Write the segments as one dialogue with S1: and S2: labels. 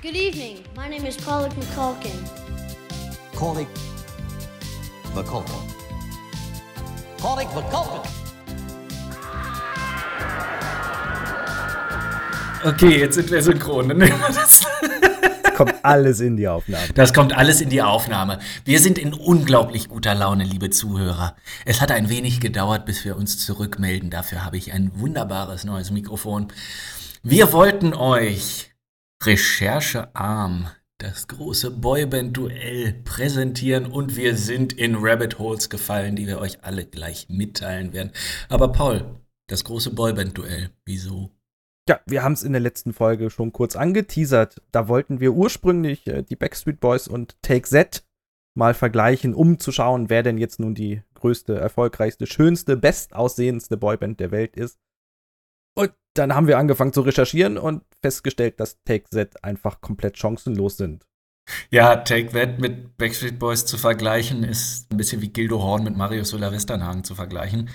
S1: Good evening. My name is Pollock McCulkin.
S2: Corlick McCulkin. Corlick McCulkin.
S3: Okay, jetzt sind wir synchron. Dann nehmen wir das.
S4: Kommt alles in die Aufnahme.
S3: Das kommt alles in die Aufnahme. Wir sind in unglaublich guter Laune, liebe Zuhörer. Es hat ein wenig gedauert, bis wir uns zurückmelden. Dafür habe ich ein wunderbares neues Mikrofon. Wir wollten euch Recherchearm das große Boyband-Duell präsentieren und wir sind in Rabbit Holes gefallen, die wir euch alle gleich mitteilen werden. Aber Paul, das große Boyband-Duell, wieso?
S4: Ja, wir haben es in der letzten Folge schon kurz angeteasert. Da wollten wir ursprünglich äh, die Backstreet Boys und Take Z mal vergleichen, um zu schauen, wer denn jetzt nun die größte, erfolgreichste, schönste, bestaussehendste Boyband der Welt ist. Und dann haben wir angefangen zu recherchieren und festgestellt, dass Take Z einfach komplett chancenlos sind.
S3: Ja, Take That mit Backstreet Boys zu vergleichen, ist ein bisschen wie Gildo Horn mit Mario Solar Westernhagen zu vergleichen.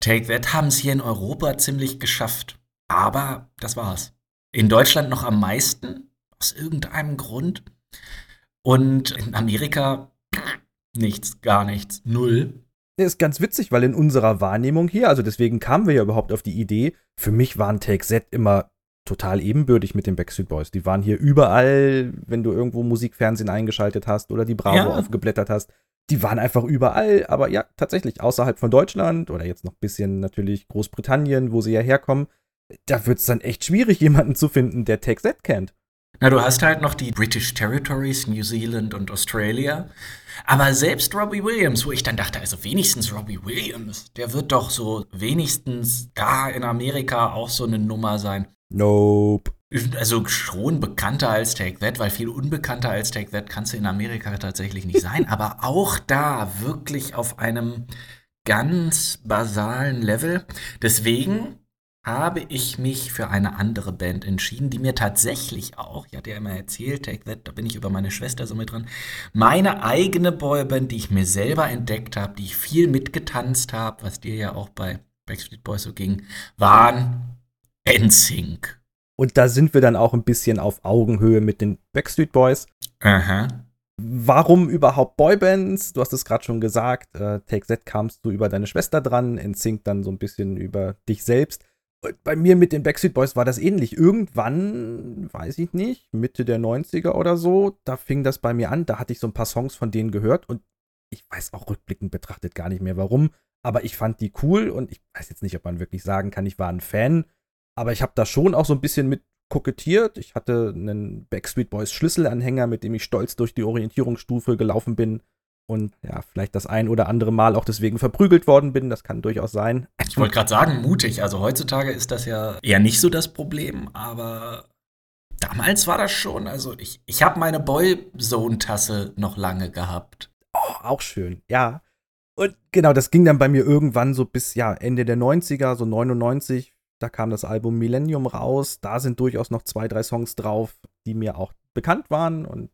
S3: Take That haben es hier in Europa ziemlich geschafft. Aber das war's. In Deutschland noch am meisten, aus irgendeinem Grund. Und in Amerika nichts, gar nichts, null.
S4: Ist ganz witzig, weil in unserer Wahrnehmung hier, also deswegen kamen wir ja überhaupt auf die Idee, für mich waren Take Z immer total ebenbürtig mit den Backstreet Boys. Die waren hier überall, wenn du irgendwo Musikfernsehen eingeschaltet hast oder die Bravo
S3: Ja.
S4: aufgeblättert hast. Die waren einfach überall, aber ja, tatsächlich, außerhalb von Deutschland oder jetzt noch ein bisschen natürlich Großbritannien, wo sie ja herkommen, da wird es dann echt schwierig, jemanden zu finden, der Take Z kennt.
S3: Na, du hast halt noch die British Territories, New Zealand und Australia. Aber selbst Robbie Williams, wo ich dann dachte, also wenigstens Robbie Williams, der wird doch so wenigstens da in Amerika auch so eine Nummer sein.
S4: Nope.
S3: Also schon bekannter als Take That, weil viel unbekannter als Take That kannst du in Amerika tatsächlich nicht sein. Aber auch da wirklich auf einem ganz basalen Level. Deswegen habe ich mich für eine andere Band entschieden, die mir tatsächlich auch, ich hatte ja immer erzählt, Take That, da bin ich über meine Schwester so mit dran, meine eigene Boyband, die ich mir selber entdeckt habe, die ich viel mitgetanzt habe, was dir ja auch bei Backstreet Boys so ging, waren NSYNC.
S4: Und da sind wir dann auch ein bisschen auf Augenhöhe mit den Backstreet Boys.
S3: Aha.
S4: Warum überhaupt Boybands? Du hast es gerade schon gesagt. Äh, Take Z kamst du über deine Schwester dran, NSYNC dann so ein bisschen über dich selbst. Bei mir mit den Backstreet Boys war das ähnlich. Irgendwann, weiß ich nicht, Mitte der 90er oder so, da fing das bei mir an. Da hatte ich so ein paar Songs von denen gehört und ich weiß auch rückblickend betrachtet gar nicht mehr warum, aber ich fand die cool und ich weiß jetzt nicht, ob man wirklich sagen kann, ich war ein Fan, aber ich habe da schon auch so ein bisschen mit kokettiert. Ich hatte einen Backstreet Boys Schlüsselanhänger, mit dem ich stolz durch die Orientierungsstufe gelaufen bin und ja, vielleicht das ein oder andere Mal auch deswegen verprügelt worden bin. Das kann durchaus sein.
S3: Ich wollte gerade sagen, mutig. Also heutzutage ist das ja eher nicht so das Problem, aber damals war das schon. Also ich, ich habe meine Boyzone-Tasse noch lange gehabt.
S4: Oh, auch schön, ja. Und genau, das ging dann bei mir irgendwann so bis ja Ende der 90er, so 99. Da kam das Album Millennium raus. Da sind durchaus noch zwei, drei Songs drauf, die mir auch bekannt waren. Und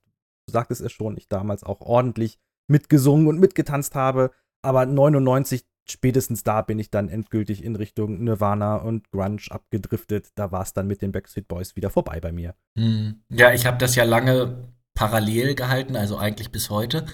S4: du sagtest es schon, ich damals auch ordentlich mitgesungen und mitgetanzt habe. Aber 99, spätestens da bin ich dann endgültig in Richtung Nirvana und Grunge abgedriftet. Da war es dann mit den Backstreet Boys wieder vorbei bei mir.
S3: Hm. Ja, ich habe das ja lange parallel gehalten, also eigentlich bis heute.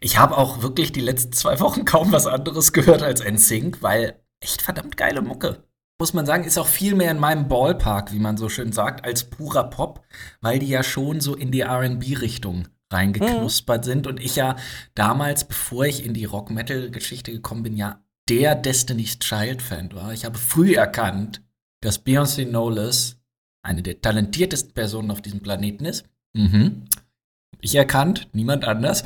S3: Ich habe auch wirklich die letzten zwei Wochen kaum was anderes gehört als NSYNC, weil echt verdammt geile Mucke. Muss man sagen, ist auch viel mehr in meinem Ballpark, wie man so schön sagt, als purer Pop, weil die ja schon so in die RB-Richtung reingeknuspert sind und ich ja damals, bevor ich in die Rock-Metal-Geschichte gekommen bin, ja der Destiny's Child-Fan war. Ich habe früh erkannt, dass Beyoncé Knowles eine der talentiertesten Personen auf diesem Planeten ist. Mhm. Ich erkannt, niemand anders.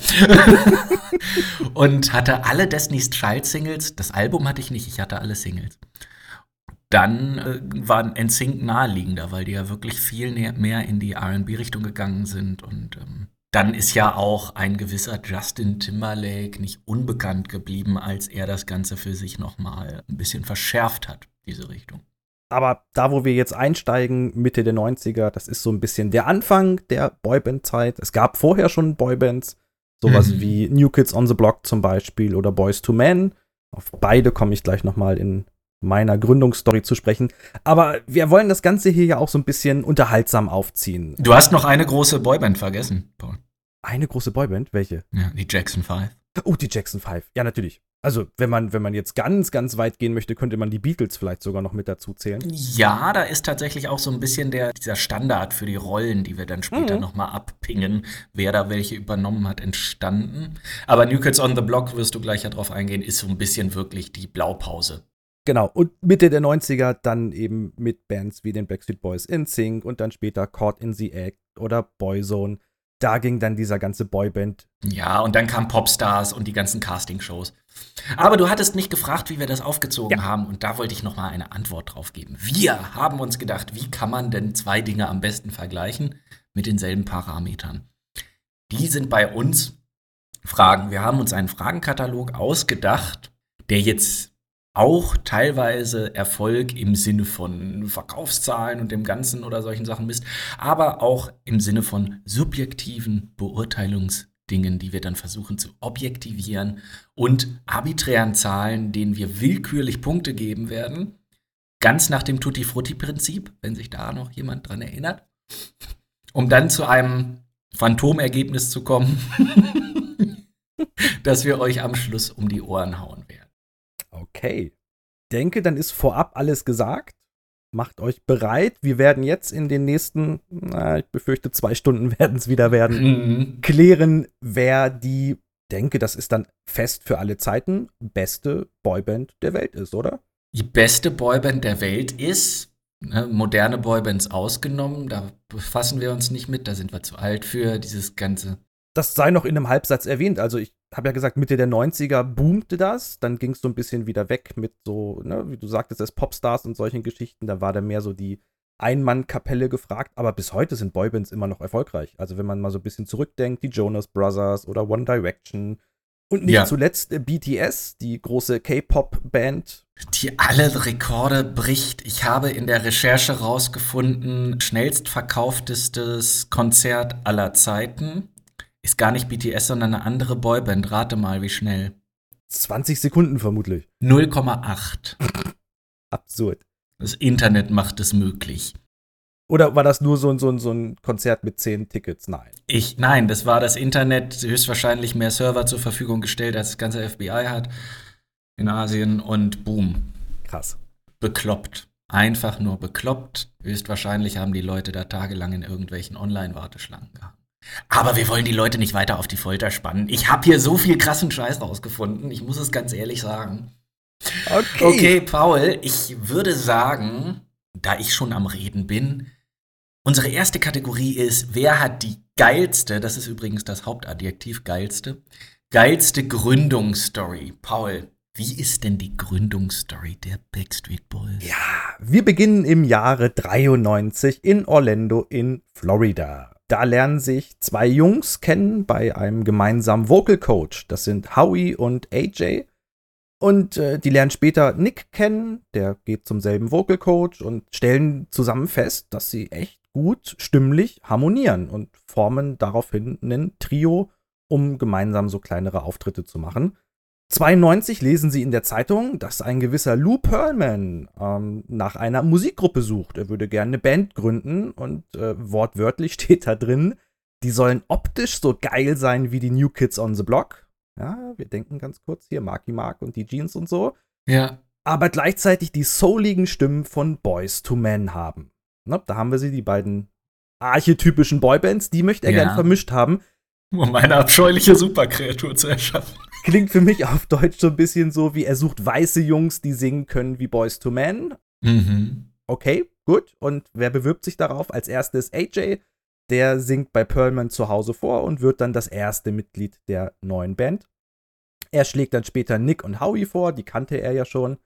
S3: und hatte alle Destiny's Child Singles. Das Album hatte ich nicht, ich hatte alle Singles. Dann äh, waren NSYNC naheliegender, weil die ja wirklich viel mehr in die R&B-Richtung gegangen sind. Und ähm, dann ist ja auch ein gewisser Justin Timberlake nicht unbekannt geblieben, als er das Ganze für sich noch mal ein bisschen verschärft hat, diese Richtung.
S4: Aber da, wo wir jetzt einsteigen, Mitte der 90er, das ist so ein bisschen der Anfang der Boyband-Zeit. Es gab vorher schon Boybands, sowas
S3: Mhm.
S4: wie New Kids on the Block zum Beispiel oder Boys to Men. Auf beide komme ich gleich noch mal in meiner Gründungsstory zu sprechen. Aber wir wollen das Ganze hier ja auch so ein bisschen unterhaltsam aufziehen.
S3: Du hast noch eine große Boyband vergessen, Paul.
S4: Eine große Boyband? Welche?
S3: Ja, die Jackson 5.
S4: Oh, die Jackson 5. Ja, natürlich. Also, wenn man, wenn man jetzt ganz, ganz weit gehen möchte, könnte man die Beatles vielleicht sogar noch mit dazu zählen.
S3: Ja, da ist tatsächlich auch so ein bisschen der, dieser Standard für die Rollen, die wir dann später
S4: Mhm.
S3: noch mal abpingen, wer da welche übernommen hat, entstanden. Aber New Kids on the Block, wirst du gleich ja drauf eingehen, ist so ein bisschen wirklich die Blaupause.
S4: Genau. Und Mitte der 90er dann eben mit Bands wie den Backstreet Boys in Sync und dann später Caught in the Act oder Boyzone. Da ging dann dieser ganze Boyband.
S3: Ja, und dann kamen Popstars und die ganzen Castingshows. Aber du hattest mich gefragt, wie wir das aufgezogen
S4: Ja.
S3: haben, und da wollte ich noch mal eine Antwort drauf geben. Wir haben uns gedacht, wie kann man denn zwei Dinge am besten vergleichen mit denselben Parametern? Die sind bei uns Fragen. Wir haben uns einen Fragenkatalog ausgedacht, der jetzt auch teilweise Erfolg im Sinne von Verkaufszahlen und dem Ganzen oder solchen Sachen misst, aber auch im Sinne von subjektiven Beurteilungsdingen, die wir dann versuchen zu objektivieren und arbiträren Zahlen, denen wir willkürlich Punkte geben werden. Ganz nach dem Tutti-Frutti-Prinzip, wenn sich da noch jemand dran erinnert. Um dann zu einem Phantomergebnis zu kommen, das wir euch am Schluss um die Ohren hauen.
S4: Okay. Denke, dann ist vorab alles gesagt. Macht euch bereit. Wir werden jetzt in den nächsten, na, ich befürchte, zwei Stunden werden es wieder werden,
S3: Mhm.
S4: klären, wer die, denke, das ist dann fest für alle Zeiten, beste Boyband der Welt ist, oder?
S3: Die beste Boyband der Welt ist, ne, moderne Boybands ausgenommen, da befassen wir uns nicht mit, da sind wir zu alt für dieses ganze.
S4: Das sei noch in einem Halbsatz erwähnt. Also ich habe ja gesagt, Mitte der 90er boomte das. Dann ging es so ein bisschen wieder weg mit so, ne, wie du sagtest, das Popstars und solchen Geschichten. Da war da mehr so die Ein-Mann-Kapelle gefragt. Aber bis heute sind Boybands immer noch erfolgreich. Also wenn man mal so ein bisschen zurückdenkt, die Jonas Brothers oder One Direction. Und nicht
S3: Ja.
S4: zuletzt äh, BTS, die große K-Pop-Band.
S3: Die alle Rekorde bricht. Ich habe in der Recherche rausgefunden, schnellst verkauftestes Konzert aller Zeiten ist gar nicht BTS, sondern eine andere Boyband. Rate mal, wie schnell.
S4: 20 Sekunden vermutlich.
S3: 0,8.
S4: Absurd.
S3: Das Internet macht es möglich.
S4: Oder war das nur so, ein- so, ein- so ein Konzert mit 10 Tickets? Nein.
S3: Ich, nein, das war das Internet höchstwahrscheinlich mehr Server zur Verfügung gestellt, als das ganze FBI hat in Asien und boom,
S4: Krass.
S3: bekloppt. Einfach nur bekloppt. Höchstwahrscheinlich haben die Leute da tagelang in irgendwelchen Online-Warteschlangen gehabt. Aber wir wollen die Leute nicht weiter auf die Folter spannen. Ich habe hier so viel krassen Scheiß rausgefunden. Ich muss es ganz ehrlich sagen.
S4: Okay.
S3: Okay, Paul, ich würde sagen, da ich schon am Reden bin, unsere erste Kategorie ist, wer hat die geilste, das ist übrigens das Hauptadjektiv, geilste, geilste Gründungsstory. Paul, wie ist denn die Gründungsstory der Backstreet Boys?
S4: Ja, wir beginnen im Jahre 93 in Orlando in Florida. Da lernen sich zwei Jungs kennen bei einem gemeinsamen Vocal Coach. Das sind Howie und AJ. Und äh, die lernen später Nick kennen, der geht zum selben Vocal Coach und stellen zusammen fest, dass sie echt gut stimmlich harmonieren und formen daraufhin ein Trio, um gemeinsam so kleinere Auftritte zu machen. 92 lesen sie in der Zeitung, dass ein gewisser Lou Pearlman ähm, nach einer Musikgruppe sucht. Er würde gerne eine Band gründen und äh, wortwörtlich steht da drin, die sollen optisch so geil sein wie die New Kids on the Block. Ja, wir denken ganz kurz hier, Marky Mark und die Jeans und so.
S3: Ja.
S4: Aber gleichzeitig die souligen Stimmen von Boys to Men haben. Ne, da haben wir sie, die beiden archetypischen Boybands, die möchte er
S3: Ja.
S4: gern vermischt haben.
S3: Um eine abscheuliche Superkreatur zu erschaffen.
S4: Klingt für mich auf Deutsch so ein bisschen so, wie er sucht weiße Jungs, die singen können wie Boys to Men.
S3: Mhm.
S4: Okay, gut. Und wer bewirbt sich darauf? Als erstes AJ. Der singt bei Pearlman zu Hause vor und wird dann das erste Mitglied der neuen Band. Er schlägt dann später Nick und Howie vor, die kannte er ja schon.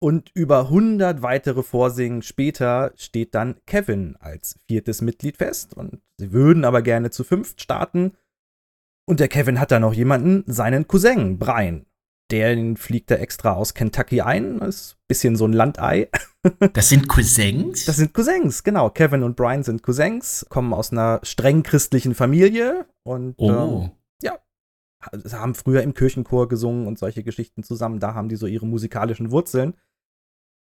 S4: Und über 100 weitere Vorsingen später steht dann Kevin als viertes Mitglied fest. Und sie würden aber gerne zu fünft starten. Und der Kevin hat da noch jemanden, seinen Cousin, Brian. Der den fliegt er extra aus Kentucky ein. Ist ein bisschen so ein Landei.
S3: Das sind Cousins?
S4: Das sind Cousins, genau. Kevin und Brian sind Cousins, kommen aus einer streng christlichen Familie und
S3: oh.
S4: ähm, haben früher im Kirchenchor gesungen und solche Geschichten zusammen. Da haben die so ihre musikalischen Wurzeln.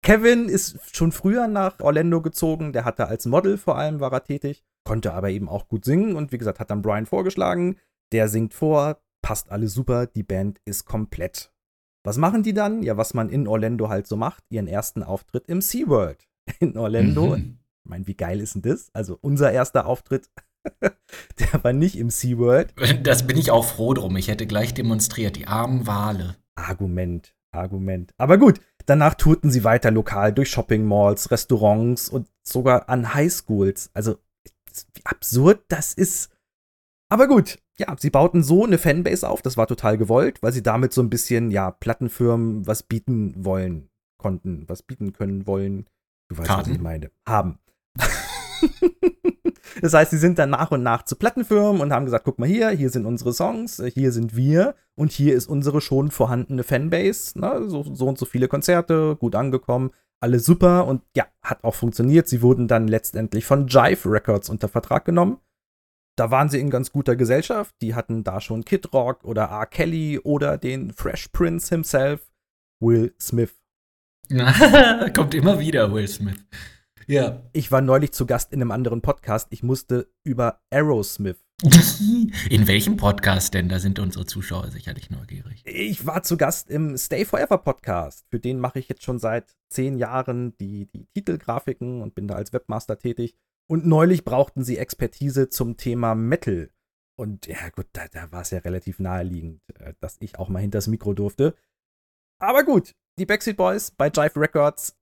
S4: Kevin ist schon früher nach Orlando gezogen. Der hatte als Model vor allem war er tätig, konnte aber eben auch gut singen und wie gesagt, hat dann Brian vorgeschlagen. Der singt vor, passt alles super, die Band ist komplett. Was machen die dann? Ja, was man in Orlando halt so macht, ihren ersten Auftritt im SeaWorld in Orlando.
S3: Mhm.
S4: Ich meine, wie geil ist denn das? Also unser erster Auftritt, der war nicht im SeaWorld.
S3: Das bin ich auch froh drum. Ich hätte gleich demonstriert, die armen Wale.
S4: Argument, Argument. Aber gut, danach tourten sie weiter lokal durch Shopping Malls, Restaurants und sogar an Highschools. Also, wie absurd das ist. Aber gut, ja, sie bauten so eine Fanbase auf, das war total gewollt, weil sie damit so ein bisschen, ja, Plattenfirmen was bieten wollen konnten, was bieten können wollen. Du weißt,
S3: Karten.
S4: was ich meine. Haben. das heißt, sie sind dann nach und nach zu Plattenfirmen und haben gesagt, guck mal hier, hier sind unsere Songs, äh, hier sind wir und hier ist unsere schon vorhandene Fanbase. Ne? So, so und so viele Konzerte, gut angekommen, alles super und ja, hat auch funktioniert. Sie wurden dann letztendlich von Jive Records unter Vertrag genommen. Da waren sie in ganz guter Gesellschaft. Die hatten da schon Kid Rock oder R. Kelly oder den Fresh Prince himself, Will Smith.
S3: Kommt immer wieder Will Smith. Ja.
S4: Ich war neulich zu Gast in einem anderen Podcast. Ich musste über Aerosmith.
S3: In welchem Podcast denn? Da sind unsere Zuschauer sicherlich neugierig.
S4: Ich war zu Gast im Stay Forever Podcast. Für den mache ich jetzt schon seit zehn Jahren die, die Titelgrafiken und bin da als Webmaster tätig. Und neulich brauchten sie Expertise zum Thema Metal. Und ja, gut, da, da war es ja relativ naheliegend, äh, dass ich auch mal hinters Mikro durfte. Aber gut, die Backstreet Boys bei Jive Records,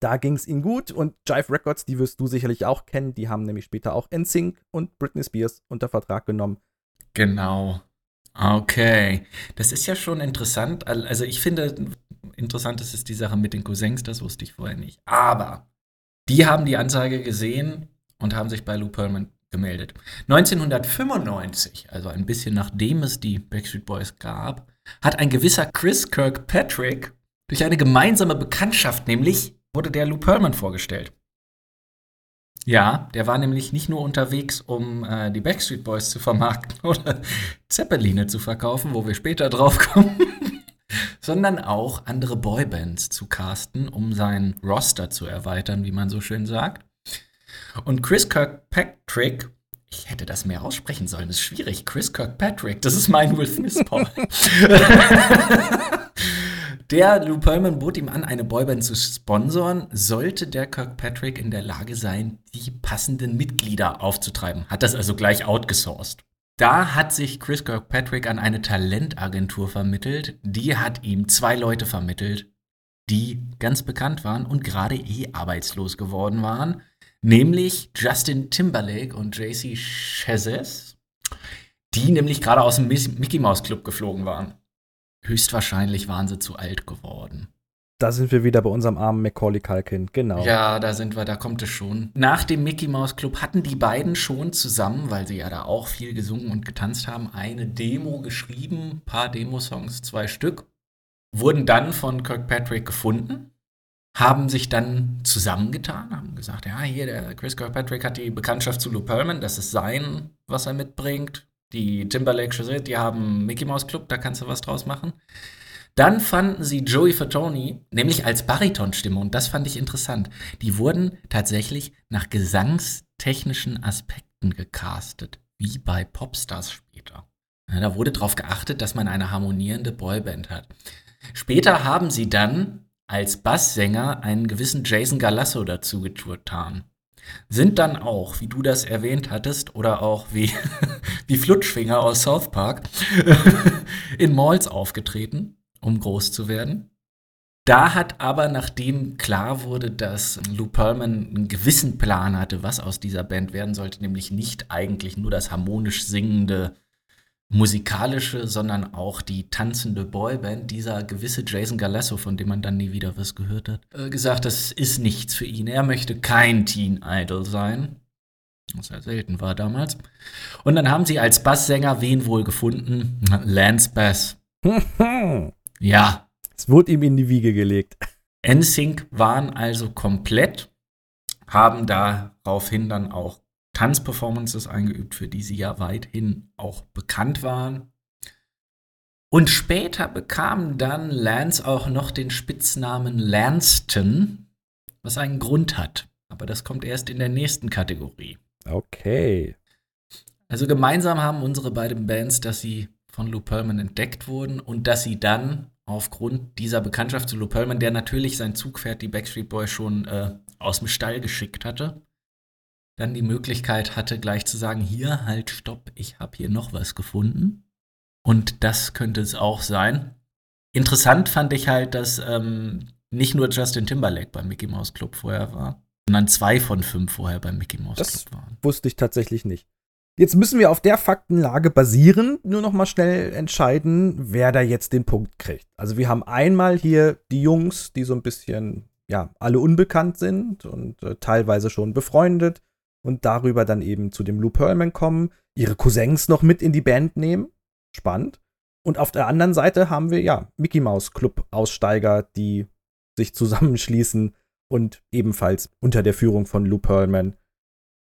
S4: da ging es ihnen gut. Und Jive Records, die wirst du sicherlich auch kennen, die haben nämlich später auch NSYNC und Britney Spears unter Vertrag genommen.
S3: Genau. Okay. Das ist ja schon interessant. Al- Also ich finde, interessant ist es die Sache mit den Cousins, das wusste ich vorher nicht. Aber die haben die Anzeige gesehen und haben sich bei Lou Pearlman gemeldet. 1995, also ein bisschen nachdem es die Backstreet Boys gab, hat ein gewisser Chris Kirkpatrick durch eine gemeinsame Bekanntschaft, nämlich wurde der Lou Pearlman vorgestellt. Ja, der war nämlich nicht nur unterwegs, um äh, die Backstreet Boys zu vermarkten oder Zeppeline zu verkaufen, wo wir später drauf kommen, sondern auch andere Boybands zu casten, um sein Roster zu erweitern, wie man so schön sagt. Und Chris Kirkpatrick, ich hätte das mehr aussprechen sollen, das ist schwierig. Chris Kirkpatrick, das ist mein Will Smith Paul. Der Lou Pearlman bot ihm an, eine Boyband zu sponsoren, sollte der Kirkpatrick in der Lage sein, die passenden Mitglieder aufzutreiben. Hat das also gleich outgesourced. Da hat sich Chris Kirkpatrick an eine Talentagentur vermittelt. Die hat ihm zwei Leute vermittelt, die ganz bekannt waren und gerade eh arbeitslos geworden waren. Nämlich Justin Timberlake und JC Chazes, die nämlich gerade aus dem Mickey Mouse Club geflogen waren. Höchstwahrscheinlich waren sie zu alt geworden.
S4: Da sind wir wieder bei unserem armen Macaulay Culkin, genau.
S3: Ja, da sind wir, da kommt es schon. Nach dem Mickey Mouse Club hatten die beiden schon zusammen, weil sie ja da auch viel gesungen und getanzt haben, eine Demo geschrieben, paar Demosongs, zwei Stück, wurden dann von Kirkpatrick gefunden, haben sich dann zusammengetan, haben gesagt, ja, hier, der Chris Kirkpatrick hat die Bekanntschaft zu Lou Pearlman, das ist sein, was er mitbringt. Die Timberlake Chazette, die haben Mickey Mouse Club, da kannst du was draus machen. Dann fanden sie Joey Fatoni, nämlich als Baritonstimme, und das fand ich interessant. Die wurden tatsächlich nach gesangstechnischen Aspekten gecastet, wie bei Popstars später. Da wurde darauf geachtet, dass man eine harmonierende Boyband hat. Später haben sie dann als Basssänger einen gewissen Jason Galasso dazu getan. Sind dann auch, wie du das erwähnt hattest, oder auch wie, wie Flutschfinger aus South Park, in Malls aufgetreten, um groß zu werden. Da hat aber, nachdem klar wurde, dass Lou Pearlman einen gewissen Plan hatte, was aus dieser Band werden sollte, nämlich nicht eigentlich nur das harmonisch singende musikalische, sondern auch die tanzende Boyband, dieser gewisse Jason Galasso, von dem man dann nie wieder was gehört hat, äh, gesagt, das ist nichts für ihn. Er möchte kein Teen Idol sein. Was ja selten war damals. Und dann haben sie als Basssänger wen wohl gefunden? Lance Bass. Ja,
S4: es wurde ihm in die Wiege gelegt.
S3: NSYNC waren also komplett, haben daraufhin dann auch Tanzperformances eingeübt, für die sie ja weithin auch bekannt waren. Und später bekam dann Lance auch noch den Spitznamen Lanston, was einen Grund hat. Aber das kommt erst in der nächsten Kategorie.
S4: Okay.
S3: Also gemeinsam haben unsere beiden Bands, dass sie von Lou Pearlman entdeckt wurden und dass sie dann aufgrund dieser Bekanntschaft zu Lou Pearlman, der natürlich sein Zugpferd, die Backstreet Boys, schon äh, aus dem Stall geschickt hatte, dann die Möglichkeit hatte, gleich zu sagen, hier, halt, stopp, ich habe hier noch was gefunden. Und das könnte es auch sein. Interessant fand ich halt, dass ähm, nicht nur Justin Timberlake beim Mickey Mouse Club vorher war, sondern zwei von fünf vorher beim Mickey Mouse
S4: Das
S3: Club waren.
S4: wusste ich tatsächlich nicht. Jetzt müssen wir auf der Faktenlage basierend nur noch mal schnell entscheiden, wer da jetzt den Punkt kriegt. Also wir haben einmal hier die Jungs, die so ein bisschen, ja, alle unbekannt sind und äh, teilweise schon befreundet und darüber dann eben zu dem Lou Pearlman kommen, ihre Cousins noch mit in die Band nehmen. Spannend. Und auf der anderen Seite haben wir ja Mickey Mouse Club Aussteiger, die sich zusammenschließen und ebenfalls unter der Führung von Lou Pearlman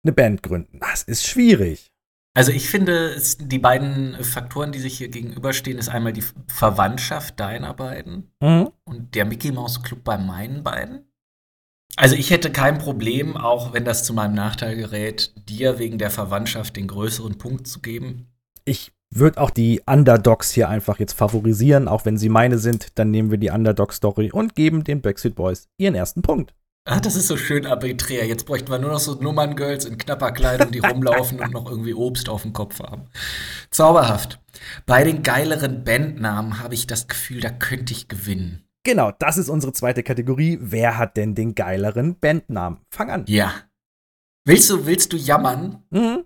S4: eine Band gründen. Das ist schwierig.
S3: Also ich finde, es, die beiden Faktoren, die sich hier gegenüberstehen, ist einmal die Verwandtschaft deiner beiden und der Mickey Mouse Club bei meinen beiden. Also ich hätte kein Problem, auch wenn das zu meinem Nachteil gerät, dir wegen der Verwandtschaft den größeren Punkt zu geben.
S4: Ich würde auch die Underdogs hier einfach jetzt favorisieren, auch wenn sie meine sind, dann nehmen wir die Underdog-Story und geben den Backstreet Boys ihren ersten Punkt.
S3: Ah, das ist so schön arbiträr. Jetzt bräuchten wir nur noch so Nummerngirls in knapper Kleidung, die rumlaufen und noch irgendwie Obst auf dem Kopf haben. Zauberhaft. Bei den geileren Bandnamen habe ich das Gefühl, da könnte ich gewinnen.
S4: Genau, das ist unsere zweite Kategorie. Wer hat denn den geileren Bandnamen? Fang an.
S3: Ja. Willst du, willst du jammern?
S4: Mhm.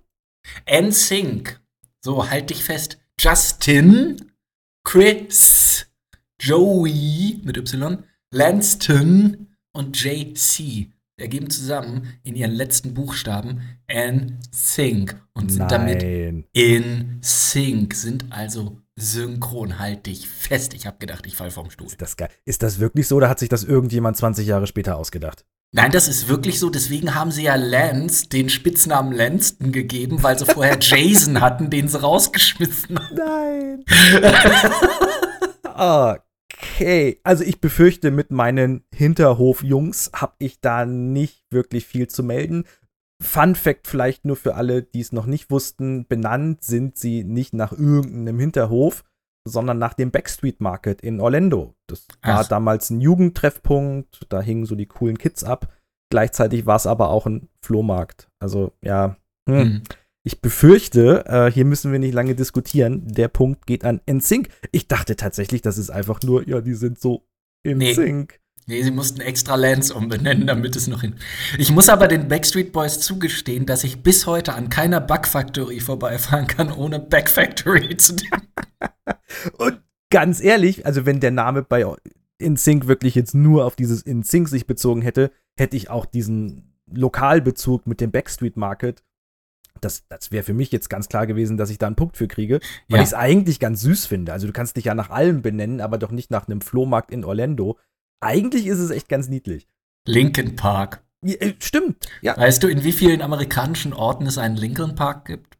S3: NSYNC. So, halt dich fest. Justin, Chris, Joey mit Y, Lanston und JC ergeben zusammen in ihren letzten Buchstaben NSYNC und sind damit
S4: Nein.
S3: in Sync, sind also synchron. Halt dich fest. Ich habe gedacht, ich fall vom Stuhl.
S4: Ist das geil? Ist das wirklich so oder hat sich das irgendjemand 20 Jahre später ausgedacht?
S3: Nein, das ist wirklich so. Deswegen haben sie ja Lance den Spitznamen Lanston gegeben, weil sie vorher Jason hatten, den sie rausgeschmissen haben.
S4: Nein. okay. Also ich befürchte, mit meinen Hinterhof-Jungs habe ich da nicht wirklich viel zu melden. Fun Fact vielleicht nur für alle, die es noch nicht wussten, benannt sind sie nicht nach irgendeinem Hinterhof, sondern nach dem Backstreet Market in Orlando. Das war
S3: Ach.
S4: damals ein Jugendtreffpunkt, da hingen so die coolen Kids ab. Gleichzeitig war es aber auch ein Flohmarkt. Also ja, hm.
S3: Hm.
S4: Ich befürchte, äh, hier müssen wir nicht lange diskutieren. Der Punkt geht an NSYNC. Ich dachte tatsächlich, das ist einfach nur, ja, die sind so in
S3: Nee.
S4: Sync.
S3: Nee, sie mussten extra Lance umbenennen, damit es noch hin. Ich muss aber den Backstreet Boys zugestehen, dass ich bis heute an keiner Bug Factory vorbeifahren kann, ohne Back Factory zu denken.
S4: Und ganz ehrlich, also wenn der Name bei InSync wirklich jetzt nur auf dieses InSync sich bezogen hätte, hätte ich auch diesen Lokalbezug mit dem Backstreet Market. Das, das wäre für mich jetzt ganz klar gewesen, dass ich da einen Punkt für kriege, weil
S3: Ja.
S4: ich es eigentlich ganz süß finde. Also du kannst dich ja nach allem benennen, aber doch nicht nach einem Flohmarkt in Orlando. Eigentlich ist es echt ganz niedlich.
S3: Lincoln Park.
S4: Ja, äh, stimmt, ja.
S3: Weißt du, in wie vielen amerikanischen Orten es einen Lincoln Park gibt?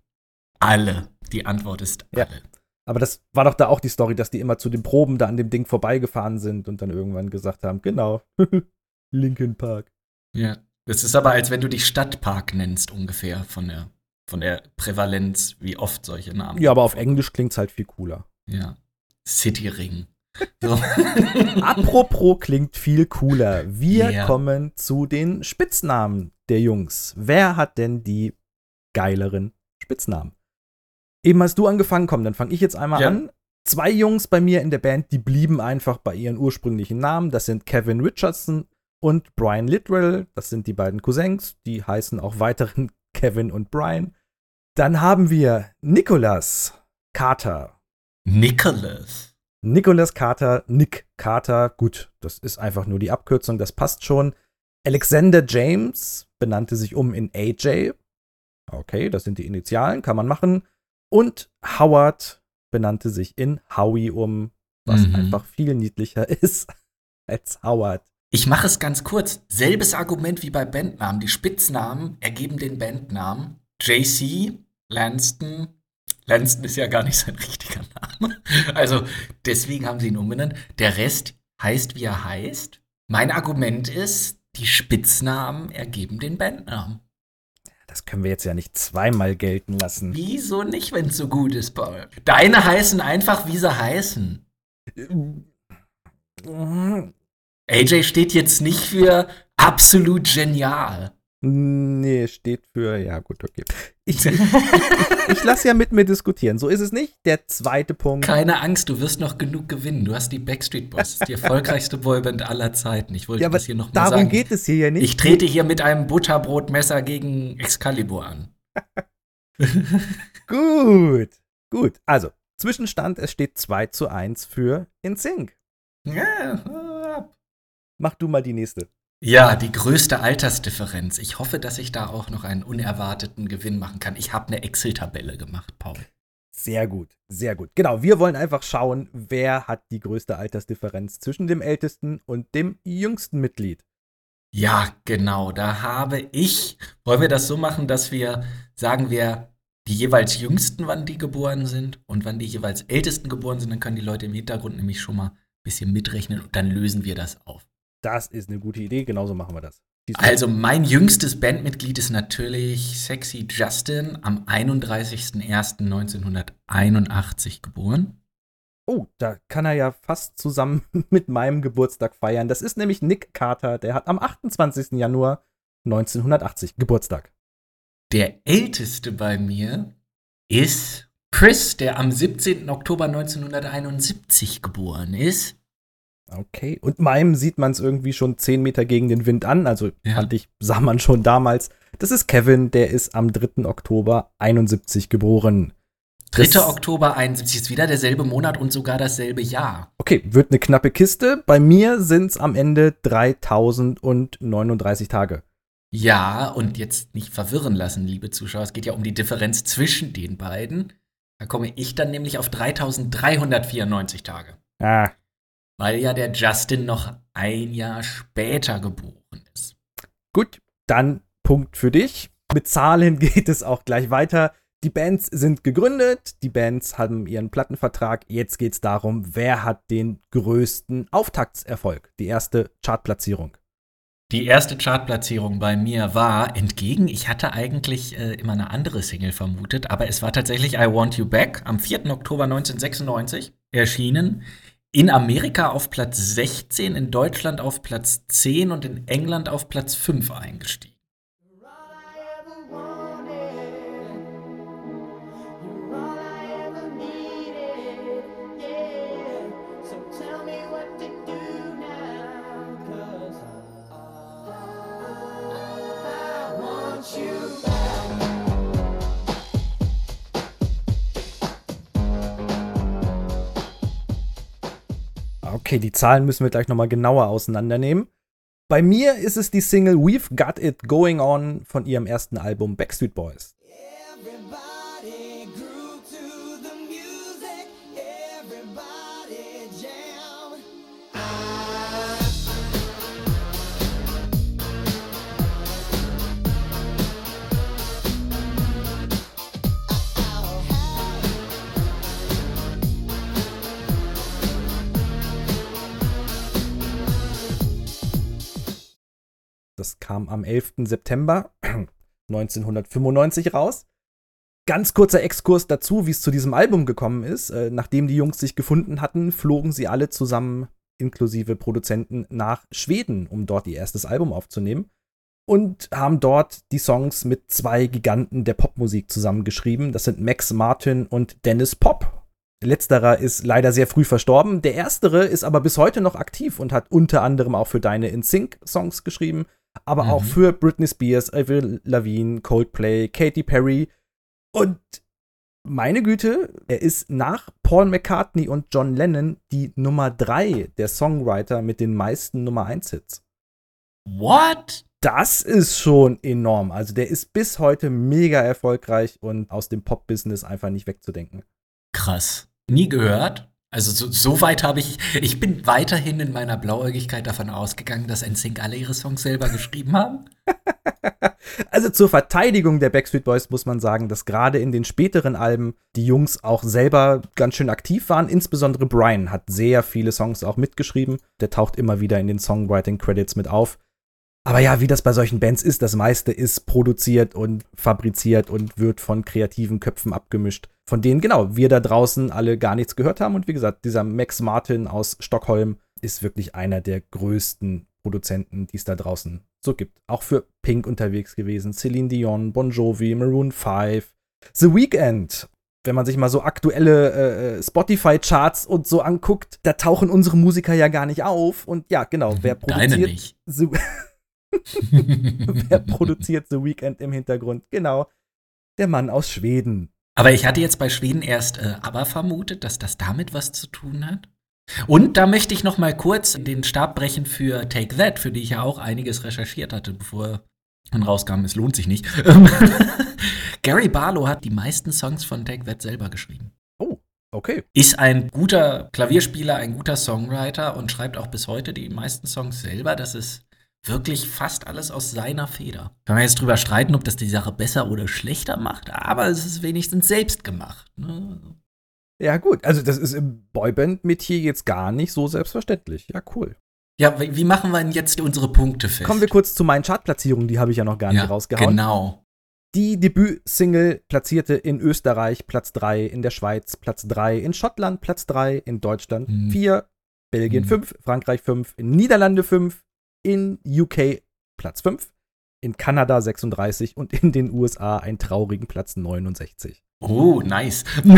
S3: Alle. Die Antwort ist
S4: Ja.
S3: alle.
S4: Aber das war doch da auch die Story, dass die immer zu den Proben da an dem Ding vorbeigefahren sind und dann irgendwann gesagt haben, genau, Linkin Park.
S3: Ja. Das ist aber, als wenn du dich Stadtpark nennst, ungefähr von der, von der Prävalenz, wie oft solche Namen.
S4: Ja, aber auf Englisch klingt's halt viel cooler.
S3: Ja. City Ring. So.
S4: Apropos klingt viel cooler. Wir
S3: Ja.
S4: kommen zu den Spitznamen der Jungs. Wer hat denn die geileren Spitznamen? Eben hast du angefangen, komm, dann fange ich jetzt einmal
S3: Ja.
S4: an. Zwei Jungs bei mir in der Band, die blieben einfach bei ihren ursprünglichen Namen. Das sind Kevin Richardson und Brian Littrell. Das sind die beiden Cousins. Die heißen auch weiterhin Kevin und Brian. Dann haben wir Nicholas Carter.
S3: Nicholas.
S4: Nicholas Carter, Nick Carter, gut, das ist einfach nur die Abkürzung, das passt schon. Alexander James benannte sich um in AJ. Okay, das sind die Initialen, kann man machen. Und Howard benannte sich in Howie um, was
S3: Mhm.
S4: einfach viel niedlicher ist als Howard.
S3: Ich mache es ganz kurz. Selbes Argument wie bei Bandnamen. Die Spitznamen ergeben den Bandnamen. JC, Lanston, Lanston ist ja gar nicht sein richtiger Name. Also deswegen haben sie ihn umbenannt. Der Rest heißt, wie er heißt. Mein Argument ist, die Spitznamen ergeben den Bandnamen.
S4: Das können wir jetzt ja nicht zweimal gelten lassen.
S3: Wieso nicht, wenn es so gut ist, Paul? Deine heißen einfach, wie sie heißen. AJ steht jetzt nicht für absolut genial.
S4: Nee, steht für, ja gut, okay. Ich, ich, ich lasse ja mit mir diskutieren. So ist es nicht. Der zweite Punkt.
S3: Keine Angst, du wirst noch genug gewinnen. Du hast die Backstreet Boys, das ist die erfolgreichste Boyband aller Zeiten. Ich wollte
S4: Ja,
S3: das hier noch mal
S4: darum
S3: sagen.
S4: geht es hier ja nicht.
S3: Ich trete hier mit einem Butterbrotmesser gegen Excalibur an.
S4: Gut, gut. Also, Zwischenstand, es steht 2 zu 1 für InSync.
S3: Ja,
S4: Mach du mal die nächste.
S3: Ja, die größte Altersdifferenz. Ich hoffe, dass ich da auch noch einen unerwarteten Gewinn machen kann. Ich habe eine Excel-Tabelle gemacht, Paul.
S4: Sehr gut, sehr gut. Genau, wir wollen einfach schauen, wer hat die größte Altersdifferenz zwischen dem ältesten und dem jüngsten Mitglied.
S3: Ja, genau. Da habe ich. Wollen wir das so machen, dass wir sagen, wer die jeweils jüngsten, wann die geboren sind und wann die jeweils ältesten geboren sind? Dann können die Leute im Hintergrund nämlich schon mal ein bisschen mitrechnen und dann lösen wir das auf.
S4: Das ist eine gute Idee, genauso machen wir das.
S3: Also mein jüngstes Bandmitglied ist natürlich Sexy Justin, am 31.01.1981 geboren.
S4: Oh, da kann er ja fast zusammen mit meinem Geburtstag feiern. Das ist nämlich Nick Carter, der hat am 28. Januar 1980 Geburtstag.
S3: Der älteste bei mir ist Chris, der am 17. Oktober 1971 geboren ist.
S4: Okay, und meinem sieht man es irgendwie schon 10 Meter gegen den Wind an, also
S3: Ja.
S4: fand ich, sah man schon damals. Das ist Kevin, der ist am 3. Oktober 71 geboren.
S3: 3.
S4: Das-
S3: Oktober 71 ist wieder derselbe Monat und sogar dasselbe Jahr.
S4: Okay, wird eine knappe Kiste. Bei mir sind es am Ende 3039 Tage.
S3: Ja, und jetzt nicht verwirren lassen, liebe Zuschauer. Es geht ja um die Differenz zwischen den beiden. Da komme ich dann nämlich auf 3394 Tage.
S4: Ah,
S3: Weil ja der Justin noch ein Jahr später geboren ist.
S4: Gut, dann Punkt für dich. Mit Zahlen geht es auch gleich weiter. Die Bands sind gegründet, die Bands haben ihren Plattenvertrag. Jetzt geht es darum, wer hat den größten Auftaktserfolg, die erste Chartplatzierung.
S3: Die erste Chartplatzierung bei mir war entgegen, ich hatte eigentlich äh, immer eine andere Single vermutet, aber es war tatsächlich I Want You Back am 4. Oktober 1996 erschienen. In Amerika auf Platz 16, in Deutschland auf Platz 10 und in England auf Platz 5 eingestiegen.
S4: Okay, die Zahlen müssen wir gleich nochmal genauer auseinandernehmen. Bei mir ist es die Single We've Got It Going On von ihrem ersten Album Backstreet Boys. Das kam am 11. September 1995 raus. Ganz kurzer Exkurs dazu, wie es zu diesem Album gekommen ist. Äh, nachdem die Jungs sich gefunden hatten, flogen sie alle zusammen, inklusive Produzenten, nach Schweden, um dort ihr erstes Album aufzunehmen. Und haben dort die Songs mit zwei Giganten der Popmusik zusammengeschrieben. Das sind Max Martin und Dennis Pop. Letzterer ist leider sehr früh verstorben. Der erstere ist aber bis heute noch aktiv und hat unter anderem auch für deine In-Sync-Songs geschrieben, aber
S3: Mhm.
S4: auch für Britney Spears, Avril Lavigne, Coldplay, Katy Perry. Und meine Güte, er ist nach Paul McCartney und John Lennon die Nummer drei der Songwriter mit den meisten Nummer 1 Hits.
S3: What?
S4: Das ist schon enorm. Also der ist bis heute mega erfolgreich und aus dem Pop-Business einfach nicht wegzudenken.
S3: Krass. Nie gehört. Also so, so weit habe ich, ich bin weiterhin in meiner Blauäugigkeit davon ausgegangen, dass NSYNC alle ihre Songs selber geschrieben haben.
S4: Also zur Verteidigung der Backstreet Boys muss man sagen, dass gerade in den späteren Alben die Jungs auch selber ganz schön aktiv waren. Insbesondere Brian hat sehr viele Songs auch mitgeschrieben. Der taucht immer wieder in den Songwriting Credits mit auf. Aber ja, wie das bei solchen Bands ist, das meiste ist produziert und fabriziert und wird von kreativen Köpfen abgemischt, von denen genau wir da draußen alle gar nichts gehört haben. Und wie gesagt, dieser Max Martin aus Stockholm ist wirklich einer der größten Produzenten, die es da draußen so gibt. Auch für Pink unterwegs gewesen, Celine Dion, Bon Jovi, Maroon 5, The Weeknd. Wenn man sich mal so aktuelle äh, Spotify-Charts und so anguckt, da tauchen unsere Musiker ja gar nicht auf. Und ja, genau, wer
S3: Deine
S4: produziert
S3: nicht.
S4: Wer produziert The Weeknd im Hintergrund? Genau, der Mann aus Schweden.
S3: Aber ich hatte jetzt bei Schweden erst äh, aber vermutet, dass das damit was zu tun hat. Und da möchte ich noch mal kurz den Stab brechen für Take That, für die ich ja auch einiges recherchiert hatte, bevor dann rauskam, es lohnt sich nicht. Gary Barlow hat die meisten Songs von Take That selber geschrieben.
S4: Oh, okay.
S3: Ist ein guter Klavierspieler, ein guter Songwriter und schreibt auch bis heute die meisten Songs selber. Das ist wirklich fast alles aus seiner Feder. Kann man jetzt drüber streiten, ob das die Sache besser oder schlechter macht, aber es ist wenigstens selbst gemacht. Ne?
S4: Ja, gut. Also, das ist im Boyband-Metier jetzt gar nicht so selbstverständlich. Ja, cool.
S3: Ja, wie machen wir denn jetzt unsere Punkte fest?
S4: Kommen wir kurz zu meinen Chartplatzierungen, die habe ich ja noch gar nicht
S3: ja,
S4: rausgehauen.
S3: Genau.
S4: Die Debütsingle platzierte in Österreich Platz 3, in der Schweiz Platz 3, in Schottland Platz 3, in Deutschland
S3: Hm.
S4: 4, Belgien
S3: Hm.
S4: 5, Frankreich 5, in Niederlande 5, in UK Platz 5, in Kanada 36 und in den USA einen traurigen Platz 69.
S3: Oh, nice.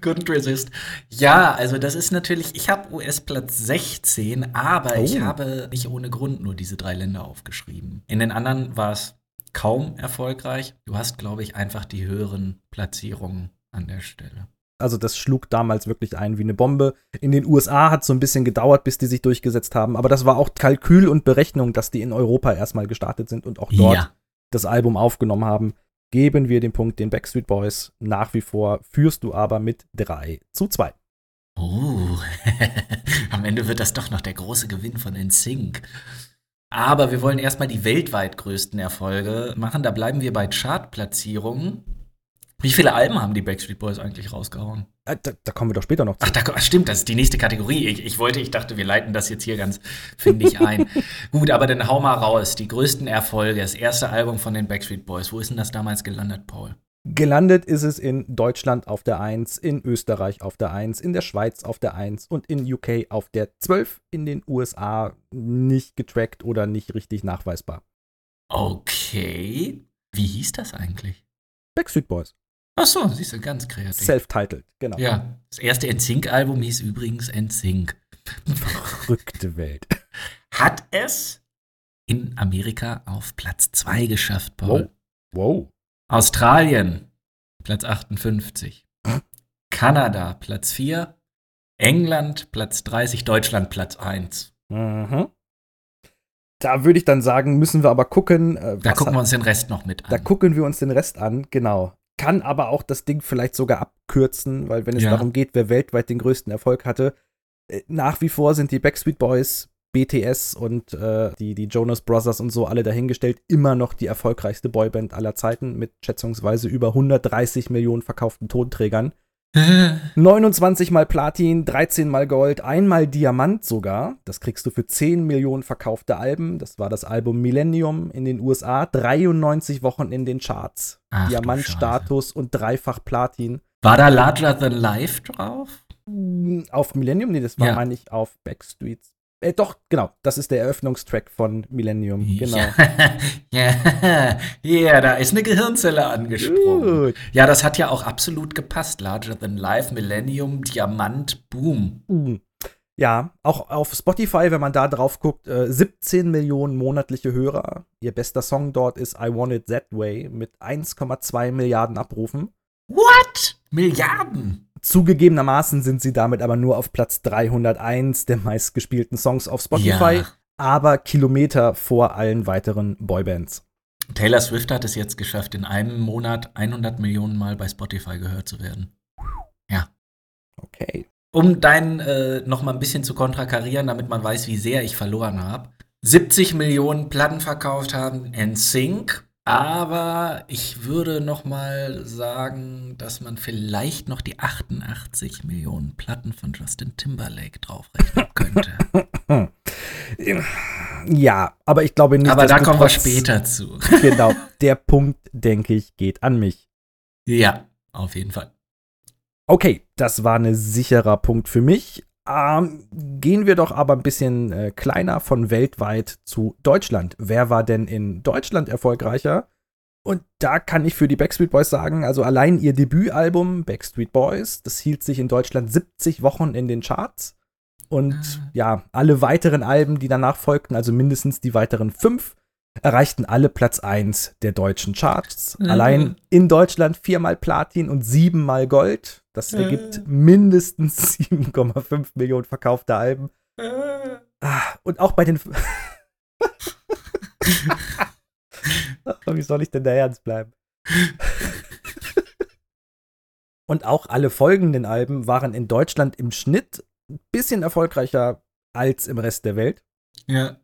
S3: Couldn't resist. Ja, also das ist natürlich, ich habe US Platz 16, aber ich
S4: Oh.
S3: habe nicht ohne Grund nur diese drei Länder aufgeschrieben. In den anderen war es kaum erfolgreich. Du hast, glaube ich, einfach die höheren Platzierungen an der Stelle.
S4: Also das schlug damals wirklich ein wie eine Bombe. In den USA hat es so ein bisschen gedauert, bis die sich durchgesetzt haben, aber das war auch Kalkül und Berechnung, dass die in Europa erstmal gestartet sind und auch dort
S3: Ja.
S4: das Album aufgenommen haben, geben wir den Punkt den Backstreet Boys. Nach wie vor führst du aber mit 3 zu 2.
S3: Oh, am Ende wird das doch noch der große Gewinn von NSYNC. Aber wir wollen erstmal die weltweit größten Erfolge machen. Da bleiben wir bei Chartplatzierungen. Wie viele Alben haben die Backstreet Boys eigentlich rausgehauen?
S4: Äh, da, da kommen wir doch später noch zu.
S3: Ach, da, stimmt, das ist die nächste Kategorie. Ich, ich wollte, ich dachte, wir leiten das jetzt hier ganz findig ein. Gut, aber dann hau mal raus. Die größten Erfolge. Das erste Album von den Backstreet Boys. Wo ist denn das damals gelandet, Paul?
S4: Gelandet ist es in Deutschland auf der 1, in Österreich auf der 1, in der Schweiz auf der 1 und in UK auf der 12, in den USA nicht getrackt oder nicht richtig nachweisbar.
S3: Okay. Wie hieß das eigentlich?
S4: Backstreet Boys.
S3: Ach so, siehst du, ganz kreativ.
S4: Self-titled, genau.
S3: Ja, das erste NSYNC-Album hieß übrigens NSYNC.
S4: Verrückte Welt.
S3: Hat es in Amerika auf Platz 2 geschafft, Paul.
S4: Wow.
S3: Australien, Platz 58. Kanada, Platz 4. England, Platz 30. Deutschland, Platz 1.
S4: Mhm. Da würde ich dann sagen, müssen wir aber gucken. Äh,
S3: Da gucken
S4: hat-
S3: wir uns den Rest noch mit an.
S4: Da gucken wir uns den Rest an, genau. Kann aber auch das Ding vielleicht sogar abkürzen, weil wenn es
S3: Ja.
S4: darum geht, wer weltweit den größten Erfolg hatte, äh, nach wie vor sind die Backstreet Boys, BTS und äh, die, die Jonas Brothers und so alle dahingestellt immer noch die erfolgreichste Boyband aller Zeiten mit schätzungsweise über 130 Millionen verkauften Tonträgern. 29 mal Platin, 13 mal Gold, einmal Diamant sogar. Das kriegst du für 10 Millionen verkaufte Alben. Das war das Album Millennium in den USA. 93 Wochen in den Charts. Diamantstatus und dreifach Platin.
S3: War da Larger Than Life drauf?
S4: Auf Millennium? Nee, das war,
S3: Ja.
S4: meine ich, auf Backstreets. Äh, doch, genau. Das ist der Eröffnungstrack von Millennium. Genau.
S3: Ja, ja, ja, da ist eine Gehirnzelle angesprungen.
S4: Gut.
S3: Ja, das hat ja auch absolut gepasst. Larger Than Life, Millennium, Diamant, Boom.
S4: Mm. Ja, auch auf Spotify, wenn man da drauf guckt, äh, 17 Millionen monatliche Hörer. Ihr bester Song dort ist I Want It That Way mit 1,2 Milliarden Abrufen.
S3: What? Milliarden?
S4: Zugegebenermaßen sind sie damit aber nur auf Platz 301 der meistgespielten Songs auf Spotify,
S3: Ja.
S4: aber Kilometer vor allen weiteren Boybands.
S3: Taylor Swift hat es jetzt geschafft, in einem Monat 100 Millionen Mal bei Spotify gehört zu werden. Ja.
S4: Okay.
S3: Um deinen äh, noch mal ein bisschen zu kontrakarieren, damit man weiß, wie sehr ich verloren habe. 70 Millionen Platten verkauft haben NSYNC, aber ich würde noch mal sagen, dass man vielleicht noch die 88 Millionen Platten von Justin Timberlake draufrechnen könnte.
S4: Ja, aber ich glaube nicht.
S3: aber da kommen wir später zu.
S4: Genau, der Punkt, denke ich, geht an mich.
S3: ja, auf jeden Fall.
S4: Okay, das war ein sicherer Punkt für mich. Ähm, gehen wir doch aber ein bisschen äh, kleiner von weltweit zu Deutschland. Wer war denn in Deutschland erfolgreicher? Und da kann ich für die Backstreet Boys sagen, also allein ihr Debütalbum Backstreet Boys, das hielt sich in Deutschland 70 Wochen in den Charts. Und
S3: Ah.
S4: ja, alle weiteren Alben, die danach folgten, also mindestens die weiteren fünf, erreichten alle Platz 1 der deutschen Charts.
S3: Mhm.
S4: Allein in Deutschland viermal Platin und siebenmal Gold. Das ergibt
S3: Mhm.
S4: mindestens 7,5 Millionen verkaufte Alben. Ah, und auch bei den. Wie soll ich denn da ernst bleiben? und auch alle folgenden Alben waren in Deutschland im Schnitt ein bisschen erfolgreicher als im Rest der Welt.
S3: Ja.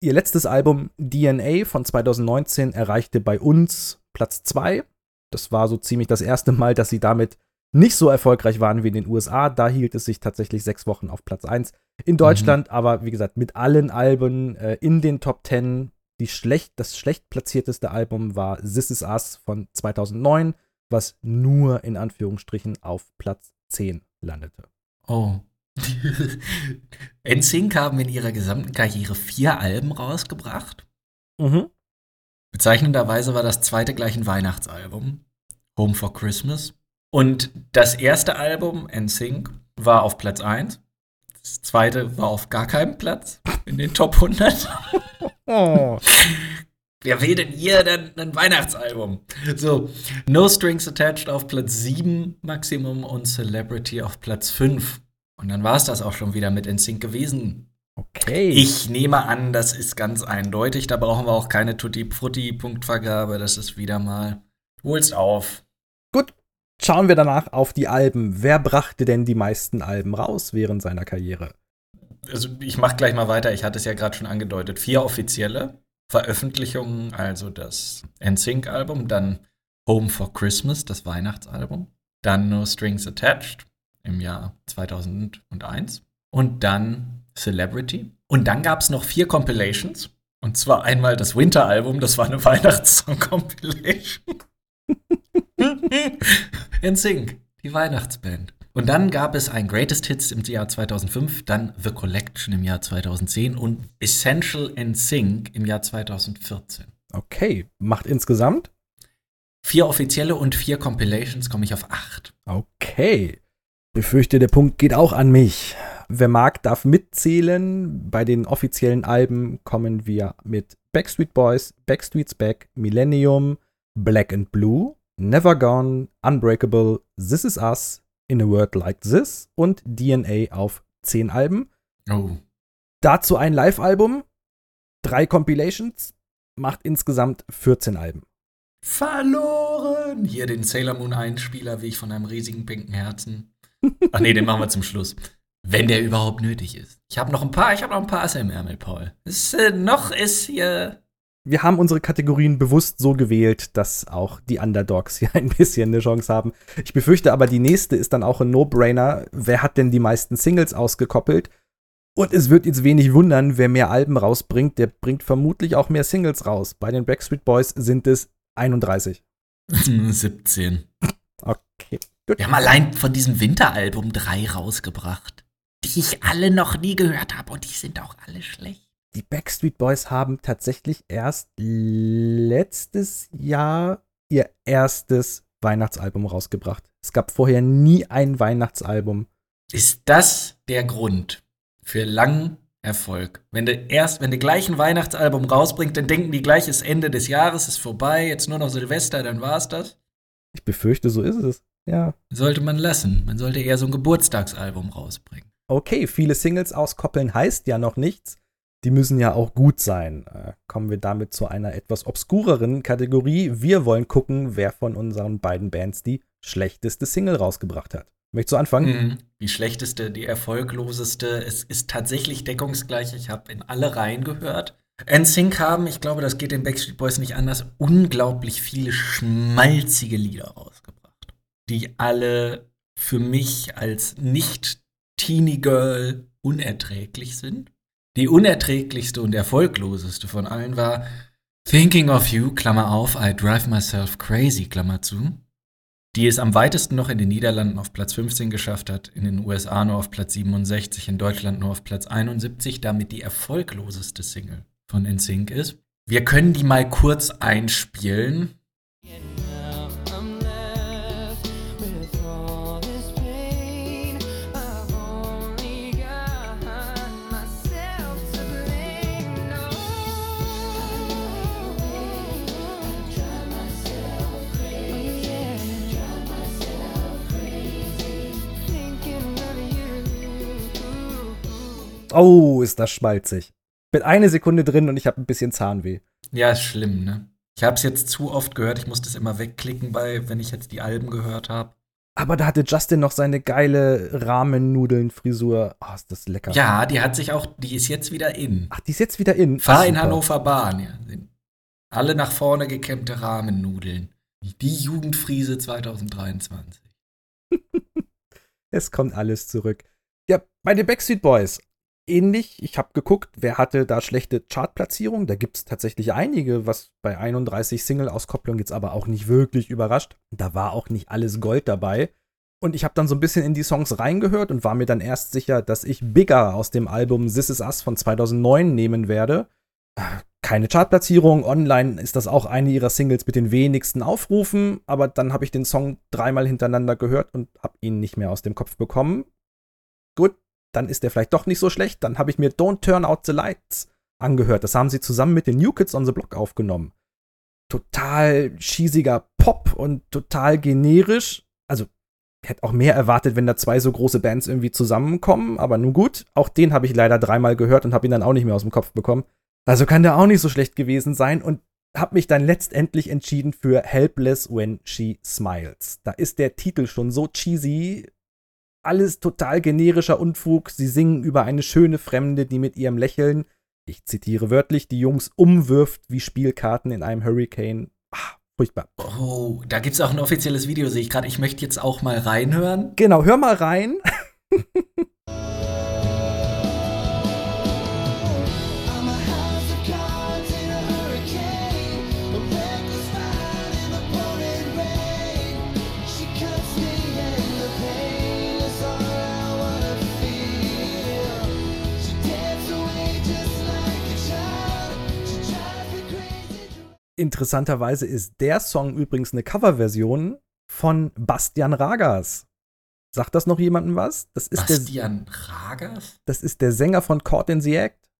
S4: Ihr letztes Album DNA von 2019 erreichte bei uns Platz 2. Das war so ziemlich das erste Mal, dass sie damit nicht so erfolgreich waren wie in den USA. Da hielt es sich tatsächlich sechs Wochen auf Platz 1. In Deutschland aber, wie gesagt, mit allen Alben äh, in den Top 10. Die schlecht, das schlecht platzierteste Album war This Is Us von 2009, was nur in Anführungsstrichen auf Platz 10 landete.
S3: Oh. NSYNC haben in ihrer gesamten Karriere vier Alben rausgebracht.
S4: Mhm.
S3: Bezeichnenderweise war das zweite gleich ein Weihnachtsalbum, Home for Christmas. Und das erste Album, NSYNC, war auf Platz 1. Das zweite war auf gar keinem Platz in den Top 100.
S4: Oh.
S3: Wer will denn hier dann ein Weihnachtsalbum? So, No Strings Attached auf Platz 7 Maximum und Celebrity auf Platz 5. Und dann war es das auch schon wieder mit NSYNC gewesen.
S4: Okay.
S3: Ich nehme an, das ist ganz eindeutig. Da brauchen wir auch keine Tutti-Frutti-Punktvergabe. Das ist wieder mal. Du holst auf.
S4: Schauen wir danach auf die Alben. Wer brachte denn die meisten Alben raus während seiner Karriere?
S3: Also, ich mache gleich mal weiter. Ich hatte es ja gerade schon angedeutet. Vier offizielle Veröffentlichungen, also das NSYNC-Album, dann Home for Christmas, das Weihnachtsalbum, dann No Strings Attached im Jahr 2001 und dann Celebrity. Und dann gab es noch vier Compilations. Und zwar einmal das Winter-Album, das war eine Weihnachtssong-Compilation. NSYNC, die Weihnachtsband. Und dann gab es ein Greatest Hits im Jahr 2005, dann The Collection im Jahr 2010 und Essential NSYNC im Jahr 2014.
S4: Okay, macht insgesamt?
S3: Vier offizielle und vier Compilations komme ich auf acht.
S4: Okay. Befürchte, der Punkt geht auch an mich. Wer mag, darf mitzählen. Bei den offiziellen Alben kommen wir mit Backstreet Boys, Backstreet's Back, Millennium, Black and Blue, Never Gone, Unbreakable, This Is Us, In a World Like This und DNA auf 10 Alben.
S3: Oh.
S4: Dazu ein Live-Album, drei Compilations, macht insgesamt 14 Alben.
S3: Verloren! Hier den Sailor Moon Einspieler, wie ich von einem riesigen pinken Herzen. Ach nee, den machen wir zum Schluss. Wenn der überhaupt nötig ist. Ich habe noch ein paar, ich habe noch ein paar Asse im Ärmel, Paul. Es, äh, noch ist hier.
S4: Wir haben unsere Kategorien bewusst so gewählt, dass auch die Underdogs hier ein bisschen eine Chance haben. Ich befürchte aber, die nächste ist dann auch ein No-Brainer. Wer hat denn die meisten Singles ausgekoppelt? Und es wird jetzt wenig wundern, wer mehr Alben rausbringt, der bringt vermutlich auch mehr Singles raus. Bei den Backstreet Boys sind es 31.
S3: 17.
S4: Gut.
S3: Wir haben allein von diesem Winteralbum drei rausgebracht, die ich alle noch nie gehört habe und die sind auch alle schlecht.
S4: Die Backstreet Boys haben tatsächlich erst letztes Jahr ihr erstes Weihnachtsalbum rausgebracht. Es gab vorher nie ein Weihnachtsalbum.
S3: Ist das der Grund für langen Erfolg? Wenn du erst, wenn du gleich ein Weihnachtsalbum rausbringst, dann denken die gleich, ist Ende des Jahres, ist vorbei, jetzt nur noch Silvester, dann war's das.
S4: Ich befürchte, so ist es. Ja.
S3: Sollte man lassen. Man sollte eher so ein Geburtstagsalbum rausbringen.
S4: Okay, viele Singles auskoppeln heißt ja noch nichts. Die müssen ja auch gut sein. Äh, kommen wir damit zu einer etwas obskureren Kategorie. Wir wollen gucken, wer von unseren beiden Bands die schlechteste Single rausgebracht hat. Möchtest du anfangen?
S3: Mhm. Die schlechteste, die erfolgloseste. Es ist tatsächlich deckungsgleich. Ich habe in alle Reihen gehört. NSYNC haben, ich glaube, das geht den Backstreet Boys nicht anders, unglaublich viele schmalzige Lieder rausgebracht, die alle für mich als nicht-Teenie-Girl unerträglich sind. Die unerträglichste und erfolgloseste von allen war Thinking of You, Klammer auf, I Drive Myself Crazy, Klammer zu, die es am weitesten noch in den Niederlanden auf Platz 15 geschafft hat, in den USA nur auf Platz 67, in Deutschland nur auf Platz 71, damit die erfolgloseste Single von NSYNC ist. Wir können die mal kurz einspielen.
S5: Now
S4: Oh, ist das schmalzig. Bin eine Sekunde drin und ich habe ein bisschen Zahnweh.
S3: Ja, ist schlimm, ne? Ich habe es jetzt zu oft gehört. Ich muss das immer wegklicken, bei, wenn ich jetzt die Alben gehört habe.
S4: Aber da hatte Justin noch seine geile Rahmennudeln-Frisur. Oh, ist das lecker.
S3: Ja, die hat sich auch, die ist jetzt wieder in.
S4: Ach, die ist jetzt wieder in.
S3: Fahr in
S4: Super.
S3: Hannover Bahn, ja. Alle nach vorne gekämmte Rahmennudeln. Die Jugendfriese 2023.
S4: Es kommt alles zurück. Ja, bei den Backstreet Boys. Ähnlich, ich habe geguckt, wer hatte da schlechte Chartplatzierungen. Da gibt es tatsächlich einige, was bei 31 Single-Auskopplungen jetzt aber auch nicht wirklich überrascht. Da war auch nicht alles Gold dabei. Und ich habe dann so ein bisschen in die Songs reingehört und war mir dann erst sicher, dass ich Bigger aus dem Album This Is Us von 2009 nehmen werde. Keine Chartplatzierung, online ist das auch eine ihrer Singles mit den wenigsten Aufrufen, aber dann habe ich den Song dreimal hintereinander gehört und habe ihn nicht mehr aus dem Kopf bekommen. Gut, dann ist der vielleicht doch nicht so schlecht. Dann habe ich mir Don't Turn Out the Lights angehört. Das haben sie zusammen mit den New Kids on the Block aufgenommen. Total cheesiger Pop und total generisch. Also, ich hätte auch mehr erwartet, wenn da zwei so große Bands irgendwie zusammenkommen, aber nun gut. Auch den habe ich leider dreimal gehört und habe ihn dann auch nicht mehr aus dem Kopf bekommen. Also kann der auch nicht so schlecht gewesen sein und habe mich dann letztendlich entschieden für Helpless When She Smiles. Da ist der Titel schon so cheesy, alles total generischer Unfug. Sie singen über eine schöne Fremde, die mit ihrem Lächeln, ich zitiere wörtlich, die Jungs umwirft wie Spielkarten in einem Hurricane. Ah, furchtbar.
S3: Oh, da gibt's auch ein offizielles Video, sehe ich gerade. Ich möchte jetzt auch mal reinhören.
S4: Genau, hör mal rein. Interessanterweise ist der Song übrigens eine Coverversion von Bastian Ragas. Sagt das noch jemandem was? Das ist, der,
S3: Bastian Ragers?
S4: das ist der Sänger von Caught in the Act.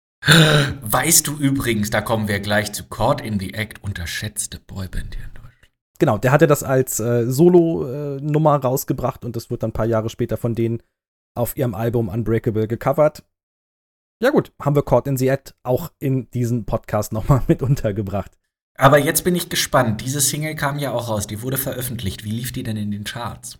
S3: Weißt du übrigens, da kommen wir gleich zu Caught in the Act, unterschätzte Boyband hier in Deutschland.
S4: Genau, der hatte das als äh, Solo-Nummer rausgebracht und das wird dann ein paar Jahre später von denen auf ihrem Album Unbreakable gecovert. Ja gut, haben wir Caught in the Act auch in diesen Podcast nochmal mit untergebracht.
S3: Aber jetzt bin ich gespannt. Diese Single kam ja auch raus, die wurde veröffentlicht. Wie lief die denn in den Charts?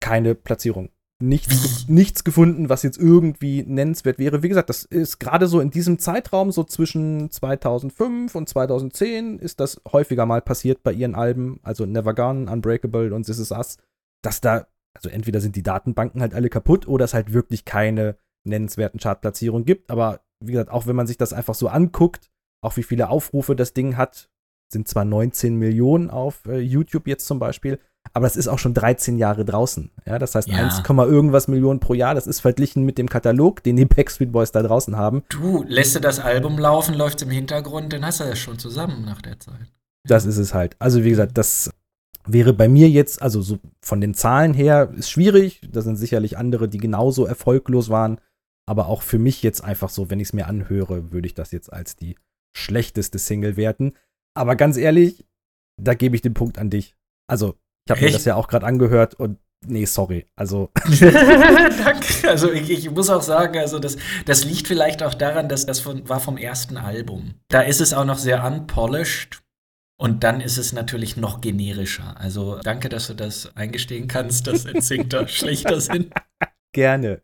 S4: Keine Platzierung. Nichts, nichts gefunden, was jetzt irgendwie nennenswert wäre. Wie gesagt, das ist gerade so in diesem Zeitraum, so zwischen 2005 und 2010, ist das häufiger mal passiert bei ihren Alben, also Never Gone, Unbreakable und This Is Us, dass da, also entweder sind die Datenbanken halt alle kaputt oder es halt wirklich keine nennenswerten Chartplatzierungen gibt. Aber wie gesagt, auch wenn man sich das einfach so anguckt, auch wie viele Aufrufe das Ding hat, sind zwar 19 Millionen auf äh, YouTube jetzt zum Beispiel, aber das ist auch schon 13 Jahre draußen. Ja, das heißt
S3: Ja.
S4: 1, irgendwas Millionen pro Jahr. Das ist verglichen mit dem Katalog, den die Backstreet Boys da draußen haben.
S3: Du, lässt du das Album laufen, läuft im Hintergrund, dann hast du das schon zusammen nach der Zeit.
S4: Das ist es halt. Also wie gesagt, das wäre bei mir jetzt, also so von den Zahlen her, ist schwierig. Da sind sicherlich andere, die genauso erfolglos waren. Aber auch für mich jetzt einfach so, wenn ich es mir anhöre, würde ich das jetzt als die schlechteste Single werten. Aber ganz ehrlich, da gebe ich den Punkt an dich. Also, ich habe mir das ja auch gerade angehört und nee, sorry. Also,
S3: Danke. Also ich, ich muss auch sagen, also das, das liegt vielleicht auch daran, dass das von, war vom ersten Album. Da ist es auch noch sehr unpolished. Und dann ist es natürlich noch generischer. Also danke, dass du das eingestehen kannst, dass da schlechter sind.
S4: Gerne.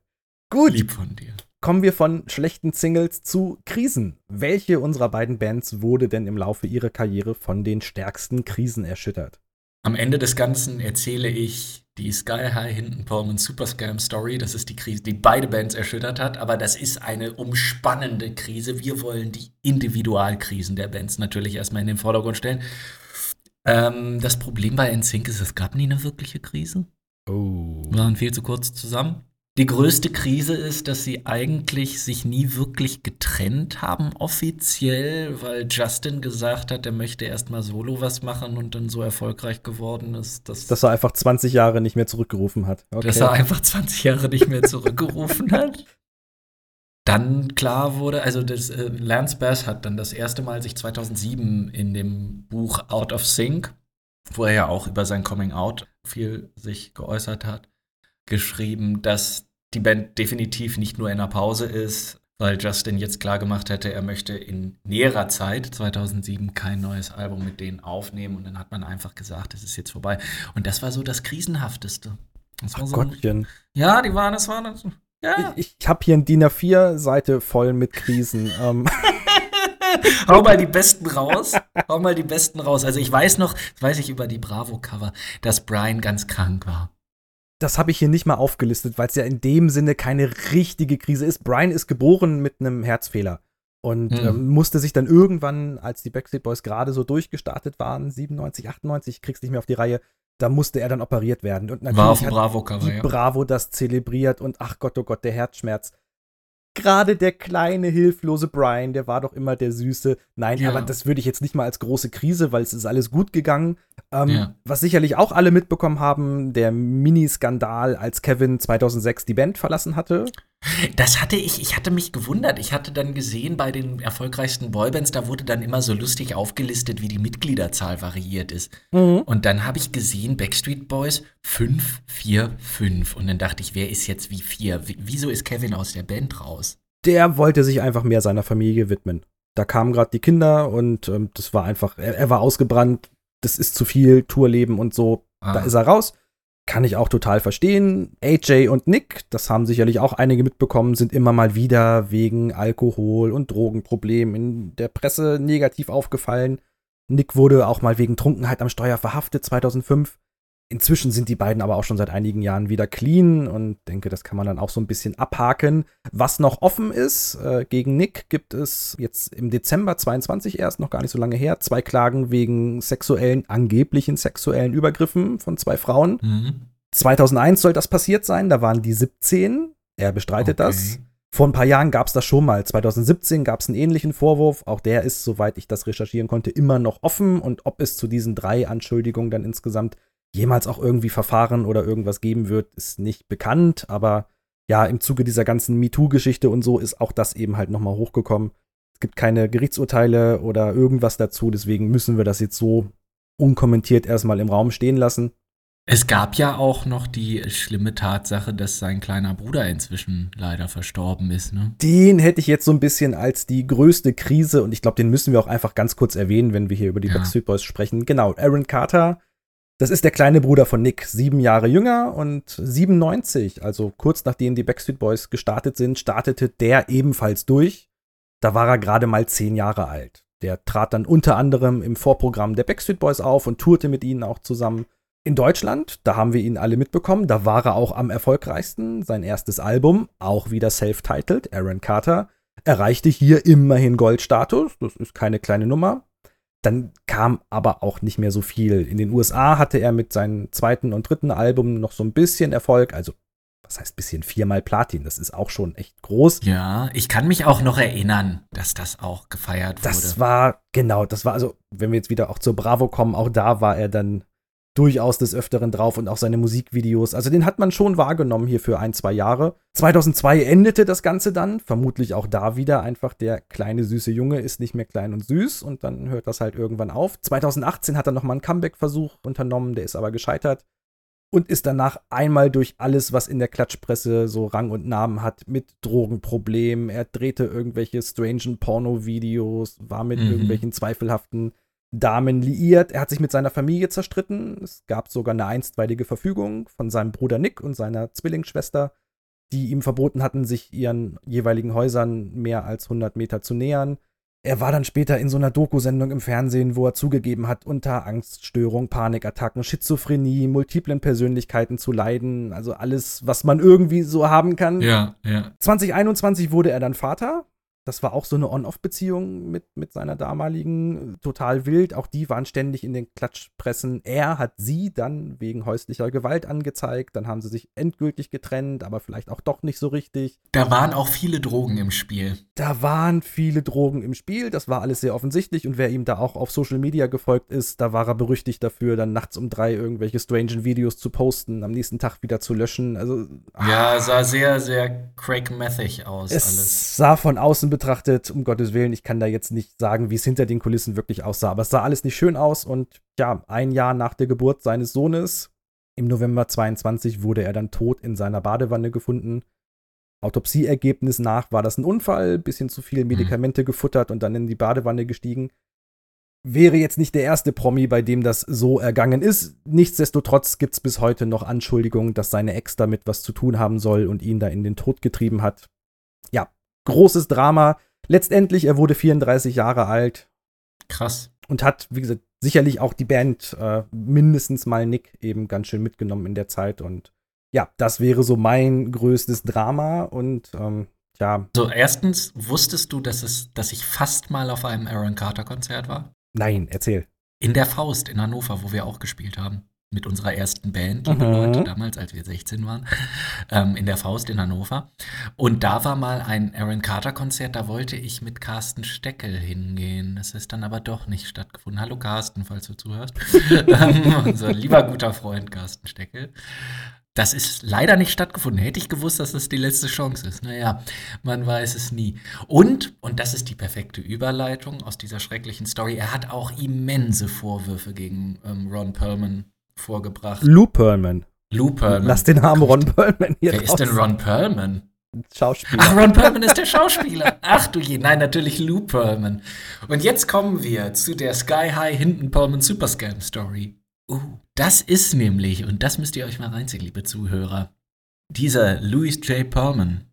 S4: Gut,
S3: Lieb von dir.
S4: Kommen wir von schlechten Singles zu Krisen. Welche unserer beiden Bands wurde denn im Laufe ihrer Karriere von den stärksten Krisen erschüttert?
S3: Am Ende des Ganzen erzähle ich die Sky High Hinton Pullman Super Scam Story. Das ist die Krise, die beide Bands erschüttert hat. Aber das ist eine umspannende Krise. Wir wollen die Individualkrisen der Bands natürlich erstmal in den Vordergrund stellen. Ähm, das Problem bei NSYNC ist, es gab nie eine wirkliche Krise.
S4: Oh.
S3: Wir waren viel zu kurz zusammen. Die größte Krise ist, dass sie eigentlich sich nie wirklich getrennt haben, offiziell, weil Justin gesagt hat, er möchte erstmal solo was machen und dann so erfolgreich geworden ist, dass,
S4: Dass er einfach 20 Jahre nicht mehr zurückgerufen hat. Okay.
S3: dass er einfach 20 Jahre nicht mehr zurückgerufen hat. Dann klar wurde, also das, äh, Lance Bass hat dann das erste Mal sich 2007 in dem Buch Out of Sync, wo er ja auch über sein Coming Out viel sich geäußert hat, geschrieben, dass die Band definitiv nicht nur in der Pause ist, weil Justin jetzt klar gemacht hätte, er möchte in näherer Zeit, 2007, kein neues Album mit denen aufnehmen. Und dann hat man einfach gesagt, es ist jetzt vorbei. Und das war so das Krisenhafteste. Das
S4: Ach
S3: so,
S4: Gottchen.
S3: ja, die waren, das waren, ja.
S4: Ich, ich habe hier ein DIN A4-Seite voll mit Krisen. ähm,
S3: Hau mal die besten raus. Hau mal die besten raus. Also ich weiß noch, das weiß ich über die Bravo-Cover, dass Brian ganz krank war.
S4: Das habe ich hier nicht mal aufgelistet, weil es ja in dem Sinne keine richtige Krise ist. Brian ist geboren mit einem Herzfehler und
S3: Mhm.
S4: ähm, musste sich dann irgendwann, als die Backstreet Boys gerade so durchgestartet waren, 97, 98, ich krieg's nicht mehr auf die Reihe, da musste er dann operiert werden. Und natürlich
S3: War auf
S4: hat
S3: Bravo-Cover,
S4: die
S3: ja.
S4: Bravo das zelebriert und ach Gott, oh Gott, der Herzschmerz. Gerade der kleine, hilflose Brian, der war doch immer der Süße. Nein,
S3: Ja.
S4: aber das würde ich jetzt nicht mal als große Krise, weil es ist alles gut gegangen. Ähm,
S3: Ja.
S4: Was sicherlich auch alle mitbekommen haben, der Mini-Skandal, als Kevin 2006 die Band verlassen hatte.
S3: Das hatte ich, ich hatte mich gewundert. Ich hatte dann gesehen, bei den erfolgreichsten Boybands, da wurde dann immer so lustig aufgelistet, wie die Mitgliederzahl variiert ist. Und dann habe ich gesehen, Backstreet Boys 5, 4, 5. Und dann dachte ich, wer ist jetzt wie 4? Wie- Wieso ist Kevin aus der Band raus?
S4: Der wollte sich einfach mehr seiner Familie widmen. Da kamen gerade die Kinder und ähm, das war einfach, er, er war ausgebrannt, das ist zu viel, Tourleben und so. Da
S3: Ah.
S4: ist er raus. Kann ich auch total verstehen. AJ und Nick, das haben sicherlich auch einige mitbekommen, sind immer mal wieder wegen Alkohol- und Drogenproblemen in der Presse negativ aufgefallen. Nick wurde auch mal wegen Trunkenheit am Steuer verhaftet 2005. Inzwischen sind die beiden aber auch schon seit einigen Jahren wieder clean und denke, das kann man dann auch so ein bisschen abhaken. Was noch offen ist, äh, gegen Nick gibt es jetzt im Dezember 22 erst, noch gar nicht so lange her, zwei Klagen wegen sexuellen, angeblichen sexuellen Übergriffen von zwei Frauen.
S3: Mhm.
S4: 2001 soll das passiert sein, da waren die 17. Er bestreitet
S3: Okay.
S4: das. Vor ein paar Jahren gab es das schon mal. 2017 gab es einen ähnlichen Vorwurf. Auch der ist, soweit ich das recherchieren konnte, immer noch offen. Und ob es zu diesen drei Anschuldigungen dann insgesamt jemals auch irgendwie Verfahren oder irgendwas geben wird, ist nicht bekannt. Aber ja, im Zuge dieser ganzen MeToo-Geschichte und so ist auch das eben halt nochmal hochgekommen. Es gibt keine Gerichtsurteile oder irgendwas dazu. Deswegen müssen wir das jetzt so unkommentiert erstmal im Raum stehen lassen.
S3: Es gab ja auch noch die schlimme Tatsache, dass sein kleiner Bruder inzwischen leider verstorben ist, ne?
S4: Den hätte ich jetzt so ein bisschen als die größte Krise und ich glaube, den müssen wir auch einfach ganz kurz erwähnen, wenn wir hier über die
S3: Ja.
S4: Backstreet Boys sprechen. Genau, Aaron Carter, das ist der kleine Bruder von Nick, sieben Jahre jünger und 97, also kurz nachdem die Backstreet Boys gestartet sind, startete der ebenfalls durch. Da war er gerade mal zehn Jahre alt. Der trat dann unter anderem im Vorprogramm der Backstreet Boys auf und tourte mit ihnen auch zusammen. In Deutschland, da haben wir ihn alle mitbekommen, da war er auch am erfolgreichsten. Sein erstes Album, auch wieder self-titled, Aaron Carter, erreichte hier immerhin Goldstatus. Das ist keine kleine Nummer. Dann kam aber auch nicht mehr so viel. In den USA hatte er mit seinem zweiten und dritten Album noch so ein bisschen Erfolg. Also, was heißt bisschen? Viermal Platin. Das ist auch schon echt groß.
S3: Ja, ich kann mich auch noch erinnern, dass das auch gefeiert wurde.
S4: Das war, genau, das war also, wenn wir jetzt wieder auch zur Bravo kommen, auch da war er dann durchaus des Öfteren drauf und auch seine Musikvideos. Also den hat man schon wahrgenommen hier für ein, zwei Jahre. 2002 endete das Ganze dann. Vermutlich auch da wieder einfach der kleine süße Junge ist nicht mehr klein und süß und dann hört das halt irgendwann auf. 2018 hat er nochmal einen Comeback-Versuch unternommen, der ist aber gescheitert. Und ist danach einmal durch alles, was in der Klatschpresse so Rang und Namen hat, mit Drogenproblemen. Er drehte irgendwelche strangen Porno-Videos, war mit
S3: Mhm.
S4: irgendwelchen zweifelhaften Damen liiert. Er hat sich mit seiner Familie zerstritten. Es gab sogar eine einstweilige Verfügung von seinem Bruder Nick und seiner Zwillingsschwester, die ihm verboten hatten, sich ihren jeweiligen Häusern mehr als 100 Meter zu nähern. Er war dann später in so einer Doku-Sendung im Fernsehen, wo er zugegeben hat, unter Angststörung, Panikattacken, Schizophrenie, multiplen Persönlichkeiten zu leiden. Also alles, was man irgendwie so haben kann.
S3: Ja, ja.
S4: 2021 wurde er dann Vater. Das war auch so eine On-Off-Beziehung mit, mit seiner damaligen, total wild. Auch die waren ständig in den Klatschpressen. Er hat sie dann wegen häuslicher Gewalt angezeigt. Dann haben sie sich endgültig getrennt, aber vielleicht auch doch nicht so richtig.
S3: Da waren auch viele Drogen im Spiel.
S4: Da waren viele Drogen im Spiel, das war alles sehr offensichtlich und wer ihm da auch auf Social Media gefolgt ist, da war er berüchtigt dafür, dann nachts um drei irgendwelche strangen Videos zu posten, am nächsten Tag wieder zu löschen. Also
S3: Ja, sah sehr, sehr Craig Methig aus
S4: es
S3: alles.
S4: sah von außen betrachtet, um Gottes Willen, ich kann da jetzt nicht sagen, wie es hinter den Kulissen wirklich aussah, aber es sah alles nicht schön aus und ja, ein Jahr nach der Geburt seines Sohnes, im November 22, wurde er dann tot in seiner Badewanne gefunden. Autopsieergebnis nach war das ein Unfall, bisschen zu viele Medikamente gefuttert und dann in die Badewanne gestiegen. Wäre jetzt nicht der erste Promi, bei dem das so ergangen ist. Nichtsdestotrotz gibt es bis heute noch Anschuldigungen, dass seine Ex damit was zu tun haben soll und ihn da in den Tod getrieben hat. Großes Drama. Letztendlich, er wurde 34 Jahre alt
S3: Krass.
S4: und hat, wie gesagt, sicherlich auch die Band, äh, mindestens mal Nick, eben ganz schön mitgenommen in der Zeit. Und ja, das wäre so mein größtes Drama. Und ähm, ja,
S3: So, erstens, wusstest du, dass, es, dass ich fast mal auf einem Aaron Carter-Konzert war?
S4: nein, erzähl.
S3: In der Faust in Hannover, wo wir auch gespielt haben. Mit unserer ersten Band, liebe
S4: Mhm.
S3: Leute, damals, als wir 16 waren. Ähm, in der Faust in Hannover. Und da war mal ein Aaron Carter-Konzert, da wollte ich mit Carsten Steckel hingehen. Das ist dann aber doch nicht stattgefunden. Hallo Carsten, falls du zuhörst. ähm, unser lieber guter Freund Carsten Steckel. Das ist leider nicht stattgefunden. Hätte ich gewusst, dass das die letzte Chance ist. Naja, man weiß es nie. Und, und das ist die perfekte Überleitung aus dieser schrecklichen Story, er hat auch immense Vorwürfe gegen ähm, Ron Perlman vorgebracht.
S4: Lou Pearlman.
S3: Lou Perlman.
S4: Lass den Namen Ron Pearlman hier
S3: Wer ist denn. Ron Perlman?
S4: Schauspieler.
S3: Ach, Ron Perlman ist der Schauspieler. Ach du je, nein, natürlich Lou Pearlman. Und jetzt kommen wir zu der Sky High Hinton Perlman Superscam Story. Uh, das ist nämlich, und das müsst ihr euch mal reinziehen, liebe Zuhörer, dieser Louis J. Perlman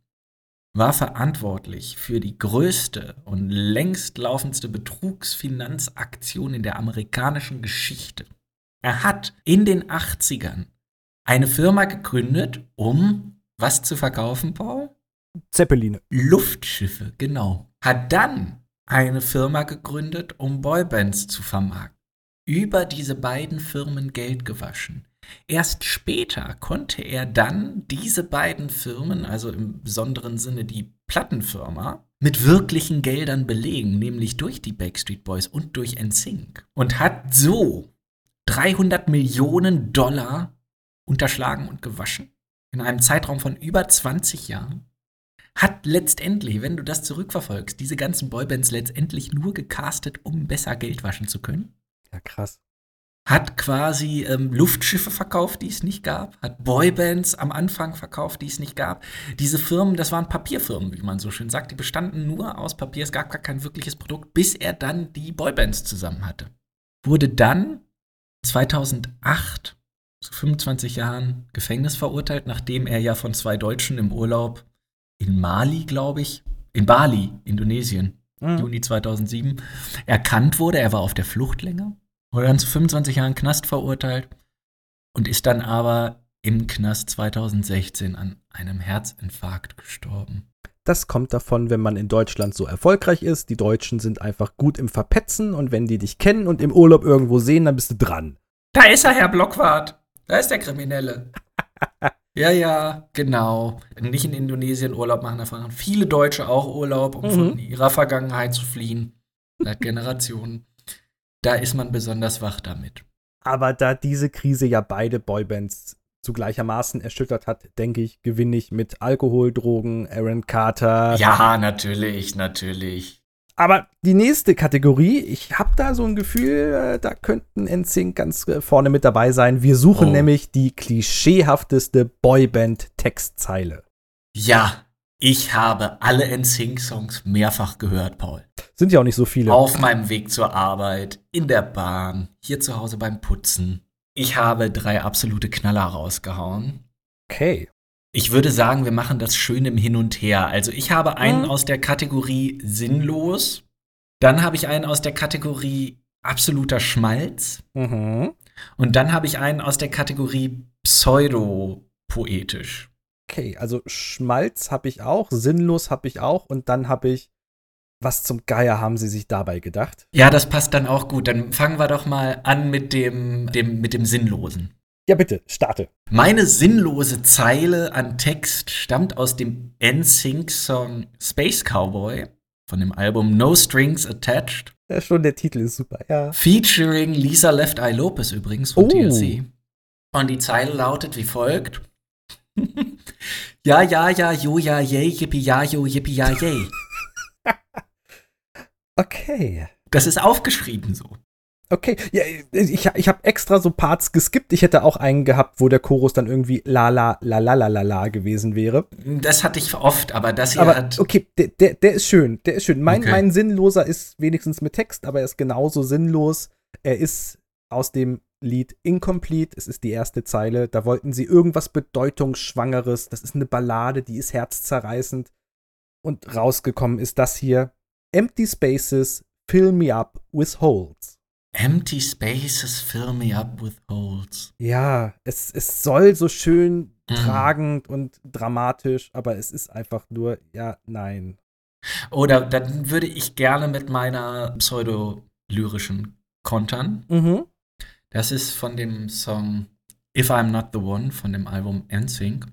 S3: war verantwortlich für die größte und längst laufendste Betrugsfinanzaktion in der amerikanischen Geschichte. Er hat in den 80ern eine Firma gegründet, um was zu verkaufen, Paul?
S4: Zeppeline.
S3: Luftschiffe, genau. Hat dann eine Firma gegründet, um Boybands zu vermarkten. Über diese beiden Firmen Geld gewaschen. Erst später konnte er dann diese beiden Firmen, also im besonderen Sinne die Plattenfirma, mit wirklichen Geldern belegen, nämlich durch die Backstreet Boys und durch NSYNC. Und hat so 300 Millionen Dollar unterschlagen und gewaschen in einem Zeitraum von über 20 Jahren hat letztendlich, wenn du das zurückverfolgst, diese ganzen Boybands letztendlich nur gecastet, um besser Geld waschen zu können.
S4: Ja, krass.
S3: Hat quasi ähm, Luftschiffe verkauft, die es nicht gab. Hat Boybands am Anfang verkauft, die es nicht gab. Diese Firmen, das waren Papierfirmen, wie man so schön sagt. Die bestanden nur aus Papier. Es gab gar kein wirkliches Produkt, bis er dann die Boybands zusammen hatte. Wurde dann 2008 zu 25 Jahren Gefängnis verurteilt, nachdem er ja von zwei Deutschen im Urlaub in Mali, glaube ich, in Bali, Indonesien,
S4: Mhm.
S3: Juni 2007, erkannt wurde. Er war auf der Flucht länger, wurde dann zu 25 Jahren Knast verurteilt und ist dann aber im Knast 2016 an einem Herzinfarkt gestorben.
S4: Das kommt davon, wenn man in Deutschland so erfolgreich ist. Die Deutschen sind einfach gut im Verpetzen und wenn die dich kennen und im Urlaub irgendwo sehen, dann bist du dran.
S3: Da ist er, Herr Blockwart. Da ist der Kriminelle. ja, ja, genau. Nicht in Indonesien Urlaub machen, da fahren viele Deutsche auch Urlaub, um von ihrer Vergangenheit zu fliehen. Seit Generationen. Da ist man besonders wach damit.
S4: Aber da diese Krise ja beide Boybands zu gleichermaßen erschüttert hat, denke ich, gewinne ich mit Alkohol, Drogen, Aaron Carter.
S3: Ja, natürlich, natürlich.
S4: Aber die nächste Kategorie, ich habe da so ein Gefühl, äh, da könnten NSYNC ganz äh, vorne mit dabei sein. Wir suchen
S3: Oh.
S4: nämlich die klischeehafteste Boyband-Textzeile.
S3: Ja, Ich habe alle NSYNC-Songs mehrfach gehört, Paul.
S4: Sind ja auch nicht so viele.
S3: Auf meinem Weg zur Arbeit, in der Bahn, hier zu Hause beim Putzen. Ich habe drei absolute Knaller rausgehauen.
S4: Okay.
S3: Ich würde sagen, wir machen das schön im Hin und Her. Also ich habe einen
S4: Mhm.
S3: aus der Kategorie sinnlos. Dann habe ich einen aus der Kategorie absoluter Schmalz.
S4: Mhm.
S3: Und dann habe ich einen aus der Kategorie pseudo-poetisch.
S4: Okay, also Schmalz habe ich auch, sinnlos habe ich auch und dann habe ich, was zum Geier haben sie sich dabei gedacht?
S3: Ja, das passt dann auch gut. Dann fangen wir doch mal an mit dem, dem, mit dem Sinnlosen.
S4: Ja, bitte, starte.
S3: Meine sinnlose Zeile an Text stammt aus dem NSYNC-Song Space Cowboy von dem Album No Strings Attached,
S4: Ja, schon der Titel ist super, ja.
S3: featuring Lisa Left Eye Lopez übrigens von
S4: Oh.
S3: TLC. Und die Zeile lautet wie folgt. ja, ja, ja, jo, ja, yay, yippie, ja, jo, yippie, ja, yay.
S4: Okay.
S3: Das ist aufgeschrieben so.
S4: Okay, ja, ich, ich habe extra so Parts geskippt. Ich hätte auch einen gehabt, wo der Chorus dann irgendwie la la la la la la la gewesen wäre.
S3: Das hatte ich oft, aber das hier
S4: Aber
S3: hat.
S4: okay, der, der, der ist schön, der ist schön. Mein,
S3: Okay.
S4: mein Sinnloser ist wenigstens mit Text, aber er ist genauso sinnlos. Er ist aus dem Lied Incomplete. Es ist die erste Zeile. Da wollten sie irgendwas Bedeutungsschwangeres. Das ist eine Ballade, die ist herzzerreißend. Und rausgekommen ist das hier. Empty Spaces, fill me up with holes.
S3: Empty spaces fill me up with holes.
S4: Ja, es, es soll so schön
S3: Mhm.
S4: tragend und dramatisch, aber es ist einfach nur, ja, nein.
S3: Oder dann würde ich gerne mit meiner pseudo-lyrischen kontern.
S4: Mhm.
S3: Das ist von dem Song If I'm Not the One von dem Album NSYNC.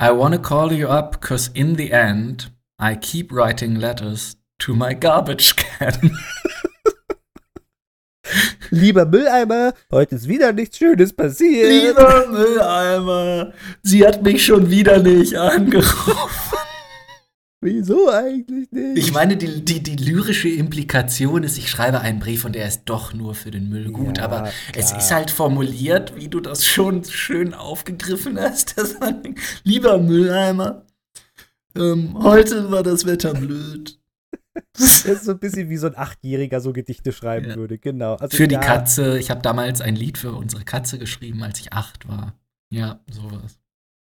S3: I wanna call you up, cause in the end, I keep writing letters to my garbage can.
S4: Lieber Mülleimer, heute ist wieder nichts Schönes passiert.
S3: Lieber Mülleimer, sie hat mich schon wieder nicht angerufen.
S4: Wieso eigentlich nicht?
S3: Ich meine, die, die, die lyrische Implikation ist, ich schreibe einen Brief und er ist doch nur für den Müll gut.
S4: Ja,
S3: aber es
S4: klar.
S3: ist halt formuliert, wie du das schon schön aufgegriffen hast. Das war- Lieber Mülleimer, ähm, heute war das Wetter blöd.
S4: Das ist so ein bisschen wie so ein Achtjähriger so Gedichte schreiben
S3: Ja.
S4: würde, genau. Also,
S3: Für die
S4: ja,
S3: Katze. Ich habe damals ein Lied für unsere Katze geschrieben, als ich acht war. Ja, sowas.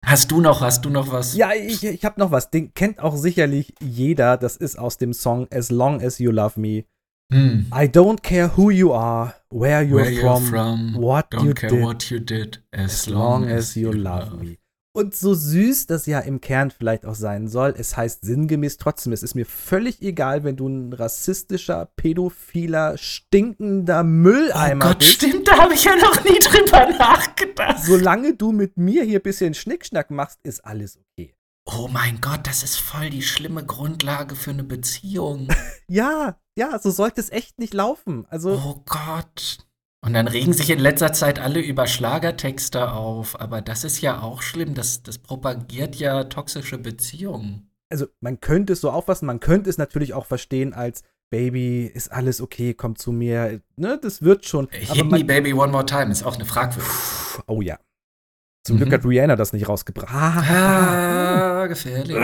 S3: Hast du noch, hast du noch was?
S4: Ja, ich, ich habe noch was. Den kennt auch sicherlich jeder. Das ist aus dem Song As Long as You Love Me.
S3: Hm.
S4: I don't care who you are, where you're,
S3: Where
S4: from,
S3: you're from,
S4: what
S3: don't
S4: you
S3: care
S4: did,
S3: what you did, as,
S4: as long as you love me. Und so süß das ja im Kern vielleicht auch sein soll, es heißt sinngemäß trotzdem, es ist mir völlig egal, wenn du ein rassistischer, pädophiler, stinkender
S3: Oh
S4: Mülleimer
S3: Gott,
S4: bist.
S3: stimmt, da habe ich ja noch nie drüber nachgedacht.
S4: Solange du mit mir hier ein bisschen Schnickschnack machst, ist alles okay.
S3: Oh mein Gott, das ist voll die schlimme Grundlage für eine Beziehung.
S4: Ja, ja, so sollte es echt nicht laufen. Also,
S3: Oh Gott. Und dann regen sich in letzter Zeit alle über Schlagertexte auf. Aber das ist ja auch schlimm. Das, das propagiert ja toxische Beziehungen.
S4: also man könnte es so auffassen, man könnte es natürlich auch verstehen als Baby, ist alles okay, komm zu mir. Ne, das wird schon. Aber
S3: Hit
S4: man,
S3: me, baby, one more time ist auch eine fragwürdige.
S4: oh ja. Zum
S3: Mhm.
S4: Glück hat Rihanna das nicht rausgebracht. Ah,
S3: Ah, gefährlich.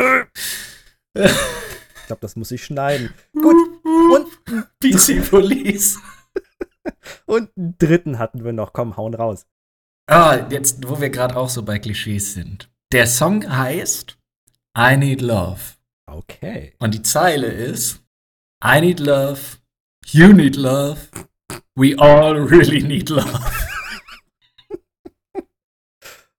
S4: ich glaube, das muss ich schneiden. Gut, und,
S3: PC Police.
S4: und einen dritten hatten wir noch. Komm, hauen raus.
S3: Ah, jetzt, wo wir gerade auch so bei Klischees sind. Der Song heißt I Need Love.
S4: Okay.
S3: Und die Zeile ist I need love, you need love, we all really need love.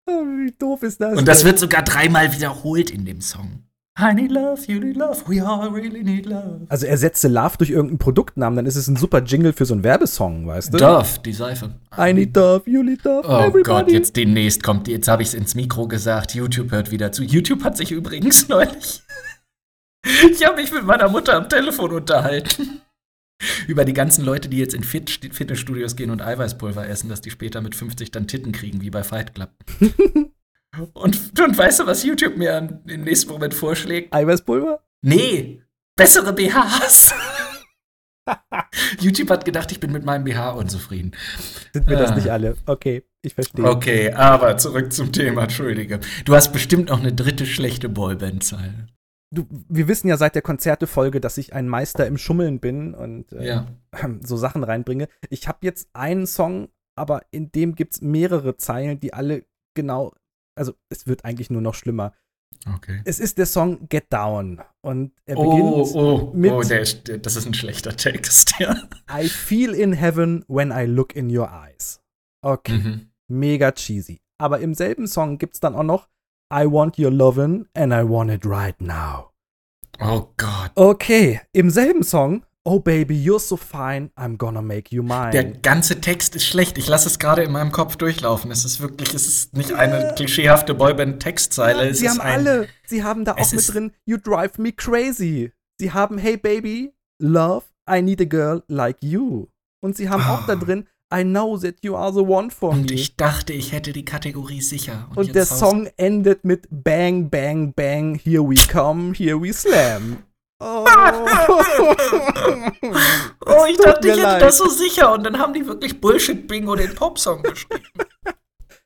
S4: Oh, wie doof ist das?
S3: Und das wird sogar dreimal wiederholt in dem Song. I need love, you need love, we all really need love.
S4: Also ersetze Love durch irgendeinen Produktnamen, dann ist es ein super Jingle für so einen Werbesong, weißt du?
S3: Dove, die Seife.
S4: I need love, you need love,
S3: Oh
S4: everybody.
S3: Gott, jetzt demnächst kommt, jetzt habe ich es ins Mikro gesagt, YouTube hört wieder zu. YouTube hat sich übrigens neulich. Ich habe mich mit meiner Mutter am Telefon unterhalten. Über die ganzen Leute, die jetzt in Fit Fitnessstudios gehen und Eiweißpulver essen, dass die später mit 50 dann Titten kriegen, wie bei Fight Club. und, und weißt du, was YouTube mir im nächsten Moment vorschlägt?
S4: Eiweißpulver?
S3: Nee, bessere BHs. YouTube hat gedacht, ich bin mit meinem BH unzufrieden.
S4: Sind wir das
S3: Ah.
S4: nicht alle? Okay, ich verstehe.
S3: Okay, aber zurück zum Thema, entschuldige. Du hast bestimmt noch eine dritte schlechte Boyband-Zeile.
S4: du, wir wissen ja seit der Konzertefolge, dass ich ein Meister im Schummeln bin und äh,
S3: Ja.
S4: so Sachen reinbringe. Ich habe jetzt einen Song, aber in dem gibt es mehrere Zeilen, die alle genau, also es wird eigentlich nur noch schlimmer.
S3: Okay.
S4: Es ist der Song Get Down und er
S3: Oh,
S4: beginnt
S3: oh,
S4: mit-
S3: oh, der ist, der, das ist ein schlechter Text, ja.
S4: I feel in heaven when I look in your eyes. Okay,
S3: Mhm.
S4: mega cheesy. Aber im selben Song gibt's dann auch noch I want your lovin' and I want it right now.
S3: Oh Gott.
S4: Okay, im selben Song Oh baby, you're so fine, I'm gonna make you mine.
S3: Der ganze Text ist schlecht. Ich lasse es gerade in meinem Kopf durchlaufen. Es ist wirklich, es ist nicht eine klischeehafte Boyband-Textzeile.
S4: Ja, sie haben
S3: ein,
S4: alle, sie haben da auch mit drin, You drive me crazy. Sie haben Hey baby, love, I need a girl like you. Und sie haben auch da
S3: Ah.
S4: drin I know that you are the one for
S3: Und
S4: me.
S3: ich dachte, ich hätte die Kategorie sicher.
S4: Und
S3: jetzt
S4: der Song endet mit Bang, Bang, Bang, here we come, here we slam. Oh.
S3: Oh, ich dachte, ich hätte
S4: leid.
S3: das so sicher. Und dann haben die wirklich Bullshit-Bingo den Popsong geschrieben.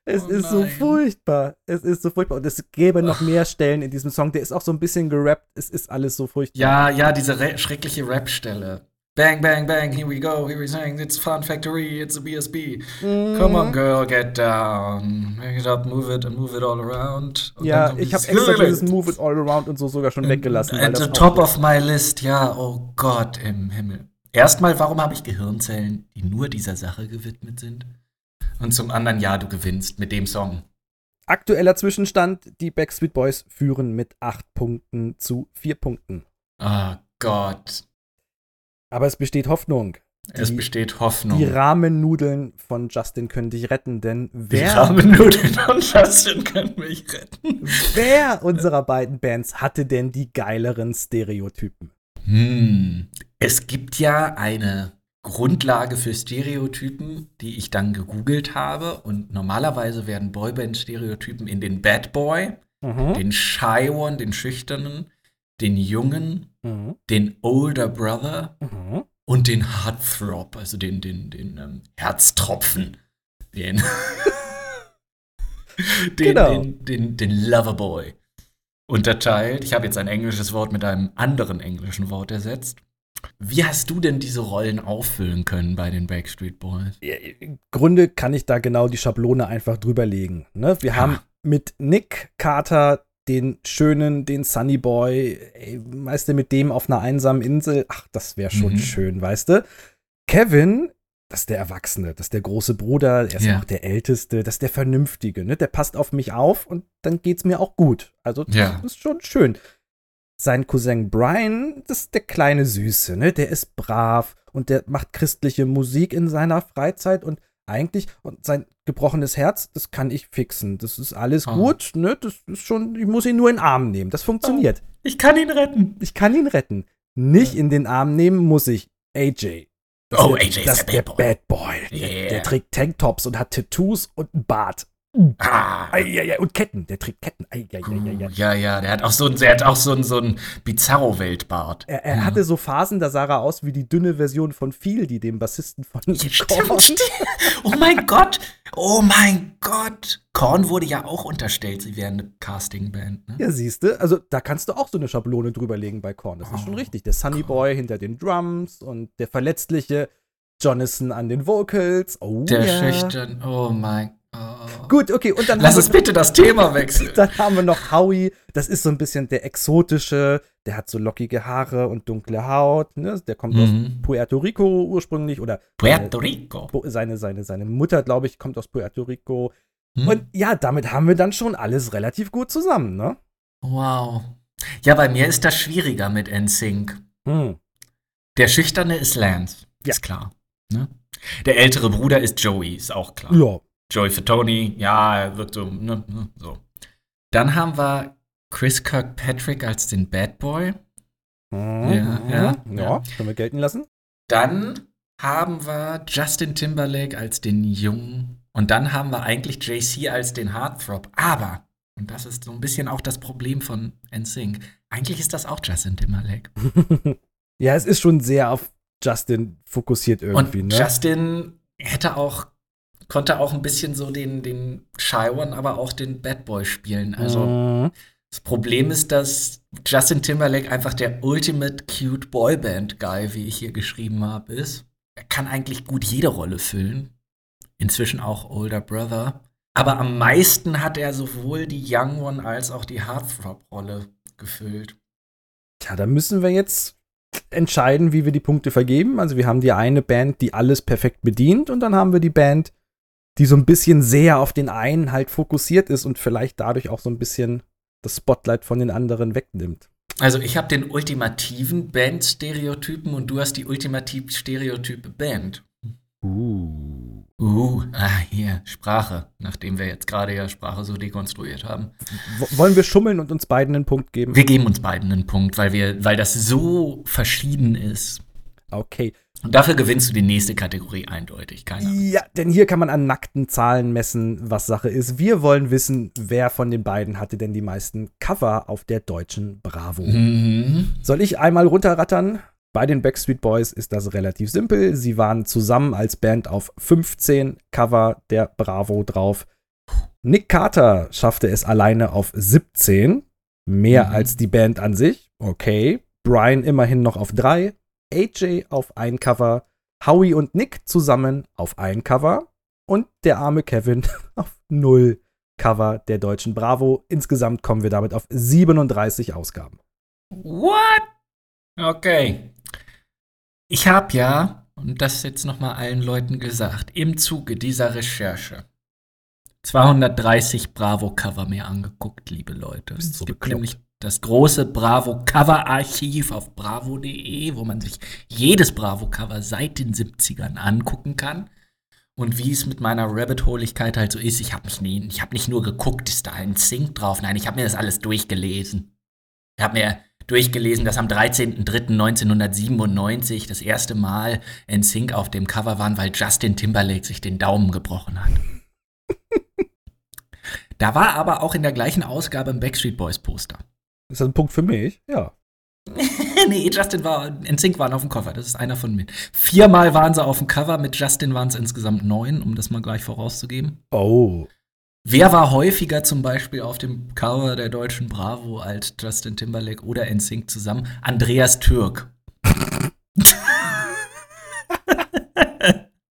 S4: Es
S3: Oh
S4: ist so
S3: nein.
S4: furchtbar. Es ist so furchtbar. Und es gäbe noch mehr Stellen in diesem Song. Der ist auch so ein bisschen gerappt. Es ist alles so furchtbar.
S3: Ja, ja, diese re schreckliche Rap-Stelle. Bang, bang, bang, here we go, here we sing, it's Fun Factory, it's a BSB. Come
S4: Mhm.
S3: on, girl, get down. Make it up, move it and move it all around. Und
S4: Ja, ich habe extra dieses Move it all around und so sogar schon weggelassen. weil
S3: At the top of my list, ja, oh Gott im Himmel. Erstmal, warum habe ich Gehirnzellen, die nur dieser Sache gewidmet sind? Und zum anderen, ja, du gewinnst mit dem Song.
S4: Aktueller Zwischenstand: Die Backstreet Boys führen mit 8 Punkten zu 4 Punkten.
S3: Oh Gott,
S4: Aber es besteht Hoffnung.
S3: es
S4: Die-
S3: besteht Hoffnung.
S4: Die Rahmennudeln von Justin können dich retten, denn
S3: Die
S4: wer,
S3: Rahmennudeln von Justin können mich retten.
S4: wer unserer beiden Bands hatte denn die geileren Stereotypen?
S3: Hm. Es gibt ja eine Grundlage für Stereotypen, die ich dann gegoogelt habe. Und normalerweise werden Boyband-Stereotypen in den Bad Boy,
S4: Mhm.
S3: den Shy One, den Schüchternen, den Jungen,
S4: Mhm.
S3: den Older Brother
S4: Mhm.
S3: und den Heartthrob, also den, den, den ähm, Herztropfen. Den, den,
S4: Genau.
S3: den, den, den Loverboy unterteilt. Ich habe jetzt ein englisches Wort mit einem anderen englischen Wort ersetzt. Wie hast du denn diese Rollen auffüllen können bei den Backstreet Boys?
S4: Im Grunde kann ich da genau die Schablone einfach drüberlegen. Ne? Wir
S3: Ja.
S4: haben mit Nick Carter den schönen, den Sunny Boy, ey, weißt du, mit dem auf einer einsamen Insel, ach, das wäre schon
S3: Mhm.
S4: schön, weißt du. Kevin, das ist der Erwachsene, das ist der große Bruder, er ist
S3: Ja.
S4: auch der Älteste, das ist der Vernünftige, ne? Der passt auf mich auf und dann geht's mir auch gut. Also, das
S3: Ja.
S4: ist schon schön. Sein Cousin Brian, das ist der kleine Süße, ne? Der ist brav und der macht christliche Musik in seiner Freizeit und eigentlich, und sein gebrochenes Herz, das kann ich fixen. Das ist alles
S3: Oh.
S4: gut, ne? Das ist schon, ich muss ihn nur in den Arm nehmen. Das funktioniert.
S3: Ich kann ihn retten.
S4: Ich kann ihn retten. Nicht in den Arm nehmen muss ich AJ. Das
S3: Oh, AJ
S4: das
S3: ist der Bad Boy.
S4: Bad Boy. Der,
S3: Yeah.
S4: der trägt Tanktops und hat Tattoos und einen Bart.
S3: Ah.
S4: Eieiei, und Ketten. Der trägt Ketten. Eieiei.
S3: Oh, ja, ja, der hat auch so, ein- der hat auch so ein, so ein Bizarro-Weltbart.
S4: Er, er
S3: ja.
S4: hatte so Phasen, da sah er aus wie die dünne Version von Fieldy, dem Bassisten von
S3: Ja. Stimmt, stimmt. Oh mein Gott. Oh mein Gott. Korn wurde ja auch unterstellt, sie wären eine Castingband. Ne?
S4: Ja, siehst du, also da kannst du auch so eine Schablone drüberlegen bei Korn. Das ist schon
S3: Oh,
S4: richtig. Der Sunny
S3: Gott.
S4: Boy hinter den Drums und der verletzliche Jonathan an den Vocals. Oh,
S3: Der
S4: ja.
S3: schüchtern. Oh mein Oh.
S4: Gut, okay, und dann
S3: Lass
S4: wir,
S3: bitte das Thema wechseln.
S4: dann haben wir noch Howie. Das ist so ein bisschen der exotische. Der hat so lockige Haare und dunkle Haut. Ne? Der kommt aus
S3: Mhm.
S4: Puerto Rico ursprünglich oder
S3: Puerto Rico.
S4: Bo- seine, seine, seine Mutter, glaube ich, kommt aus Puerto Rico.
S3: Hm?
S4: Und ja, damit haben wir dann schon alles relativ gut zusammen, ne?
S3: Wow. Ja, bei mir ist das schwieriger mit NSYNC.
S4: Hm.
S3: Der Schüchterne ist Lance.
S4: Ja.
S3: Ist klar. Ne? Der ältere Bruder ist Joey, ist auch klar.
S4: Ja.
S3: Joey für Tony, ja, er wirkt so, ne, ne, so. Dann haben wir Chris Kirkpatrick als den Bad Boy. Ja,
S4: mhm.
S3: ja,
S4: ja,
S3: ja.
S4: können wir gelten lassen.
S3: Dann haben wir Justin Timberlake als den Jungen. Und dann haben wir eigentlich JC als den Heartthrob. Aber, und das ist so ein bisschen auch das Problem von NSYNC, eigentlich ist das auch Justin Timberlake.
S4: ja, es ist schon sehr auf Justin fokussiert irgendwie,
S3: und
S4: ne?
S3: Justin hätte auch, konnte auch ein bisschen so den, den Shy One, aber auch den Bad Boy spielen. Also,
S4: Mhm.
S3: Das Problem ist, dass Justin Timberlake einfach der Ultimate Cute Boyband Guy, wie ich hier geschrieben habe, ist. Er kann eigentlich gut jede Rolle füllen. Inzwischen auch Older Brother. Aber am meisten hat er sowohl die Young One als auch die Heartthrob-Rolle gefüllt.
S4: Tja, da müssen wir jetzt entscheiden, wie wir die Punkte vergeben. Also wir haben die eine Band, die alles perfekt bedient und dann haben wir die Band, die so ein bisschen sehr auf den einen halt fokussiert ist und vielleicht dadurch auch so ein bisschen das Spotlight von den anderen wegnimmt.
S3: Also ich habe den ultimativen Band-Stereotypen und du hast die ultimativ stereotype Band.
S4: Uh.
S3: Uh, ah, hier, Sprache, nachdem wir jetzt gerade ja Sprache so dekonstruiert haben.
S4: W wollen wir schummeln und uns beiden einen Punkt geben?
S3: Wir geben uns beiden einen Punkt, weil, wir, weil das so verschieden ist.
S4: Okay.
S3: Und dafür gewinnst du die nächste Kategorie eindeutig, keine Ahnung.
S4: Ja, denn hier kann man an nackten Zahlen messen, was Sache ist. Wir wollen wissen, wer von den beiden hatte denn die meisten Cover auf der deutschen Bravo.
S3: Mhm.
S4: Soll ich einmal runterrattern? Bei den Backstreet Boys ist das relativ simpel. Sie waren zusammen als Band auf 15 Cover der Bravo drauf. Nick Carter schaffte es alleine auf 17. Mehr
S3: Mhm.
S4: als die Band an sich. Okay. Brian immerhin noch auf 3. AJ auf ein Cover. Howie und Nick zusammen auf ein Cover. Und der arme Kevin auf 0 Cover der deutschen Bravo. Insgesamt kommen wir damit auf 37 Ausgaben.
S3: What? Okay. Ich habe ja, und das jetzt noch mal allen Leuten gesagt, im Zuge dieser Recherche 230 Bravo-Cover mir angeguckt, liebe Leute.
S4: Bist
S3: es
S4: so
S3: gibt
S4: bekloppt.
S3: nämlich das große Bravo-Cover-Archiv auf bravo.de, wo man sich jedes Bravo-Cover seit den 70ern angucken kann. Und wie es mit meiner Rabbit-Holigkeit halt so ist, ich habe mich nie, ich habe nicht nur geguckt, ist da ein Sync drauf, nein, ich habe mir das alles durchgelesen. Ich habe mir durchgelesen, dass am 13.03.1997 das erste Mal NSYNC auf dem Cover waren, weil Justin Timberlake sich den Daumen gebrochen hat. da war aber auch in der gleichen Ausgabe ein Backstreet Boys Poster.
S4: Ist das ein Punkt für mich? Ja.
S3: nee, Justin war, NSYNC waren auf dem Cover, das ist einer von mir. Viermal waren sie auf dem Cover, mit Justin waren es insgesamt neun, um das mal gleich vorauszugeben.
S4: Oh.
S3: Wer war häufiger zum Beispiel auf dem Cover der deutschen Bravo als Justin Timberlake oder NSYNC zusammen? Andreas Türk.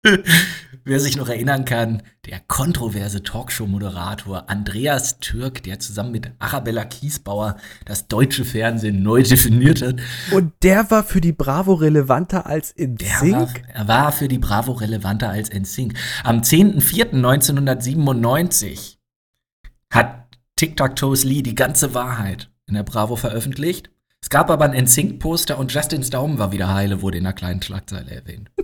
S3: Wer sich noch erinnern kann, der kontroverse Talkshow-Moderator Andreas Türk, der zusammen mit Arabella Kiesbauer das deutsche Fernsehen neu definiert hat,
S4: Und der war für die Bravo relevanter als in Sync?
S3: er war für die Bravo relevanter als NSYNC. Am 10.04.1997 hat TikTok-Toes Lee die ganze Wahrheit in der Bravo veröffentlicht. Es gab aber ein NSYNC-Poster und Justins Daumen war wieder heile, wurde in einer kleinen Schlagzeile erwähnt.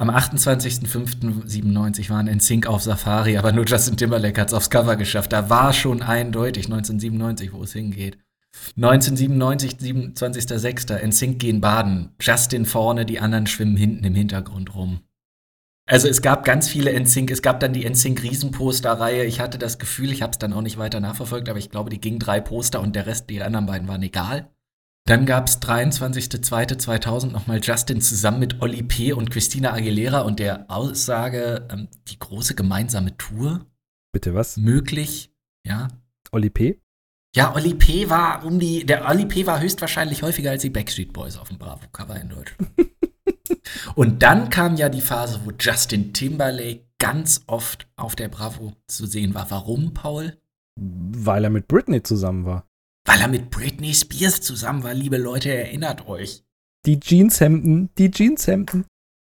S3: Am 28.05.97 waren NSYNC auf Safari, aber nur Justin Timberlake hat es aufs Cover geschafft. Da war schon eindeutig 1997, wo es hingeht. 1997, 27.06. NSYNC gehen baden. Justin vorne, die anderen schwimmen hinten im Hintergrund rum. Also es gab ganz viele NSYNC, es gab dann die NSYNC Riesenposter-Reihe. Ich hatte das Gefühl, ich habe es dann auch nicht weiter nachverfolgt, aber ich glaube, die ging drei Poster und der Rest, die anderen beiden waren egal. Dann gab es 23.02.2000 nochmal Justin zusammen mit Oli P. und Christina Aguilera und der Aussage, ähm, die große gemeinsame Tour
S4: Bitte was?
S3: möglich. Ja,
S4: Oli P?
S3: ja, Oli P. war um die, der Oli P. war höchstwahrscheinlich häufiger als die Backstreet Boys auf dem Bravo-Cover in Deutschland. Und dann kam ja die Phase, wo Justin Timberlake ganz oft auf der Bravo zu sehen war. Warum, Paul?
S4: Weil er mit Britney zusammen war.
S3: Weil er mit Britney Spears zusammen war, liebe Leute, erinnert euch.
S4: Die Jeanshemden, die Jeanshemden.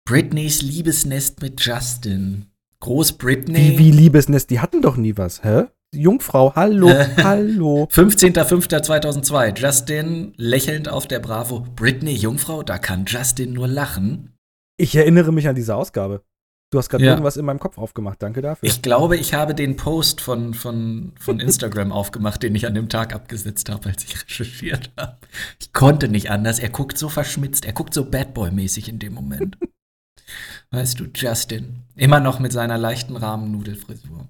S3: Britneys Liebesnest mit Justin. Groß Britney.
S4: Wie, wie Liebesnest, die hatten doch nie was, hä? Jungfrau, hallo, hallo.
S3: 15.05.2002. Justin lächelnd auf der Bravo. Britney Jungfrau, da kann Justin nur lachen.
S4: Ich erinnere mich an diese Ausgabe. Du hast gerade
S3: Ja.
S4: irgendwas in meinem Kopf aufgemacht, danke dafür.
S3: Ich glaube, ich habe den Post von, von, von Instagram aufgemacht, den ich an dem Tag abgesetzt habe, als ich recherchiert habe. Ich konnte nicht anders. Er guckt so verschmitzt. Er guckt so Bad Boy-mäßig in dem Moment. Weißt du, Justin. Immer noch mit seiner leichten Rahmennudelfrisur.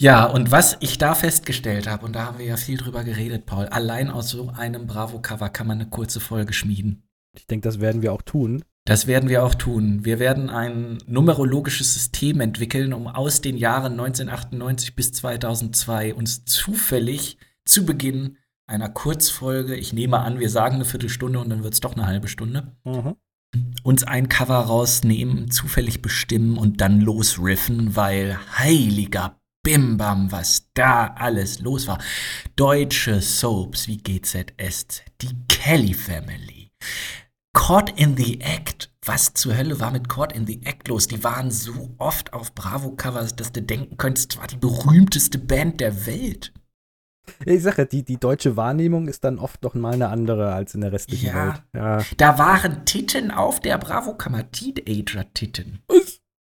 S3: Ja, und was ich da festgestellt habe, und da haben wir ja viel drüber geredet, Paul, allein aus so einem Bravo-Cover kann man eine kurze Folge schmieden.
S4: ich denke, das werden wir auch tun.
S3: Das werden wir auch tun. Wir werden ein numerologisches System entwickeln, um aus den Jahren 1998 bis 2002 uns zufällig zu Beginn einer Kurzfolge, ich nehme an, wir sagen eine Viertelstunde und dann wird es doch eine halbe Stunde,
S4: Mhm.
S3: uns ein Cover rausnehmen, zufällig bestimmen und dann losriffen, weil heiliger Bimbam, was da alles los war. Deutsche Soaps wie GZSZ, die Kelly Family, Caught in the Act. Was zur Hölle war mit Caught in the Act los? Die waren so oft auf Bravo-Covers, dass du denken könntest, es war die berühmteste Band der Welt.
S4: Ich sage die, die deutsche Wahrnehmung ist dann oft noch mal eine andere als in der restlichen
S3: Ja.
S4: Welt. Ja.
S3: Da waren Titten auf der Bravo-Kammer, Teenager-Titten.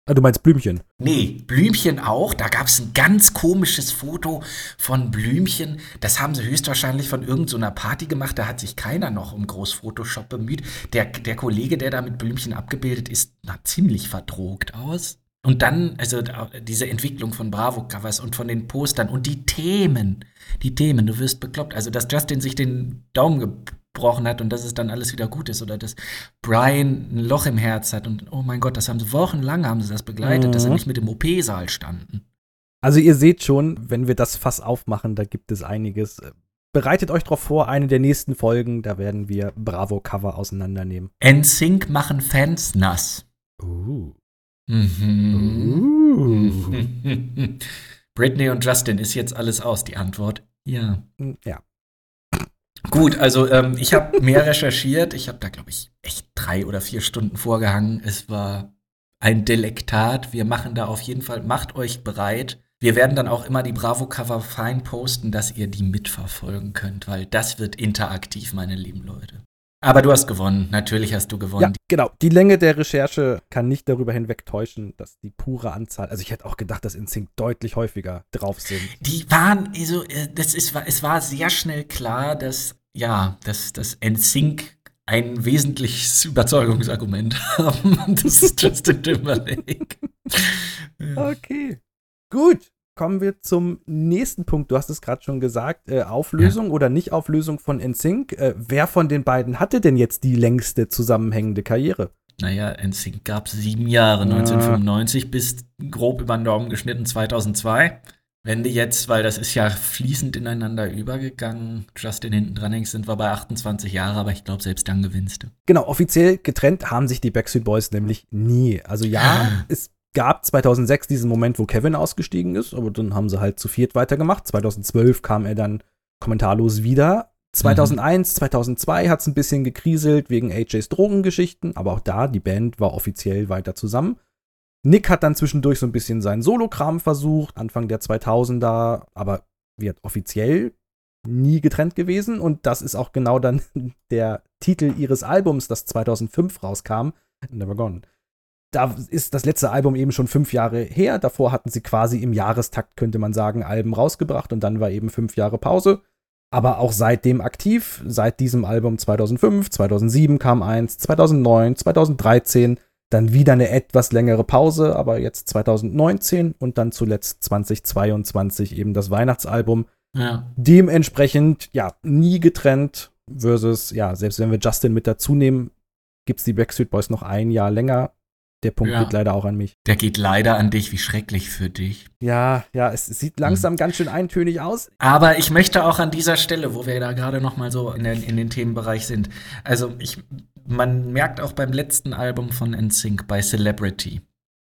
S4: Ah, du meinst Blümchen.
S3: Nee, Blümchen auch. Da gab es ein ganz komisches Foto von Blümchen. Das haben sie höchstwahrscheinlich von irgendeiner Party gemacht. Da hat sich keiner noch um Groß-Photoshop bemüht. Der, der Kollege, der da mit Blümchen abgebildet ist, na, ziemlich verdrogt aus. Und dann, also da- diese Entwicklung von Bravo-Covers und von den Postern und die Themen. Die Themen, du wirst bekloppt. Also, dass Justin sich den Daumen gebrochen hat und dass es dann alles wieder gut ist. Oder dass Brian ein Loch im Herz hat. Und oh mein Gott, das haben sie wochenlang haben sie das begleitet, dass sie
S4: Mhm.
S3: nicht mit im OP-Saal standen.
S4: Also ihr seht schon, wenn wir das Fass aufmachen, da gibt es einiges. Bereitet euch drauf vor, eine der nächsten Folgen, da werden wir Bravo-Cover auseinandernehmen.
S3: NSYNC machen Fans nass.
S4: Uh.
S3: Mhm. Britney und Justin, ist jetzt alles aus? Die Antwort ja.
S4: Ja.
S3: Gut, also ähm, ich habe mehr recherchiert. Ich habe da, glaube ich, echt drei oder vier Stunden vorgehangen. Es war ein Delektat. Wir machen da auf jeden Fall, macht euch bereit. Wir werden dann auch immer die Bravo-Cover fein posten, dass ihr die mitverfolgen könnt, weil das wird interaktiv, meine lieben Leute. Aber du hast gewonnen. Natürlich hast du
S4: Ja,
S3: gewonnen.
S4: genau. Die Länge der Recherche kann nicht darüber hinwegtäuschen, dass die pure Anzahl, also ich hätte auch gedacht, dass InSync deutlich häufiger drauf sind.
S3: Die waren, also, äh, das ist, es war sehr schnell klar, dass, ja, dass das NSYNC ein wesentliches Überzeugungsargument haben. Das ist Justin Timberlake. Ja.
S4: Okay. Gut. Kommen wir zum nächsten Punkt. Du hast es gerade schon gesagt, äh, Auflösung oder Nicht-Auflösung von NSYNC. Äh, wer von den beiden hatte denn jetzt die längste zusammenhängende Karriere?
S3: Naja, NSYNC gab es sieben Jahre,
S4: Ja.
S3: 1995 bis grob über den Daumen geschnitten 2002. Wenn du jetzt, weil das ist ja fließend ineinander übergegangen, Justin hinten dran hängst, sind wir bei 28 Jahre, aber ich glaube, selbst dann gewinnst du.
S4: Genau, offiziell getrennt haben sich die Backstreet Boys nämlich nie. Also ja, es gab 2006 diesen Moment, wo Kevin ausgestiegen ist, aber dann haben sie halt zu viert weitergemacht. 2012 kam er dann kommentarlos wieder. 2001, 2002 hat es ein bisschen gekriselt wegen AJs Drogengeschichten, aber auch da, die Band war offiziell weiter zusammen. Nick hat dann zwischendurch so ein bisschen seinen Solokram versucht, Anfang der 2000er, aber wird offiziell nie getrennt gewesen und das ist auch genau dann der Titel ihres Albums, das 2005 rauskam, Never Gone. Da ist das letzte Album eben schon fünf Jahre her. Davor hatten sie quasi im Jahrestakt, könnte man sagen, Alben rausgebracht und dann war eben fünf Jahre Pause. Aber auch seitdem aktiv, seit diesem Album 2005, 2007 kam eins, 2009, 2013, dann wieder eine etwas längere Pause, aber jetzt 2019 und dann zuletzt 2022 eben das Weihnachtsalbum
S3: Ja.
S4: dementsprechend, ja, nie getrennt versus, ja, selbst wenn wir Justin mit dazu nehmen, gibt es die Backstreet Boys noch ein Jahr länger. Der Punkt
S3: Ja.
S4: geht leider auch an mich.
S3: Der geht leider an dich, wie schrecklich für dich.
S4: Ja, ja, es sieht langsam ganz schön eintönig aus.
S3: Aber ich möchte auch an dieser Stelle, wo wir da gerade noch mal so in den, in den Themenbereich sind, also ich, man merkt auch beim letzten Album von NSYNC, bei Celebrity,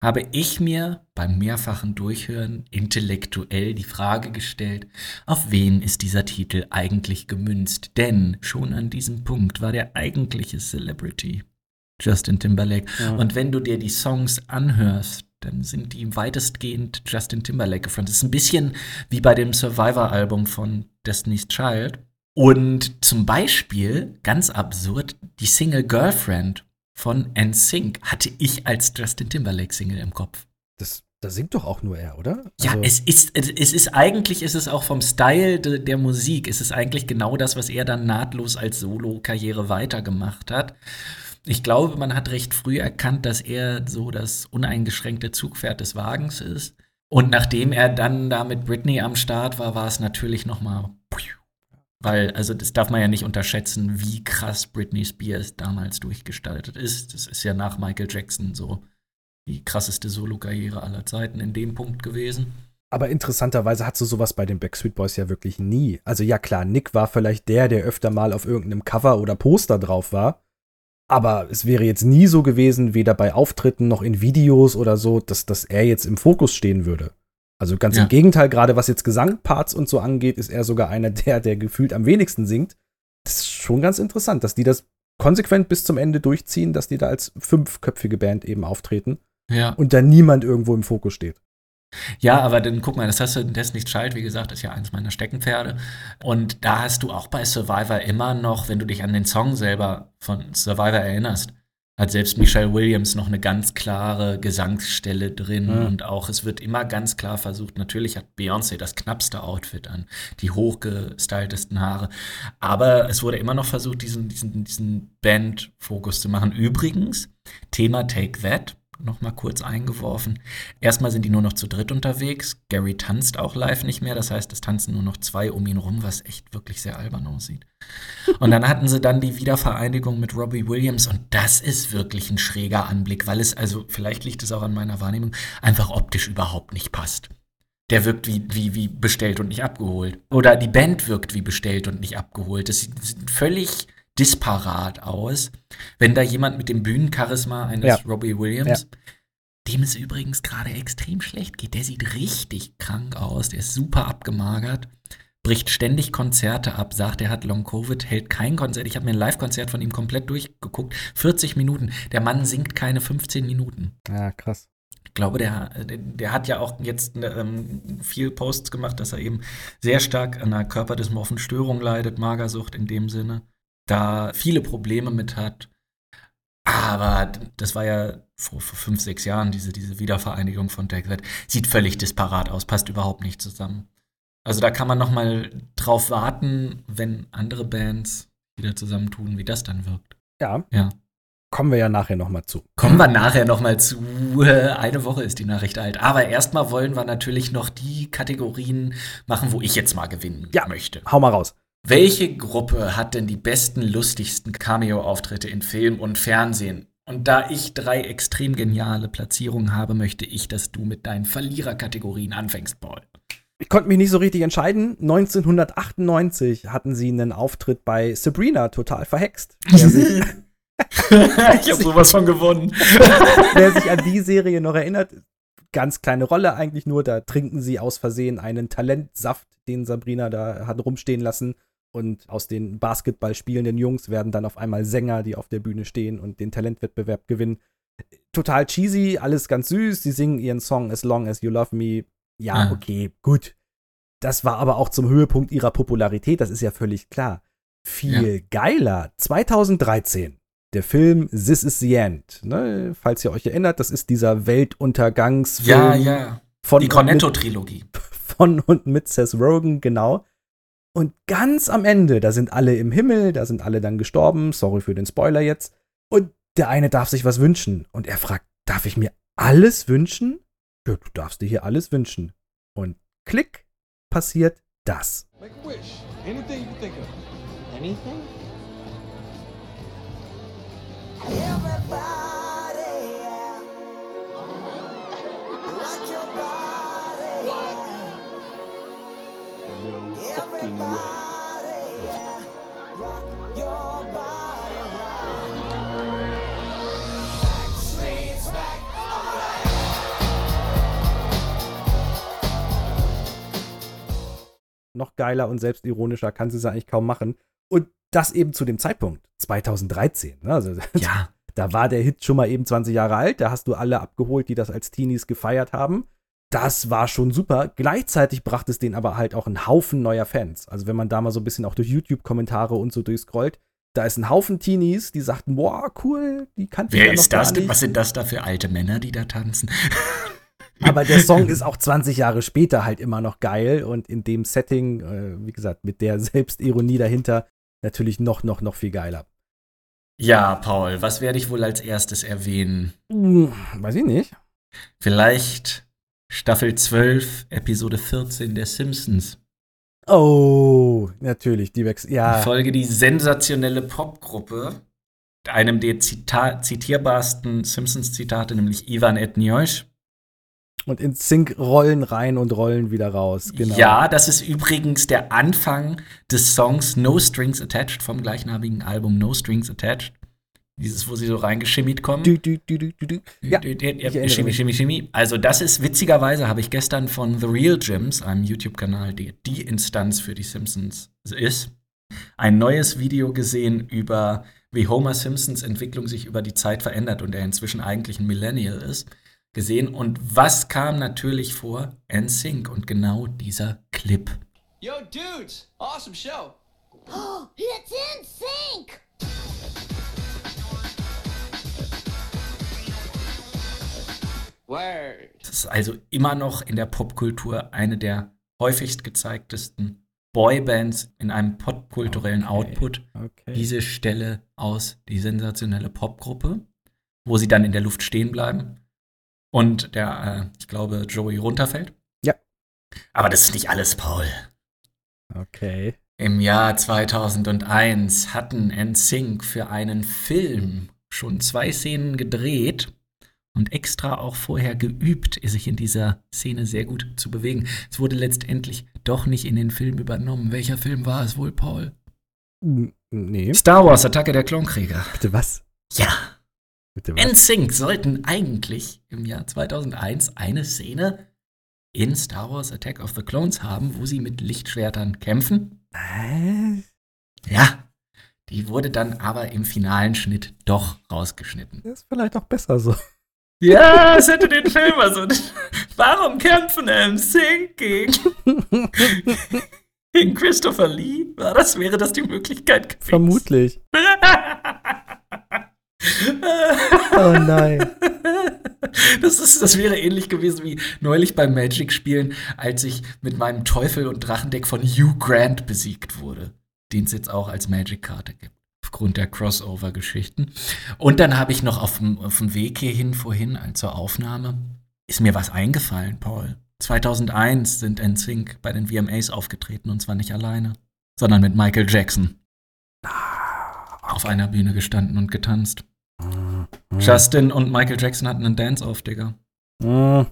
S3: habe ich mir beim mehrfachen Durchhören intellektuell die Frage gestellt, auf wen ist dieser Titel eigentlich gemünzt? Denn schon an diesem Punkt war der eigentliche Celebrity Justin Timberlake.
S4: Ja.
S3: Und wenn du dir die Songs anhörst, dann sind die weitestgehend Justin Timberlake gefrontet. Das ist ein bisschen wie bei dem Survivor-Album von Destiny's Child. Und zum Beispiel, ganz absurd, die Single Girlfriend von NSYNC hatte ich als Justin Timberlake-Single im Kopf.
S4: Das, das singt doch auch nur er, oder?
S3: Ja,
S4: Also,
S3: es ist, es ist eigentlich, ist es auch vom Style de, der Musik, ist es eigentlich genau das, was er dann nahtlos als Solo-Karriere weitergemacht hat. Ich glaube, man hat recht früh erkannt, dass er so das uneingeschränkte Zugpferd des Wagens ist. Und nachdem er dann da mit Britney am Start war, war es natürlich noch mal weil, also das darf man ja nicht unterschätzen, wie krass Britney Spears damals durchgestaltet ist. Das ist ja nach Michael Jackson so die krasseste Solo-Karriere aller Zeiten in dem Punkt gewesen.
S4: Aber interessanterweise hat so sowas bei den Backstreet Boys ja wirklich nie. Also ja klar, Nick war vielleicht der, der öfter mal auf irgendeinem Cover oder Poster drauf war. Aber es wäre jetzt nie so gewesen, weder bei Auftritten noch in Videos oder so, dass, dass er jetzt im Fokus stehen würde. Also ganz
S3: Ja.
S4: im Gegenteil, gerade was jetzt Gesangparts und so angeht, ist er sogar einer der, der gefühlt am wenigsten singt. Das ist schon ganz interessant, dass die das konsequent bis zum Ende durchziehen, dass die da als fünfköpfige Band eben auftreten
S3: Ja.
S4: und da niemand irgendwo im Fokus steht.
S3: Ja, aber dann guck mal, das hast du in Destiny's Child, wie gesagt, ist ja eines meiner Steckenpferde. Und da hast du auch bei Survivor immer noch, wenn du dich an den Song selber von Survivor erinnerst, hat selbst Michelle Williams noch eine ganz klare Gesangsstelle drin.
S4: Mhm.
S3: Und auch es wird immer ganz klar versucht, natürlich hat Beyoncé das knappste Outfit an, die hochgestyltesten Haare. Aber es wurde immer noch versucht, diesen, diesen, diesen Band-Fokus zu machen. Übrigens, Thema Take That, noch mal kurz eingeworfen. Erstmal sind die nur noch zu dritt unterwegs. Gary tanzt auch live nicht mehr. Das heißt, es tanzen nur noch zwei um ihn rum, was echt wirklich sehr albern aussieht. Und dann hatten sie dann die Wiedervereinigung mit Robbie Williams und das ist wirklich ein schräger Anblick, weil es, also vielleicht liegt es auch an meiner Wahrnehmung, einfach optisch überhaupt nicht passt. Der wirkt wie, wie, wie bestellt und nicht abgeholt. Oder die Band wirkt wie bestellt und nicht abgeholt. Das sieht völlig disparat aus. Wenn da jemand mit dem Bühnencharisma eines
S4: Ja.
S3: Robbie Williams, dem es übrigens gerade extrem schlecht geht, der sieht richtig krank aus, der ist super abgemagert, bricht ständig Konzerte ab, sagt, er hat Long-Covid, hält kein Konzert. Ich habe mir ein Live-Konzert von ihm komplett durchgeguckt. 40 Minuten. Der Mann singt keine 15 Minuten.
S4: Ja, krass.
S3: Ich glaube, der, der, der hat ja auch jetzt ähm, viel Posts gemacht, dass er eben sehr stark an einer körperdysmorphen Störung leidet, Magersucht in dem Sinne, da viele Probleme mit hat. Aber das war ja vor, vor fünf, sechs Jahren, diese, diese Wiedervereinigung von Take That. Sieht völlig disparat aus, passt überhaupt nicht zusammen. Also da kann man noch mal drauf warten, wenn andere Bands wieder zusammentun, wie das dann wirkt.
S4: Ja,
S3: Ja.
S4: kommen wir ja nachher noch mal zu.
S3: Kommen wir nachher noch mal zu. Äh, Eine Woche ist die Nachricht alt. Aber erstmal wollen wir natürlich noch die Kategorien machen, wo ich jetzt mal gewinnen
S4: Ja.
S3: möchte.
S4: Hau mal raus.
S3: Welche Gruppe hat denn die besten, lustigsten Cameo-Auftritte in Film und Fernsehen? Und da ich drei extrem geniale Platzierungen habe, möchte ich, dass du mit deinen Verliererkategorien anfängst, Paul.
S4: Ich konnte mich nicht so richtig entscheiden. 1998 hatten sie einen Auftritt bei Sabrina, total verhext.
S3: Ich habe sowas von gewonnen.
S4: wer sich an die Serie noch erinnert, ganz kleine Rolle eigentlich nur. Da trinken sie aus Versehen einen Talentsaft, den Sabrina da hat rumstehen lassen. Und aus den Basketball spielenden Jungs werden dann auf einmal Sänger, die auf der Bühne stehen und den Talentwettbewerb gewinnen. Total cheesy, alles ganz süß. Sie singen ihren Song As Long as You Love Me. Ja,
S3: Ah.
S4: okay, gut. Das war aber auch zum Höhepunkt ihrer Popularität, das ist ja völlig klar. Viel geiler. 2013. Der Film This is the End. Ne? Falls ihr euch erinnert, das ist dieser Weltuntergangsfilm
S3: Ja, ja.
S4: von,
S3: Die Cornetto-Trilogie.
S4: von und mit Seth Rogen, genau. Und ganz am Ende, da sind alle im Himmel, da sind alle dann gestorben. Sorry für den Spoiler jetzt. Und der eine darf sich was wünschen. Und er fragt, darf ich mir alles wünschen? Ja, du darfst dir hier alles wünschen. Und klick, passiert das.
S6: Make a wish. Anything you think of.
S2: Anything?
S4: Noch geiler und selbstironischer kann sie es eigentlich kaum machen. Und das eben zu dem Zeitpunkt, 2013. Ne? Also,
S3: Ja.
S4: Da war der Hit schon mal eben 20 Jahre alt. Da hast du alle abgeholt, die das als Teenies gefeiert haben. Das war schon super. Gleichzeitig brachte es denen aber halt auch einen Haufen neuer Fans. Also wenn man da mal so ein bisschen auch durch YouTube-Kommentare und so durchscrollt, da ist ein Haufen Teenies, die sagten, boah, cool, die kannten
S3: Wer
S4: ja noch
S3: ist das
S4: nicht.
S3: Was sind das da für alte Männer, die da tanzen?
S4: Aber der Song ist auch 20 Jahre später halt immer noch geil und in dem Setting, äh, wie gesagt, mit der Selbstironie dahinter, natürlich noch, noch, noch viel geiler.
S3: Ja, Paul, was werde ich wohl als erstes erwähnen?
S4: Hm, weiß ich nicht.
S3: Vielleicht Staffel 12, Episode 14 der Simpsons.
S4: Oh, natürlich, die Wechsel. Ja,
S3: Folge die sensationelle Popgruppe, einem der Zita zitierbarsten Simpsons-Zitate, nämlich Ivan et Njosh.
S4: Und in Sync rollen rein und rollen wieder raus. Genau.
S3: Ja, das ist übrigens der Anfang des Songs No Strings Attached vom gleichnamigen Album No Strings Attached. Dieses, wo sie so reingeschimmit kommen.
S4: Du, du, du, du, du, du. Ja, mich.
S3: Shimmy, Shimmy. Also, das ist witzigerweise, habe ich gestern von The Real Gyms, einem YouTube-Kanal, der die Instanz für die Simpsons ist, ein neues Video gesehen über, wie Homer Simpsons Entwicklung sich über die Zeit verändert und er inzwischen eigentlich ein Millennial ist, gesehen. Und was kam natürlich vor? NSYNC und genau dieser Clip.
S6: Yo, dudes, awesome show.
S1: It's in
S6: Word.
S3: Das ist also immer noch in der Popkultur eine der häufigst gezeigtesten Boybands in einem popkulturellen
S4: Okay.
S3: Output.
S4: Okay.
S3: diese Stelle aus, die sensationelle Popgruppe, wo sie dann in der Luft stehen bleiben und der, äh, ich glaube, Joey runterfällt.
S4: Ja.
S3: Aber das ist nicht alles, Paul.
S4: okay.
S3: Im Jahr 2001 hatten NSYNC für einen Film schon zwei Szenen gedreht und extra auch vorher geübt, sich in dieser Szene sehr gut zu bewegen. Es wurde letztendlich doch nicht in den Film übernommen. Welcher Film war es wohl, Paul?
S4: Nee.
S3: Star Wars, Attacke der Klonkrieger.
S4: Bitte was?
S3: Ja,
S4: Bitte was?
S3: NSYNC sollten eigentlich im Jahr 2001 eine Szene in Star Wars Attack of the Clones haben, wo sie mit Lichtschwertern kämpfen.
S4: Hä?
S3: Ja, die wurde dann aber im finalen Schnitt doch rausgeschnitten.
S4: Das ist vielleicht auch besser so.
S3: Ja, es hätte den Film also. Warum kämpfen NSYNC gegen, gegen Christopher Lee? War das, wäre das die Möglichkeit gewesen?
S4: Vermutlich. Oh nein.
S3: Das, ist, das wäre ähnlich gewesen wie neulich beim Magic-Spielen, als ich mit meinem Teufel- und Drachendeck von Hugh Grant besiegt wurde, den es jetzt auch als Magic-Karte gibt, aufgrund der Crossover-Geschichten. Und dann habe ich noch auf dem, auf dem Weg hierhin vorhin, also zur Aufnahme, ist mir was eingefallen, Paul. 2001 sind NSYNC bei den VMAs aufgetreten und zwar nicht alleine, sondern mit Michael Jackson. Auf einer Bühne gestanden und getanzt. Justin und Michael Jackson hatten einen Dance-Off, Digga.
S4: Mm.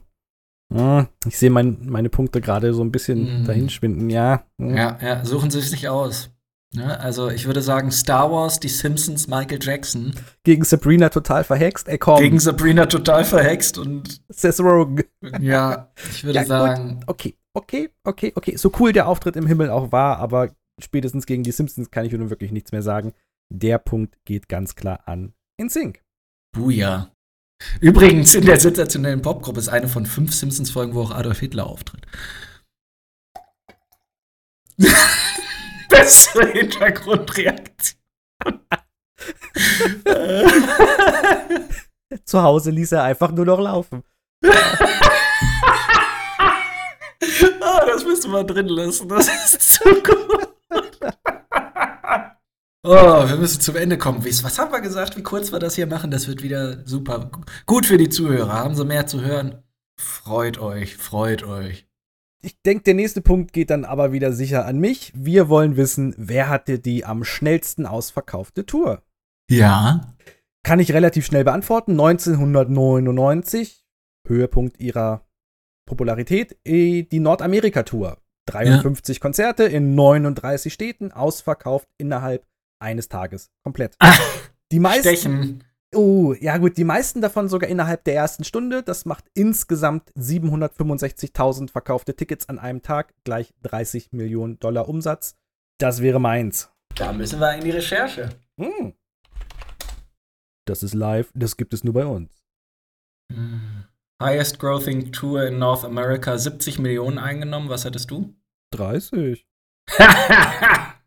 S4: Mm. Ich sehe mein, meine Punkte gerade so ein bisschen
S3: Mm.
S4: dahinschwinden. Ja.
S3: Ja, ja, suchen Sie es sich aus. Ja, also ich würde sagen, Star Wars, die Simpsons, Michael Jackson.
S4: Gegen Sabrina total verhext. Ey, komm.
S3: Gegen Sabrina total verhext und
S4: Seth Rogen.
S3: ja, ich würde
S4: Ja, gut.
S3: sagen,
S4: Okay, okay, okay, okay. So cool der Auftritt im Himmel auch war, aber spätestens gegen die Simpsons kann ich nun wirklich nichts mehr sagen. Der Punkt geht ganz klar an InSync.
S3: Buja. Übrigens, in der sensationellen Popgruppe ist eine von fünf Simpsons-Folgen, wo auch Adolf Hitler auftritt. Bessere Hintergrundreaktion.
S4: Zu Hause ließ er einfach nur noch laufen.
S3: Ah, das müssen wir drin lassen. Das ist zu gut. Oh, wir müssen zum Ende kommen. Was haben wir gesagt? Wie kurz wir das hier machen? Das wird wieder super. Gut für die Zuhörer. Haben sie mehr zu hören? Freut euch, freut euch.
S4: Ich denke, der nächste Punkt geht dann aber wieder sicher an mich. Wir wollen wissen, wer hatte die am schnellsten ausverkaufte Tour?
S3: Ja.
S4: Kann ich relativ schnell beantworten. 1999, Höhepunkt ihrer Popularität, eh, die Nordamerika-Tour. 53 Konzerte in 39 Städten, ausverkauft innerhalb eines Tages. Komplett.
S3: Ah,
S4: Die meisten,
S3: Stechen.
S4: Oh, ja gut, die meisten davon sogar innerhalb der ersten Stunde. Das macht insgesamt 765.000 verkaufte Tickets an einem Tag, gleich 30 Millionen Dollar Umsatz. Das wäre meins.
S3: Da müssen wir in die Recherche.
S4: Hm. Das ist live, das gibt es nur bei uns.
S3: Hm. Highest Grossing Tour in North America, 70 Millionen eingenommen. Was hattest du?
S4: 30.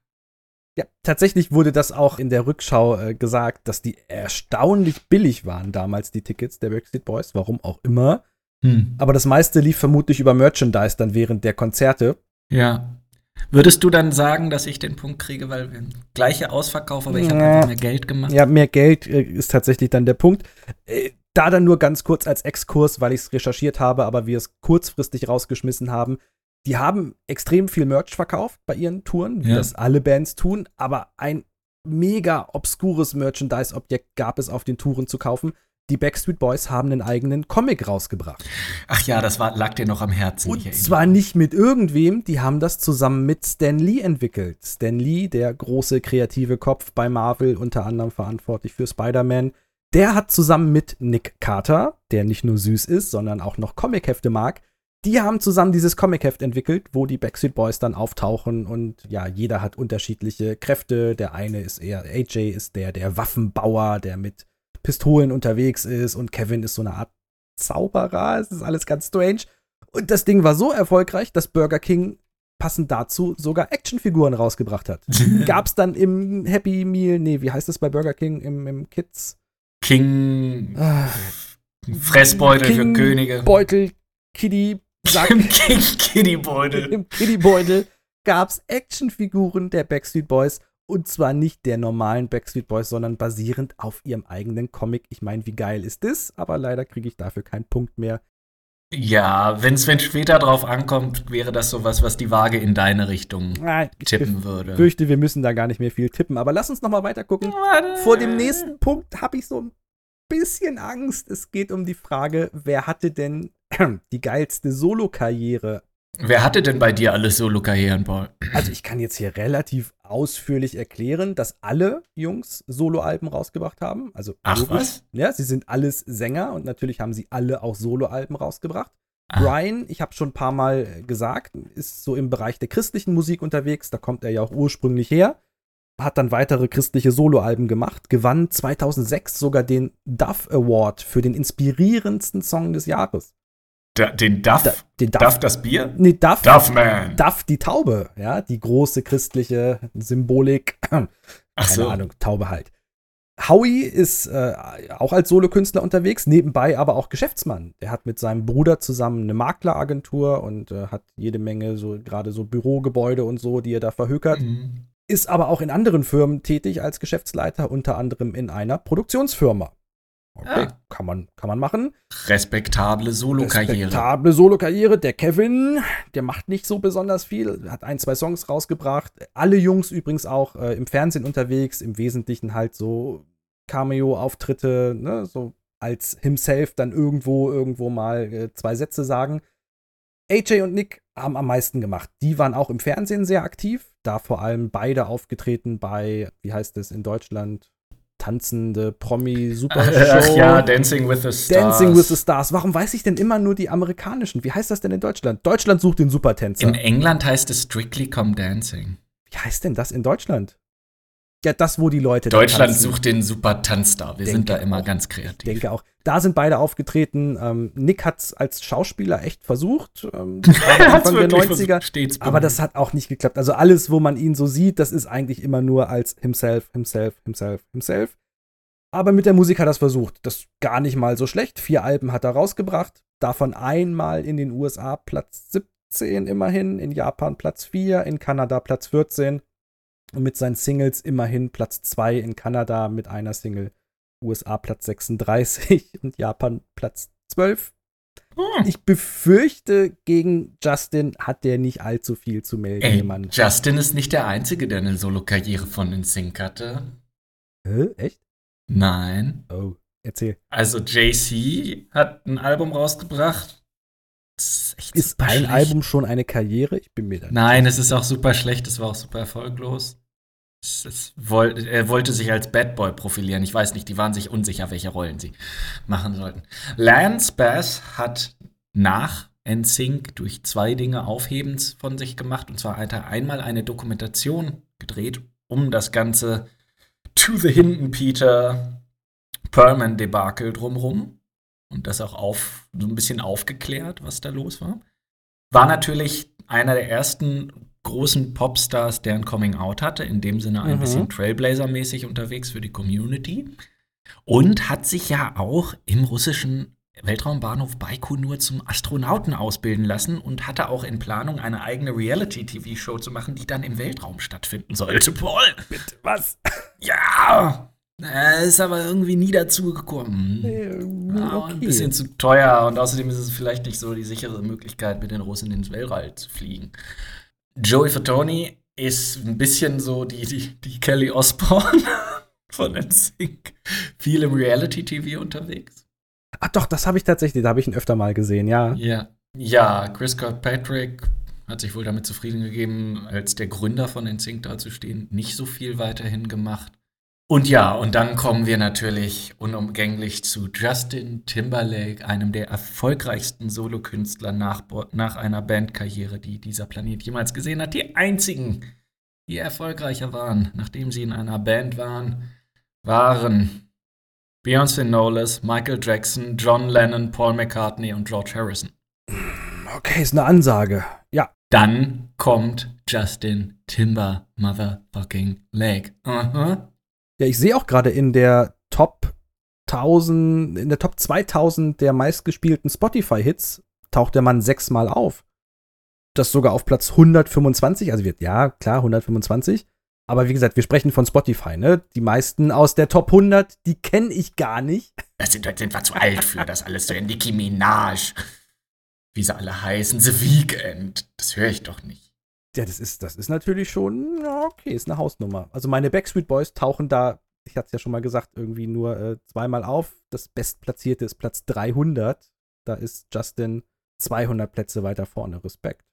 S4: Tatsächlich wurde das auch in der Rückschau äh, gesagt, dass die erstaunlich billig waren damals, die Tickets der Backstreet Boys, warum auch immer.
S3: hm.
S4: Aber das meiste lief vermutlich über Merchandise dann während der Konzerte.
S3: Ja. Würdest du dann sagen, dass ich den Punkt kriege, weil wir gleiche Ausverkauf, aber ich habe einfach mehr Geld gemacht?
S4: Ja, mehr Geld äh, ist tatsächlich dann der Punkt. Äh, da dann nur ganz kurz als Exkurs, weil ich es recherchiert habe, aber wir es kurzfristig rausgeschmissen haben. Die haben extrem viel Merch verkauft bei ihren Touren, wie
S3: Ja.
S4: das alle Bands tun, aber ein mega obskures Merchandise-Objekt gab es auf den Touren zu kaufen, die Backstreet Boys haben einen eigenen Comic rausgebracht.
S3: Ach ja, das war, lag dir noch am Herzen.
S4: Und zwar nicht mit irgendwem, die haben das zusammen mit Stan Lee entwickelt. Stan Lee, der große kreative Kopf bei Marvel, unter anderem verantwortlich für Spider-Man, der hat zusammen mit Nick Carter, der nicht nur süß ist, sondern auch noch Comichefte mag, die haben zusammen dieses Comicheft entwickelt, wo die Backstreet Boys dann auftauchen und ja, jeder hat unterschiedliche Kräfte. Der eine ist eher, AJ ist der, der Waffenbauer, der mit Pistolen unterwegs ist und Kevin ist so eine Art Zauberer. Es ist alles ganz strange. Und das Ding war so erfolgreich, dass Burger King passend dazu sogar Actionfiguren rausgebracht hat. Gab's dann im Happy Meal, nee, wie heißt das bei Burger King im, im Kids?
S3: King,
S4: Ah,
S3: Fressbeutel für
S4: King
S3: Könige.
S4: Beutel, Kitty, Sack.
S3: Im Kiddybeutel.
S4: Im Kiddybeutel gab's Actionfiguren der Backstreet Boys. Und zwar nicht der normalen Backstreet Boys, sondern basierend auf ihrem eigenen Comic. Ich meine, wie geil ist das? Aber leider kriege ich dafür keinen Punkt mehr.
S3: Ja, wenn es später drauf ankommt, wäre das sowas, was die Waage in deine Richtung
S4: Ah, Ich
S3: tippen würde.
S4: fürchte, wir müssen da gar nicht mehr viel tippen. Aber lass uns noch mal weiter gucken. Vor dem nächsten Punkt habe ich so ein bisschen Angst. Es geht um die Frage, wer hatte denn die geilste Solo-Karriere?
S3: Wer hatte denn bei dir alle Solo-Karrieren, Paul?
S4: Also ich kann jetzt hier relativ ausführlich erklären, dass alle Jungs Soloalben rausgebracht haben. Also
S3: Ach,
S4: logisch.
S3: was?
S4: Ja, sie sind alles Sänger und natürlich haben sie alle auch Soloalben rausgebracht.
S3: Ah.
S4: Brian, ich habe schon ein paar Mal gesagt, ist so im Bereich der christlichen Musik unterwegs. Da kommt er ja auch ursprünglich her. Hat dann weitere christliche Soloalben gemacht, gewann 2006 sogar den Duff Award für den inspirierendsten Song des Jahres.
S3: Da, den Duff?
S4: Da, den Duff,
S3: Duff das Bier?
S4: Nee, Duff,
S3: Duffman.
S4: Duff die Taube, ja, die große christliche Symbolik.
S3: Ach
S4: Keine
S3: so.
S4: Ahnung, Taube halt. Howie ist äh, auch als Solokünstler unterwegs, nebenbei aber auch Geschäftsmann. Der hat mit seinem Bruder zusammen eine Makleragentur und äh, hat jede Menge so gerade so Bürogebäude und so, die er da verhökert.
S3: Mhm.
S4: Ist aber auch in anderen Firmen tätig als Geschäftsleiter, unter anderem in einer Produktionsfirma. Okay,
S3: Ah.
S4: kann, man, kann man machen.
S3: Respektable Solo-Karriere.
S4: Respektable Solo-Karriere. Der Kevin, der macht nicht so besonders viel, hat ein, zwei Songs rausgebracht. Alle Jungs übrigens auch äh, im Fernsehen unterwegs, im Wesentlichen halt so Cameo-Auftritte, ne, so als himself dann irgendwo, irgendwo mal äh, zwei Sätze sagen. AJ und Nick haben am meisten gemacht. Die waren auch im Fernsehen sehr aktiv, da vor allem beide aufgetreten bei, wie heißt es in Deutschland, tanzende Promi-Supershow.
S3: Ja, Dancing with the Stars.
S4: Dancing with the Stars. Warum weiß ich denn immer nur die amerikanischen? Wie heißt das denn in Deutschland? Deutschland sucht den Supertänzer.
S3: In England heißt es Strictly Come Dancing.
S4: Wie heißt denn das in Deutschland? Ja, das, wo die Leute.
S3: Deutschland sucht den Super-Tanzstar. Wir sind
S4: Denke
S3: da immer
S4: auch.
S3: ganz
S4: Ich
S3: kreativ.
S4: denke auch. Da sind beide aufgetreten. Ähm, Nick hat es als Schauspieler echt versucht. Ähm, Anfang der
S3: wirklich
S4: 90er.
S3: versucht,
S4: Aber das hat auch nicht geklappt. Also alles, wo man ihn so sieht, das ist eigentlich immer nur als himself, himself, himself, himself. Aber mit der Musik hat er es versucht. Das ist gar nicht mal so schlecht. Vier Alben hat er rausgebracht. Davon einmal in den USA Platz 17 immerhin, in Japan Platz 4, in Kanada Platz 14. Und mit seinen Singles immerhin Platz 2 in Kanada mit einer Single. USA Platz 36 und Japan Platz 12.
S3: Hm.
S4: Ich befürchte, gegen Justin hat der nicht allzu viel zu melden,
S3: Ey,
S4: Mann.
S3: Justin ist nicht der Einzige, der eine Solo-Karriere von NSYNC hatte.
S4: Hä? Echt?
S3: Nein.
S4: Oh, erzähl.
S3: Also JC hat ein Album rausgebracht. Ist
S4: Ist ein
S3: schlecht.
S4: Album schon eine Karriere? Ich bin mir da
S3: Nein, es ist auch super schlecht. Es war auch super erfolglos. Es, es woll, er wollte sich als Bad Boy profilieren. Ich weiß nicht, die waren sich unsicher, welche Rollen sie machen sollten. Lance Bass hat nach NSYNC durch zwei Dinge Aufhebens von sich gemacht. Und zwar hat er einmal eine Dokumentation gedreht, um das ganze To the Hinton Peter Perlman Debakel drumrum. Und das auch auf, so ein bisschen aufgeklärt, was da los war. War natürlich einer der ersten großen Popstars, der ein Coming Out hatte, in dem Sinne ein
S4: Mhm.
S3: bisschen Trailblazer-mäßig unterwegs für die Community. Und hat sich ja auch im russischen Weltraumbahnhof Baikonur zum Astronauten ausbilden lassen und hatte auch in Planung, eine eigene Reality-TV-Show zu machen, die dann im Weltraum stattfinden sollte. Paul!
S4: Bitte, was?
S3: Ja! Er ist aber irgendwie nie dazu gekommen.
S4: Äh,
S3: Ja, Ein bisschen zu teuer und außerdem ist es vielleicht nicht so die sichere Möglichkeit, mit den Russen ins Weltall zu fliegen. Joey Fatoni ist ein bisschen so die, die, die Kelly Osbourne von NSYNC. Viel im Reality-TV unterwegs.
S4: Ah, doch, das habe ich tatsächlich, da habe ich ihn öfter mal gesehen, ja.
S3: Ja. Ja, Chris Kirkpatrick hat sich wohl damit zufrieden gegeben, als der Gründer von NSYNC dazustehen, nicht so viel weiterhin gemacht. Und ja, und dann kommen wir natürlich unumgänglich zu Justin Timberlake, einem der erfolgreichsten Solokünstler nach, nach einer Bandkarriere, die dieser Planet jemals gesehen hat. Die einzigen, die erfolgreicher waren, nachdem sie in einer Band waren, waren Beyoncé Knowles, Michael Jackson, John Lennon, Paul McCartney und George Harrison.
S4: Okay, ist eine Ansage. Ja.
S3: Dann kommt Justin Timber Motherfucking Lake. Aha.
S4: Ja, ich sehe auch gerade in der Top 1000, in der Top 2000 der meistgespielten Spotify-Hits taucht der Mann sechsmal auf. Das sogar auf Platz 125, also wird, ja, klar, 125. Aber wie gesagt, wir sprechen von Spotify, ne? Die meisten aus der Top 100, die kenne ich gar nicht.
S3: Da sind, sind wir zu alt für das alles. So Nicki Minaj. Wie sie alle heißen. The Weeknd. Das höre ich doch nicht.
S4: Ja, das ist, das ist natürlich schon, ja, okay, ist eine Hausnummer. Also meine Backstreet Boys tauchen da, ich hatte es ja schon mal gesagt, irgendwie nur äh, zweimal auf. Das bestplatzierte ist Platz 300. Da ist Justin 200 Plätze weiter vorne. Respekt.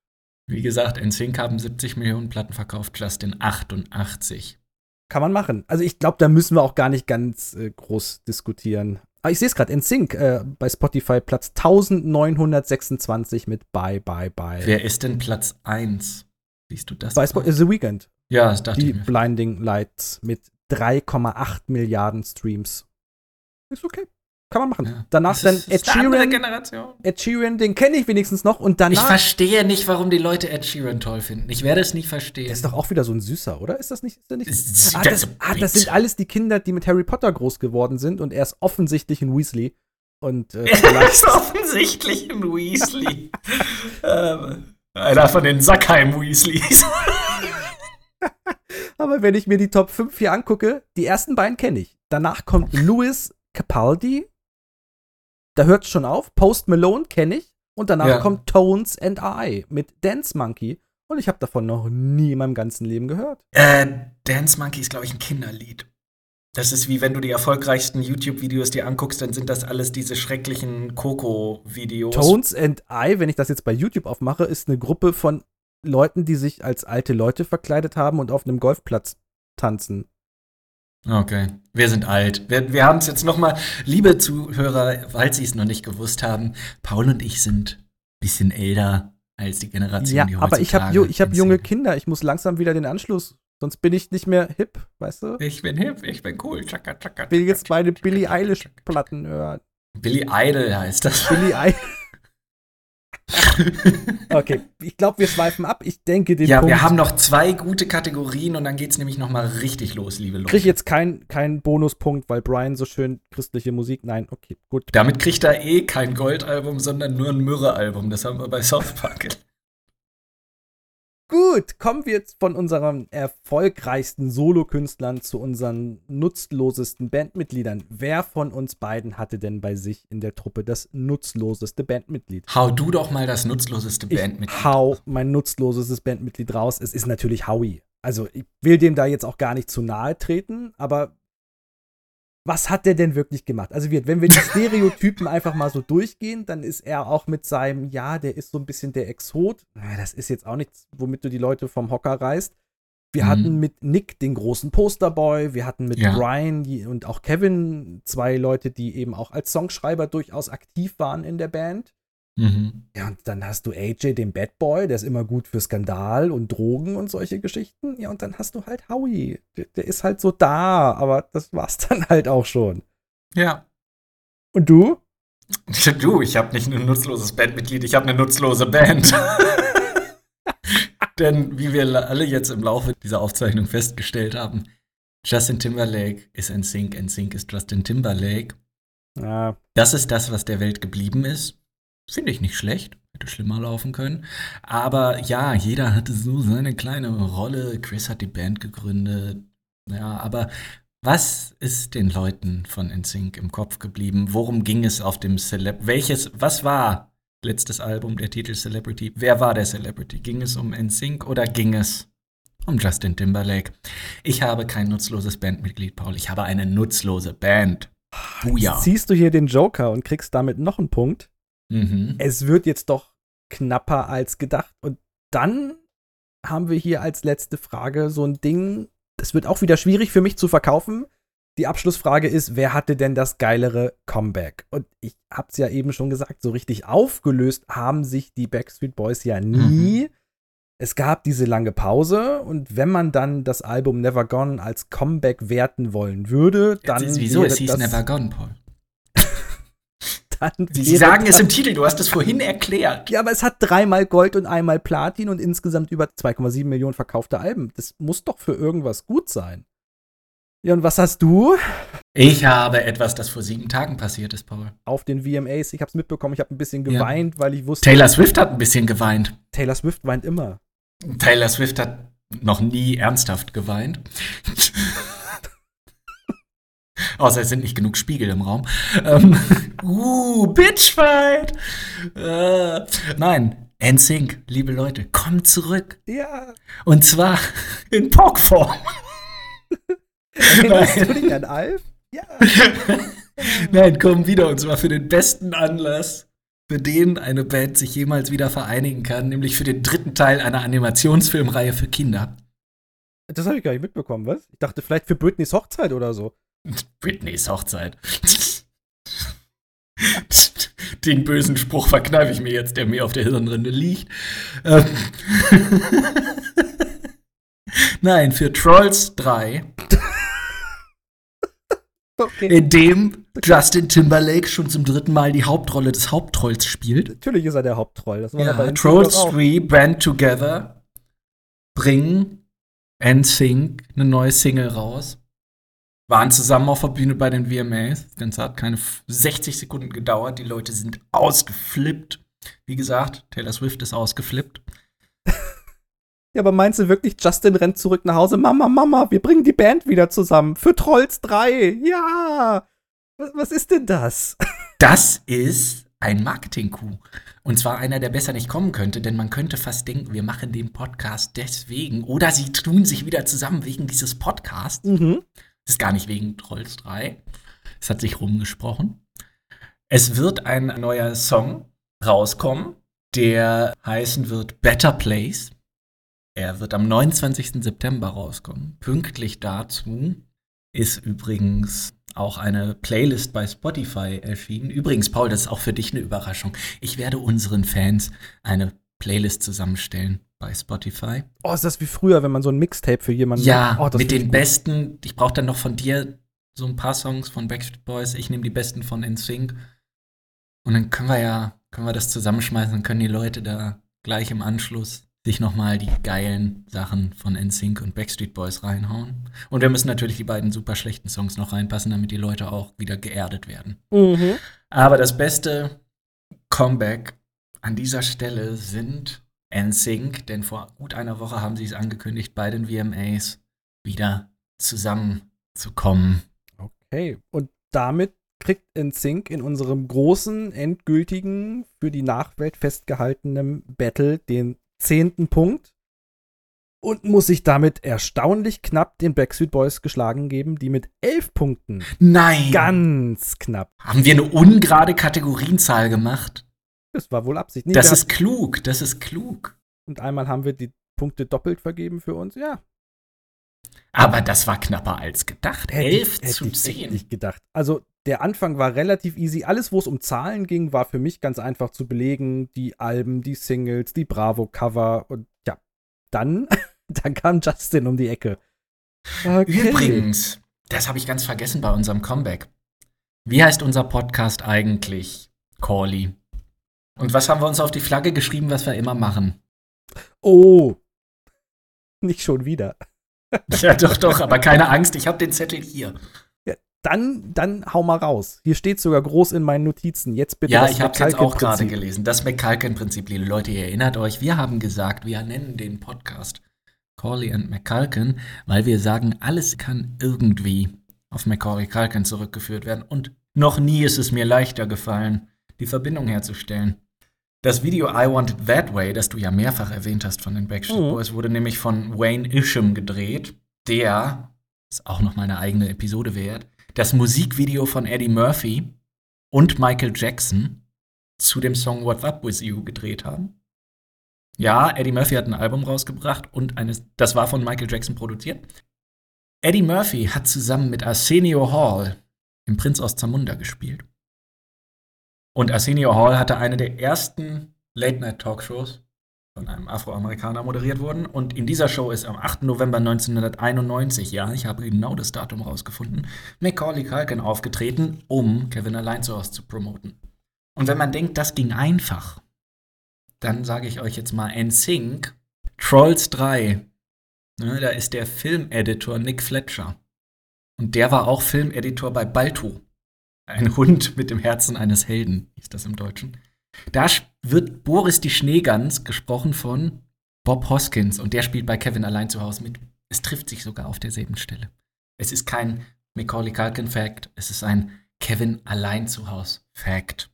S3: Wie gesagt, NSYNC haben 70 Millionen Platten verkauft, Justin 88.
S4: Kann man machen. Also ich glaube, da müssen wir auch gar nicht ganz äh, groß diskutieren. Aber ich sehe es gerade, NSYNC äh, bei Spotify Platz 1926 mit Bye, Bye, Bye.
S3: Wer ist denn Platz 1? Siehst du das?
S4: bei äh, The Weeknd.
S3: ja, das dachte
S4: Die
S3: ich mir.
S4: Blinding Lights mit 3,8 Milliarden Streams. Ist okay. Kann man machen.
S3: Ja.
S4: Danach
S3: Das
S4: dann
S3: ist-
S4: Ed
S3: ist
S4: Sheeran. Ed Sheeran, den kenne ich wenigstens noch. Und
S3: Ich
S4: danach.
S3: verstehe nicht, warum die Leute Ed Sheeran toll finden. Ich werde es nie verstehen.
S4: Der ist doch auch wieder so ein Süßer, oder? Ist das nicht? Ist der nicht?
S3: Ist-
S4: Ah, das,
S3: ist
S4: ah, das sind alles die Kinder, die mit Harry Potter groß geworden sind und er ist offensichtlich ein Weasley. Und äh, vielleicht,
S3: ist offensichtlich ein Weasley. ähm, einer von den Sackheim Weasleys.
S4: aber wenn ich mir die Top 5 hier angucke, die ersten beiden kenne ich. Danach kommt Louis Capaldi. Da hört es schon auf. Post Malone kenne ich. Und danach
S3: Ja.
S4: kommt Tones and I mit Dance Monkey. Und ich habe davon noch nie in meinem ganzen Leben gehört.
S3: äh, Dance Monkey ist, glaube ich, ein Kinderlied. Das ist wie wenn du die erfolgreichsten YouTube-Videos dir anguckst, dann sind das alles diese schrecklichen Coco-Videos.
S4: Tones and I, wenn ich das jetzt bei YouTube aufmache, ist eine Gruppe von Leuten, die sich als alte Leute verkleidet haben und auf einem Golfplatz tanzen.
S3: Okay, wir sind alt. Wir, wir haben es jetzt noch mal, liebe Zuhörer, falls Sie es noch nicht gewusst haben, Paul und ich sind ein bisschen älter als die Generation,
S4: Ja,
S3: die
S4: aber ich habe
S3: heutzutage
S4: ich hab junge Kinder. Ich muss langsam wieder den Anschluss. Sonst bin ich nicht mehr hip, weißt du?
S3: Ich bin hip, ich bin cool. Chaka, chaka,
S4: Ich will jetzt meine Billie
S3: chaka,
S4: Eilish
S3: chaka.
S4: Platten hören.
S3: Billy Idol heißt das.
S4: Billie Eilish. okay, ich glaube, wir schweifen ab. Ich denke, den
S3: ja,
S4: Punkt
S3: wir haben noch zwei gute Kategorien und dann geht's nämlich noch mal richtig los, liebe Leute.
S4: kriege ich jetzt keinen kein Bonuspunkt, weil Brian so schön christliche Musik. Nein, okay, gut.
S3: Damit kriegt er eh kein Goldalbum, sondern nur ein Myrrhe-Album. Das haben wir bei South Park. gelernt.
S4: Gut, kommen wir jetzt von unseren erfolgreichsten Solokünstlern zu unseren nutzlosesten Bandmitgliedern. Wer von uns beiden hatte denn bei sich in der Truppe das nutzloseste Bandmitglied?
S3: Hau du doch mal das nutzloseste
S4: Ich
S3: Bandmitglied.
S4: hau mein nutzlosestes Bandmitglied raus. Es ist natürlich Howie. Also ich will dem da jetzt auch gar nicht zu nahe treten, aber was hat der denn wirklich gemacht? Also wir, wenn wir die Stereotypen einfach mal so durchgehen, dann ist er auch mit seinem, ja, der ist so ein bisschen der Exot. Na, Das ist jetzt auch nichts, womit du die Leute vom Hocker reißt. Wir
S3: Mhm.
S4: hatten mit Nick den großen Posterboy, wir hatten mit
S3: Ja.
S4: Brian und auch Kevin zwei Leute, die eben auch als Songschreiber durchaus aktiv waren in der Band.
S3: Mhm.
S4: Ja, und dann hast du AJ, den Bad Boy, der ist immer gut für Skandal und Drogen und solche Geschichten. Ja, und dann hast du halt Howie. Der, der ist halt so da, aber das war's dann halt auch schon.
S3: Ja.
S4: Und du?
S3: Du, ich habe nicht ein nutzloses Bandmitglied, ich habe eine nutzlose Band. Denn wie wir alle jetzt im Laufe dieser Aufzeichnung festgestellt haben, Justin Timberlake ist NSYNC, NSYNC ist Justin Timberlake.
S4: Ja,
S3: Das ist das, was der Welt geblieben ist. Finde ich nicht schlecht. Hätte schlimmer laufen können. Aber ja, jeder hatte so seine kleine Rolle. Chris hat die Band gegründet. Ja, aber was ist den Leuten von NSYNC im Kopf geblieben? Worum ging es auf dem Celeb? Welches, was war letztes Album, der Titel Celebrity? Wer war der Celebrity? Ging es um NSYNC oder ging es um Justin Timberlake. Ich habe kein nutzloses Bandmitglied, Paul. Ich habe eine nutzlose Band. Buja.
S4: Jetzt ziehst du hier den Joker und kriegst damit noch einen Punkt.
S3: Mhm.
S4: Es wird jetzt doch knapper als gedacht. Und dann haben wir hier als letzte Frage so ein Ding, das wird auch wieder schwierig für mich zu verkaufen. Die Abschlussfrage ist, wer hatte denn das geilere Comeback? Und ich hab's ja eben schon gesagt, so richtig aufgelöst haben sich die Backstreet Boys ja nie. Es gab diese lange Pause und wenn man dann das Album Never Gone als Comeback werten wollen würde, dann
S3: Jetzt ist- Wieso? Es hieß
S4: das,
S3: Never Gone, Paul.
S4: Dann
S3: Sie, sagen es im Titel, du hast es vorhin erklärt.
S4: Ja, aber es hat dreimal Gold und einmal Platin und insgesamt über 2,7 Millionen verkaufte Alben. Das muss doch für irgendwas gut sein. Ja, und was hast du
S3: Ich habe etwas, das vor sieben Tagen passiert ist, Paul.
S4: auf den VMAs? Ich hab's mitbekommen, ich habe ein bisschen
S3: Ja.
S4: geweint, weil ich wusste,
S3: Taylor Swift hat ein bisschen geweint.
S4: Taylor Swift weint immer.
S3: Taylor Swift hat noch nie ernsthaft geweint. Außer es sind nicht genug Spiegel im Raum. Ähm, uh, Bitchfight! Äh, nein, NSYNC, liebe Leute, kommt zurück.
S4: Ja.
S3: Und zwar in Pockform.
S4: Erinnerst
S3: Nein.
S4: du dich an Alf? Ja.
S3: Nein, kommen wieder und zwar für den besten Anlass, für den eine Band sich jemals wieder vereinigen kann, nämlich für den dritten Teil einer Animationsfilmreihe für Kinder.
S4: Das habe ich gar nicht mitbekommen, was? Ich dachte vielleicht für Britneys Hochzeit oder so.
S3: Britneys Hochzeit. Den bösen Spruch verkneife ich mir jetzt, der mir auf der Hirnrinde liegt. Ähm. Nein, für Trolls 3,
S4: Okay.
S3: in dem Justin Timberlake schon zum dritten Mal die Hauptrolle des Haupttrolls spielt.
S4: Natürlich ist er der Haupttroll. Das war bei
S3: Ja,
S4: den
S3: Trolls
S4: Simpsons auch.
S3: 3 Band Together bringen NSYNC eine neue Single raus. Waren zusammen auf der Bühne bei den VMAs. Das Ganze hat keine f- 60 Sekunden gedauert. Die Leute sind ausgeflippt. Wie gesagt, Taylor Swift ist ausgeflippt.
S4: Ja, aber meinst du wirklich, Justin rennt zurück nach Hause? Mama, Mama, wir bringen die Band wieder zusammen. Für Trolls 3. Ja. Was, was ist denn das?
S3: Das ist ein Marketing-Coup. Und zwar einer, der besser nicht kommen könnte, denn man könnte fast denken, wir machen den Podcast deswegen. Oder sie tun sich wieder zusammen wegen dieses Podcasts.
S4: Mhm.
S3: Ist gar nicht wegen Trolls 3. Es hat sich rumgesprochen. Es wird ein neuer Song rauskommen, der heißen wird Better Place. Er wird am 29. September rauskommen. Pünktlich dazu ist übrigens auch eine Playlist bei Spotify erschienen. Übrigens, Paul, das ist auch für dich eine Überraschung. Ich werde unseren Fans eine Playlist zusammenstellen bei Spotify.
S4: Oh, ist das wie früher, wenn man so ein Mixtape für jemanden
S3: Ja,
S4: macht? Oh,
S3: mit den
S4: gut.
S3: besten. Ich brauche dann noch von dir so ein paar Songs von Backstreet Boys. Ich nehme die besten von NSYNC. Und dann können wir ja, können wir das zusammenschmeißen. Dann können die Leute da gleich im Anschluss sich nochmal die geilen Sachen von NSYNC und Backstreet Boys reinhauen. Und wir müssen natürlich die beiden super schlechten Songs noch reinpassen, damit die Leute auch wieder geerdet werden.
S4: Mhm.
S3: Aber das beste Comeback an dieser Stelle sind NSYNC, denn vor gut einer Woche haben sie es angekündigt, bei den VMAs wieder zusammenzukommen.
S4: Okay, und damit kriegt NSYNC in unserem großen, endgültigen, für die Nachwelt festgehaltenen Battle den zehnten Punkt und muss sich damit erstaunlich knapp den Backstreet Boys geschlagen geben, die mit elf Punkten
S3: Nein!
S4: ganz knapp.
S3: haben wir eine ungerade Kategorienzahl gemacht?
S4: Das war wohl Absicht. Nee,
S3: Das ist klug, das ist klug.
S4: Und einmal haben wir die Punkte doppelt vergeben für uns. Ja,
S3: Aber das war knapper als gedacht.
S4: hätte ich-
S3: 11
S4: hätte
S3: zu
S4: ich echt
S3: 10.
S4: nicht gedacht. Also der Anfang war relativ easy. Alles, wo es um Zahlen ging, war für mich ganz einfach zu belegen. Die Alben, die Singles, die Bravo-Cover und ja, dann, dann kam Justin um die Ecke. Okay.
S3: Übrigens, das habe ich ganz vergessen bei unserem Comeback. Wie heißt unser Podcast eigentlich? Corley. Und was haben wir uns auf die Flagge geschrieben, was wir immer machen?
S4: Oh. Nicht schon wieder.
S3: Ja, doch, doch, aber keine Angst, ich habe den Zettel hier.
S4: Dann, dann hau mal raus. Hier steht sogar groß in meinen Notizen. Jetzt bitte
S3: Ja,
S4: das
S3: ich habe es jetzt auch gerade gelesen. Das McCulkin-Prinzip, liebe Leute, ihr erinnert euch, wir haben gesagt, wir nennen den Podcast Corley and McCulkin, weil wir sagen, alles kann irgendwie auf Macaulay Culkin zurückgeführt werden. Und noch nie ist es mir leichter gefallen, die Verbindung herzustellen. Das Video I Want It That Way, das du ja mehrfach erwähnt hast von den Backstreet
S4: Mhm.
S3: Boys, wurde nämlich von Wayne Isham gedreht, der, ist auch noch mal eine eigene Episode wert, das Musikvideo von Eddie Murphy und Michael Jackson zu dem Song What's Up With You gedreht haben. Ja, Eddie Murphy hat ein Album rausgebracht und eines, das war von Michael Jackson produziert. Eddie Murphy hat zusammen mit Arsenio Hall im Prinz aus Zamunda gespielt. Und Arsenio Hall hatte eine der ersten Late-Night-Talkshows von einem Afroamerikaner moderiert worden. Und in dieser Show ist am 8. November 1991, ja, ich habe genau das Datum rausgefunden, Macaulay Culkin aufgetreten, um Kevin allein zu Hause zu promoten. Und wenn man denkt, das ging einfach, dann sage ich euch jetzt mal NSYNC, Trolls 3. Ne, da ist der Filmeditor Nick Fletcher. Und der war auch Filmeditor bei Balto. Ein Hund mit dem Herzen eines Helden, hieß das im Deutschen. Da wird Boris die Schneegans gesprochen von Bob Hoskins und der spielt bei Kevin allein zu Hause mit. Es trifft sich sogar auf derselben Stelle. Es ist kein Macaulay Culkin Fact, es ist ein Kevin allein zu Hause Fact.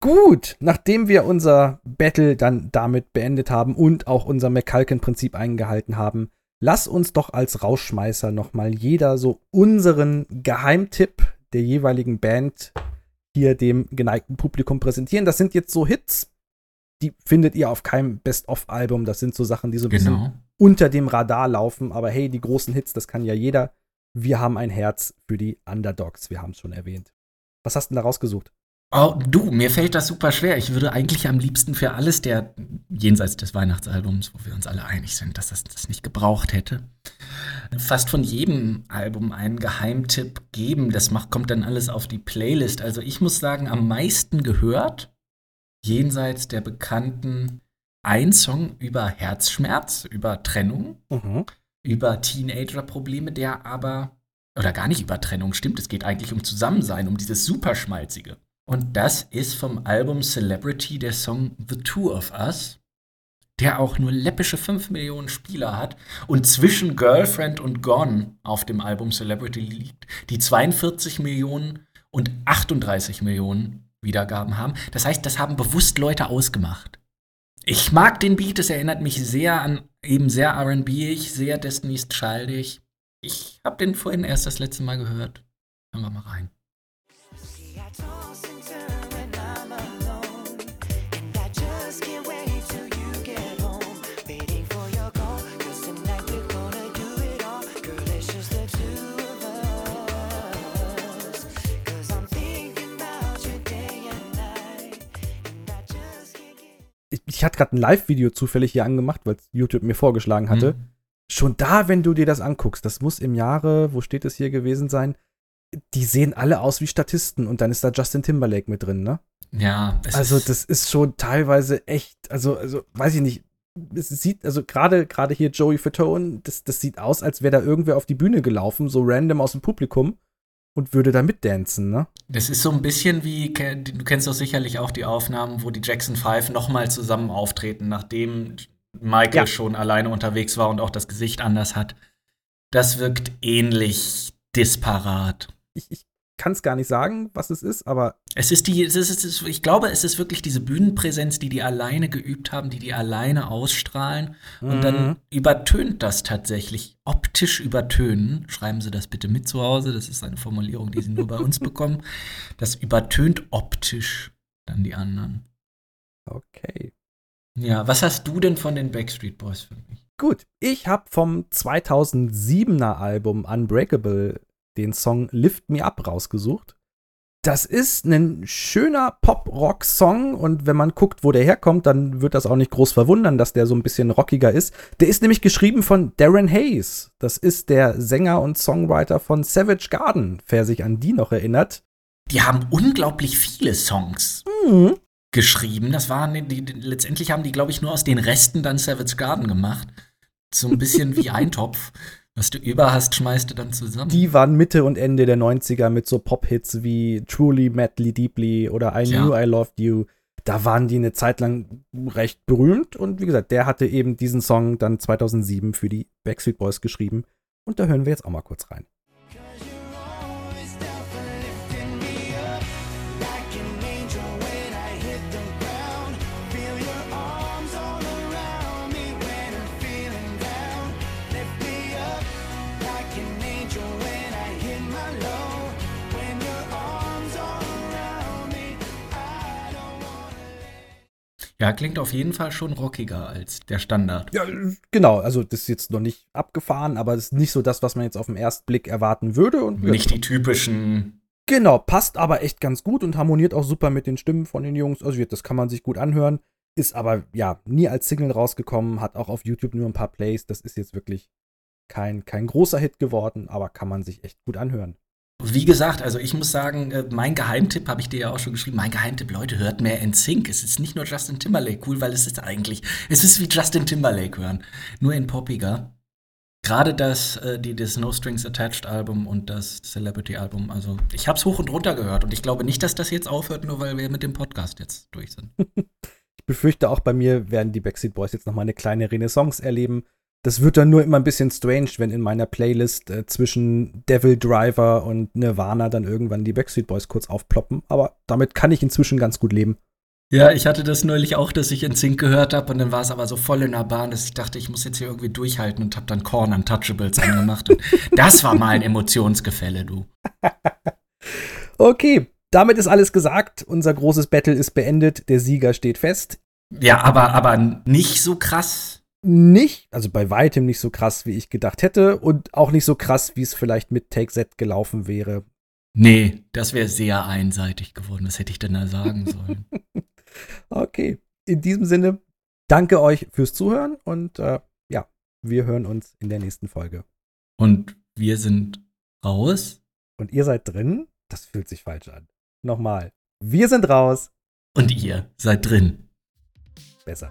S4: Gut, nachdem wir unser Battle dann damit beendet haben und auch unser McCulkin-Prinzip eingehalten haben, lass uns doch als Rausschmeißer nochmal jeder so unseren Geheimtipp der jeweiligen Band hier dem geneigten Publikum präsentieren. Das sind jetzt so Hits, die findet ihr auf keinem Best-of-Album. Das sind so Sachen, die so ein bisschen
S3: Genau.
S4: unter dem Radar laufen. Aber hey, die großen Hits, das kann ja jeder. Wir haben ein Herz für die Underdogs. Wir haben es schon erwähnt. Was hast du denn da rausgesucht?
S3: Oh, du, mir fällt das super schwer. Ich würde eigentlich am liebsten für alles der jenseits des Weihnachtsalbums, wo wir uns alle einig sind, dass das das nicht gebraucht hätte, fast von jedem Album einen Geheimtipp geben. Das macht, kommt dann alles auf die Playlist. Also ich muss sagen, am meisten gehört, jenseits der bekannten, ein Song über Herzschmerz, über Trennung,
S4: Mhm.
S3: über Teenager-Probleme, der aber, oder gar nicht über Trennung, stimmt, es geht eigentlich um Zusammensein, um dieses Superschmalzige. Und das ist vom Album Celebrity der Song The Two of Us, der auch nur läppische 5 Millionen Spieler hat und zwischen Girlfriend und Gone auf dem Album Celebrity liegt, die 42 Millionen und 38 Millionen Wiedergaben haben. Das heißt, das haben bewusst Leute ausgemacht. Ich mag den Beat, es erinnert mich sehr an eben sehr R&B-ig, sehr Destiny's Childig. Ich habe den vorhin erst das letzte Mal gehört. Hören wir mal rein.
S4: Ich, hatte gerade ein Live-Video zufällig hier angemacht, weil YouTube mir vorgeschlagen hatte.
S3: Hm.
S4: Schon da, wenn du dir das anguckst, das muss im Jahre, wo steht es hier gewesen sein, die sehen alle aus wie Statisten und dann ist da Justin Timberlake mit drin, ne?
S3: Ja,
S4: Also das ist schon teilweise echt, also, also weiß ich nicht. Es sieht, also gerade gerade hier Joey Fatone, das, das sieht aus, als wäre da irgendwer auf die Bühne gelaufen, so random aus dem Publikum und würde da mitdancen, ne?
S3: das ist so ein bisschen wie, du kennst doch sicherlich auch die Aufnahmen, wo die Jackson Five nochmal zusammen auftreten, nachdem Michael
S4: Ja.
S3: schon alleine unterwegs war und auch das Gesicht anders hat. Das wirkt ähnlich disparat.
S4: Ich, ich kann es gar nicht sagen, was es ist, aber
S3: Es ist die, es ist, es ist, ich glaube, es ist wirklich diese Bühnenpräsenz, die die alleine geübt haben, die die alleine ausstrahlen. Und
S4: Mhm.
S3: dann übertönt das tatsächlich. Optisch übertönen. Schreiben Sie das bitte mit zu Hause. Das ist eine Formulierung, die Sie nur bei uns bekommen. Das übertönt optisch dann die anderen.
S4: okay.
S3: Ja, was hast du denn von den Backstreet Boys für mich?
S4: Gut, ich habe vom 2007er Album Unbreakable den Song Lift Me Up rausgesucht. Das ist ein schöner Pop-Rock-Song und wenn man guckt, wo der herkommt, dann wird das auch nicht groß verwundern, dass der so ein bisschen rockiger ist. Der ist nämlich geschrieben von Darren Hayes. Das ist der Sänger und Songwriter von Savage Garden, wer sich an die noch erinnert.
S3: Die haben unglaublich viele Songs
S4: Mhm.
S3: geschrieben. Das waren die, die, letztendlich haben die, glaube ich, nur aus den Resten dann Savage Garden gemacht. So ein bisschen wie Eintopf. Was du über hast, schmeißt du dann zusammen.
S4: Die waren Mitte und Ende der 90er mit so Pop-Hits wie Truly, Madly, Deeply oder I
S3: Ja.
S4: Knew I Loved You. Da waren die eine Zeit lang recht berühmt und wie gesagt, der hatte eben diesen Song dann 2007 für die Backstreet Boys geschrieben und da hören wir jetzt auch mal kurz rein.
S3: Ja, klingt auf jeden Fall schon rockiger als der Standard.
S4: Ja, genau. Also, das ist jetzt noch nicht abgefahren, aber es ist nicht so das, was man jetzt auf den ersten Blick erwarten würde. Und
S3: Nicht die typischen.
S4: Genau, passt aber echt ganz gut und harmoniert auch super mit den Stimmen von den Jungs. Also, das kann man sich gut anhören. Ist aber, ja, nie als Single rausgekommen, hat auch auf YouTube nur ein paar Plays. Das ist jetzt wirklich kein, kein großer Hit geworden, aber kann man sich echt gut anhören.
S3: Wie gesagt, also ich muss sagen, äh, mein Geheimtipp habe ich dir ja auch schon geschrieben. Mein Geheimtipp, Leute, hört mehr NSYNC. Es ist nicht nur Justin Timberlake cool, weil es ist eigentlich, es ist wie Justin Timberlake hören, nur in poppiger. Gerade das, äh, die, das No Strings Attached Album und das Celebrity Album, also ich habe es hoch und runter gehört und ich glaube nicht, dass das jetzt aufhört, nur weil wir mit dem Podcast jetzt durch sind.
S4: Ich befürchte auch bei mir werden die Backstreet Boys jetzt noch mal eine kleine Renaissance erleben. Das wird dann nur immer ein bisschen strange, wenn in meiner Playlist äh, zwischen Devil Driver und Nirvana dann irgendwann die Backstreet Boys kurz aufploppen. Aber damit kann ich inzwischen ganz gut leben.
S3: Ja, ich hatte das neulich auch, dass ich NSYNC gehört habe und dann war es aber so voll in der Bahn, dass ich dachte, ich muss jetzt hier irgendwie durchhalten und habe dann Korn Untouchables angemacht. Und das war mal ein Emotionsgefälle, du.
S4: Okay, damit ist alles gesagt. Unser großes Battle ist beendet. Der Sieger steht fest.
S3: Ja, aber, aber nicht so krass.
S4: Nicht, also bei weitem nicht so krass, wie ich gedacht hätte. Und auch nicht so krass, wie es vielleicht mit Take Z gelaufen wäre.
S3: Nee, das wäre sehr einseitig geworden. Was hätte ich denn da sagen sollen?
S4: Okay, in diesem Sinne, danke euch fürs Zuhören und äh, ja, wir hören uns in der nächsten Folge.
S3: Und wir sind raus
S4: Und ihr seid drin? Das fühlt sich falsch an. Nochmal. Wir sind raus.
S3: und ihr seid drin.
S4: Besser.